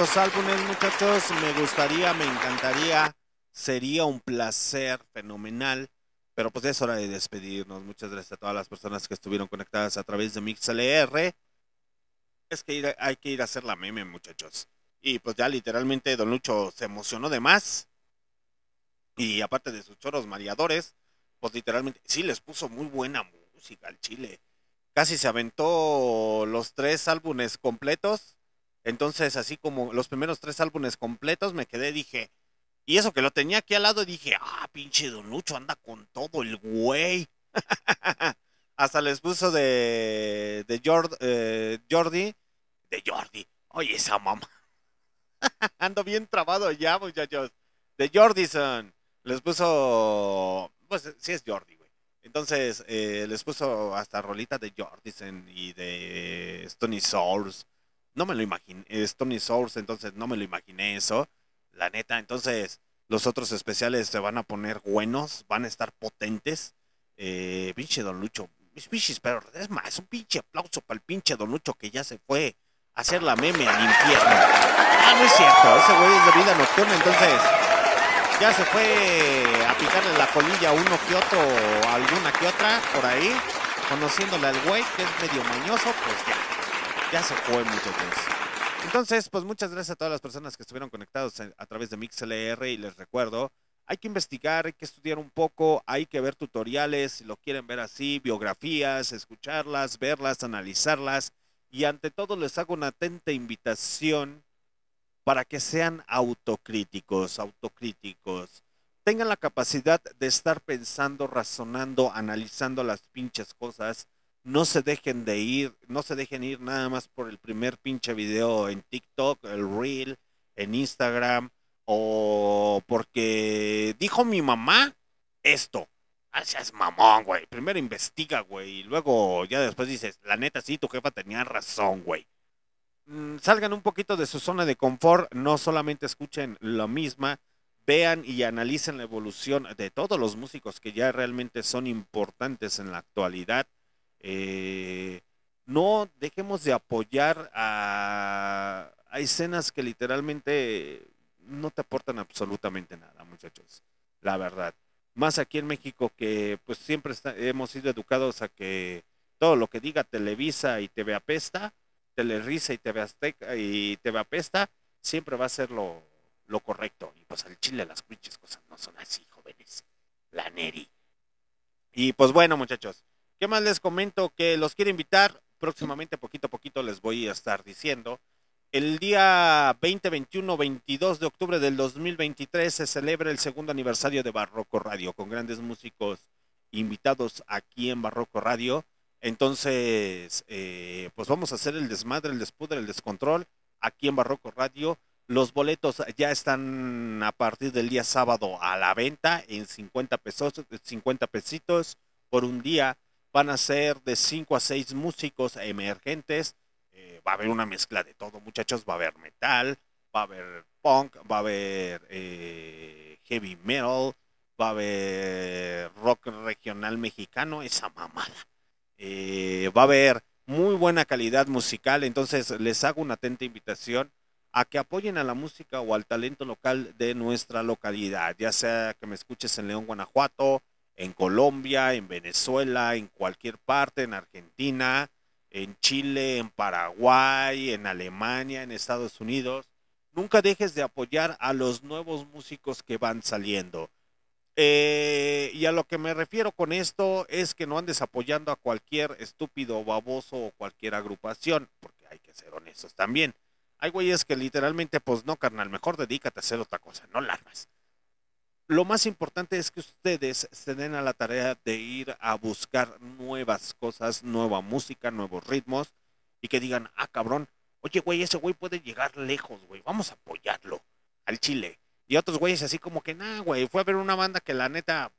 Otros álbumes, muchachos, me gustaría, me encantaría, sería un placer fenomenal. Pero pues es hora de despedirnos. Muchas gracias a todas las personas que estuvieron conectadas a través de MixLR. Es que hay que ir a hacer la meme, muchachos. Y pues ya literalmente Don Lucho se emocionó de más. Y aparte de sus choros mareadores, pues literalmente sí les puso muy buena música al chile. Casi se aventó los tres álbumes completos. Entonces, así como los primeros tres álbumes completos, me quedé, dije, y eso que lo tenía aquí al lado, dije, ah, pinche Don Lucho anda con todo el güey. Hasta les puso de, de eh, Jordi, de Jordi, oye esa mamá. Ando bien trabado ya, muchachos. De Jordison. Les puso. Pues sí es Jordi, güey. Entonces, eh, les puso hasta rolita de Jordison y de Stony Source. No me lo imaginé. eh, Stony Source, entonces no me lo imaginé eso. La neta, entonces los otros especiales se van a poner buenos, van a estar potentes. Eh, pinche Don Lucho. Mis pinches pero es más, un pinche aplauso para el pinche Don Lucho que ya se fue a hacer la meme al infierno. Ah, no es cierto, ese güey es de vida nocturna, entonces ya se fue a picarle la colilla a uno que otro, alguna que otra, por ahí. conociéndole al güey, que es medio mañoso, pues ya, ya se fue, muchachos. Entonces, pues muchas gracias a todas las personas que estuvieron conectados a, través de MixLR y les recuerdo, hay que investigar, hay que estudiar un poco, hay que ver tutoriales, si lo quieren ver así, biografías, escucharlas, verlas, analizarlas y ante todo les hago una atenta invitación para que sean autocríticos, autocríticos. Tengan la capacidad de estar pensando, razonando, analizando las pinches cosas. No se dejen de ir, no se dejen ir nada más por el primer pinche video en TikTok, el Reel, en Instagram, o porque dijo mi mamá esto. Ah, seas mamón, güey. Primero investiga, güey. Y luego ya después dices, la neta, sí, tu jefa tenía razón, güey. Mm, salgan un poquito de su zona de confort, no solamente escuchen lo misma, vean y analicen la evolución de todos los músicos que ya realmente son importantes en la actualidad. Eh, no dejemos de apoyar a, escenas que literalmente no te aportan absolutamente nada, muchachos. La verdad. Más aquí en México que pues siempre hemos sido educados a que todo lo que diga Televisa y TV Apesta, Telerisa y TV Azteca Apesta, siempre va a ser lo, lo correcto. Y pues al chile las pinches cosas no son así, jóvenes. La Neri. Y pues bueno, muchachos, ¿qué más les comento? Que los quiero invitar. Próximamente, poquito a poquito, les voy a estar diciendo. El día 20, 21, 22 de octubre del 2023 se celebra el segundo aniversario de Barroco Radio con grandes músicos invitados aquí en Barroco Radio. Entonces, eh, pues vamos a hacer el desmadre, el despudre, el descontrol aquí en Barroco Radio. Los boletos ya están a partir del día sábado a la venta en 50 pesos, 50 pesitos por un día. Van a ser de 5 a 6 músicos emergentes. Eh, va a haber una mezcla de todo, muchachos. Va a haber metal, va a haber punk, va a haber eh, heavy metal, va a haber rock regional mexicano, esa mamada. Eh, va a haber muy buena calidad musical, entonces les hago una atenta invitación a que apoyen a la música o al talento local de nuestra localidad, ya sea que me escuches en León, Guanajuato, en Colombia, en Venezuela, en cualquier parte, en Argentina, en Chile, en Paraguay, en Alemania, en Estados Unidos. Nunca dejes de apoyar a los nuevos músicos que van saliendo. Eh, y a lo que me refiero con esto es que no andes apoyando a cualquier estúpido, baboso o cualquier agrupación, porque hay que ser honestos también. Hay güeyes que literalmente, pues no, carnal, mejor dedícate a hacer otra cosa, no la armas. Lo más importante es que ustedes se den a la tarea de ir a buscar nuevas cosas, nueva música, nuevos ritmos, y que digan, ah, cabrón, oye, güey, ese güey puede llegar lejos, güey, vamos a apoyarlo al chile. Y otros güeyes así como que, nah, güey, fue a ver una banda que la neta,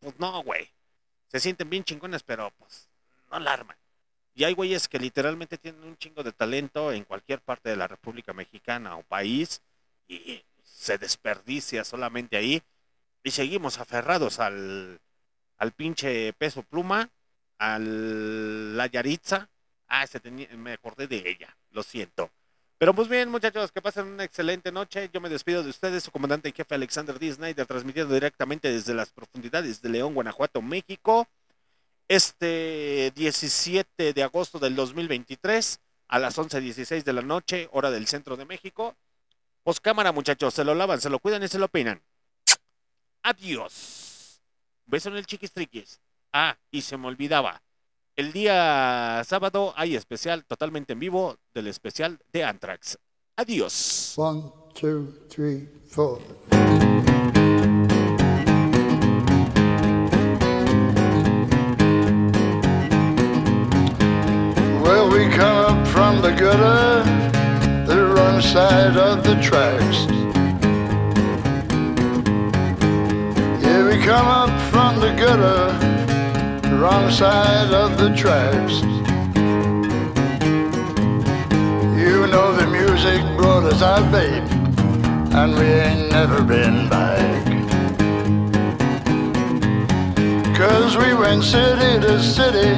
pues no, güey. Se sienten bien chingones, pero pues no la arman. Y hay güeyes que literalmente tienen un chingo de talento en cualquier parte de la República Mexicana o país y se desperdicia solamente ahí. Y seguimos aferrados al, al pinche peso pluma, al la Yaritza. Ah, se me acordé de ella, lo siento. Pero pues bien, muchachos, que pasen una excelente noche. Yo me despido de ustedes, su comandante en jefe Alexander D. Snyder, transmitiendo directamente desde las profundidades de León, Guanajuato, México. Este 17 de agosto del 2023, a las 11.16 de la noche, hora del centro de México. Pues cámara, muchachos, se lo lavan, se lo cuidan y se lo peinan. Adiós. Beso en el chiquis triquis. Ah, y se me olvidaba. El día sábado hay especial totalmente en vivo del especial de Anthrax. Adiós. One, two, three, four. Well, we come up from the gutter, the wrong side of the tracks. Come up from the gutter, wrong side of the tracks. You know the music brought us out, babe, and we ain't never been back. Cause we went city to city,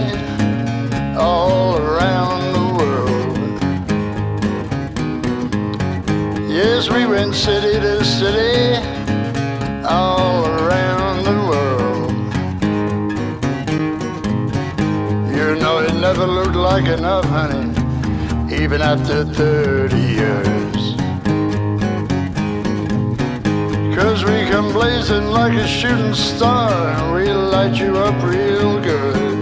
all around the world. Yes, we went city to city, all around never looked like enough, honey, even after 30 years. Cause we come blazing like a shooting star, and we light you up real good.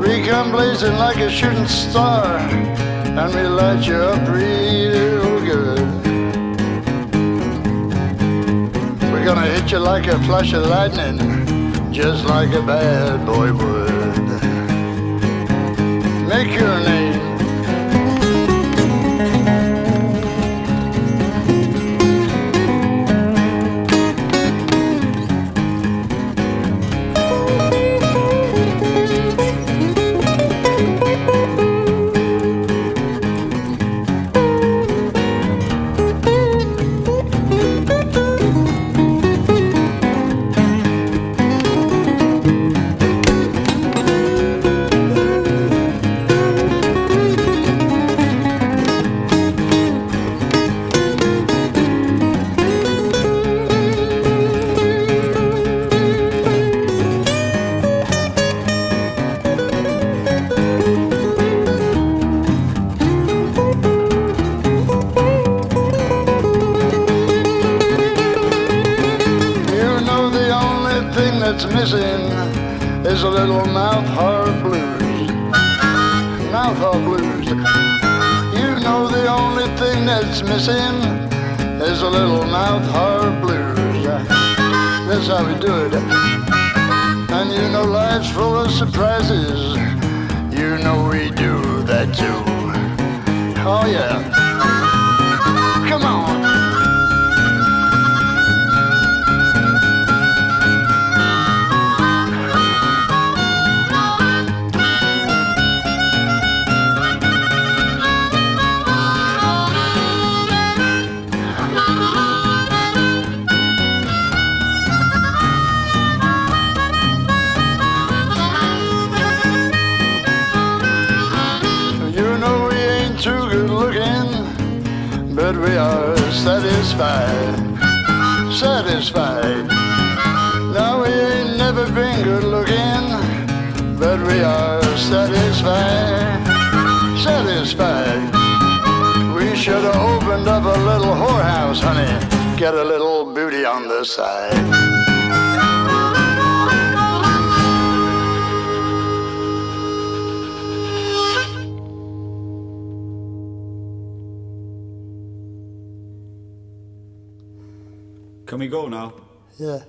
We come blazing like a shooting star, and we light you up real good. We're gonna hit you like a flash of lightning, just like a bad boy would. Make your name. Is a little mouth harp blues. Mouth harp blues. You know the only thing that's missing is a little mouth harp blues. That's how we do it. And you know life's full of surprises. You know we do that too. Oh yeah. But we are satisfied. Satisfied. No, we ain't never been good looking, but we are satisfied. Satisfied. We should have opened up a little whorehouse, honey. Get a little booty on the side. Can we go now? Yeah.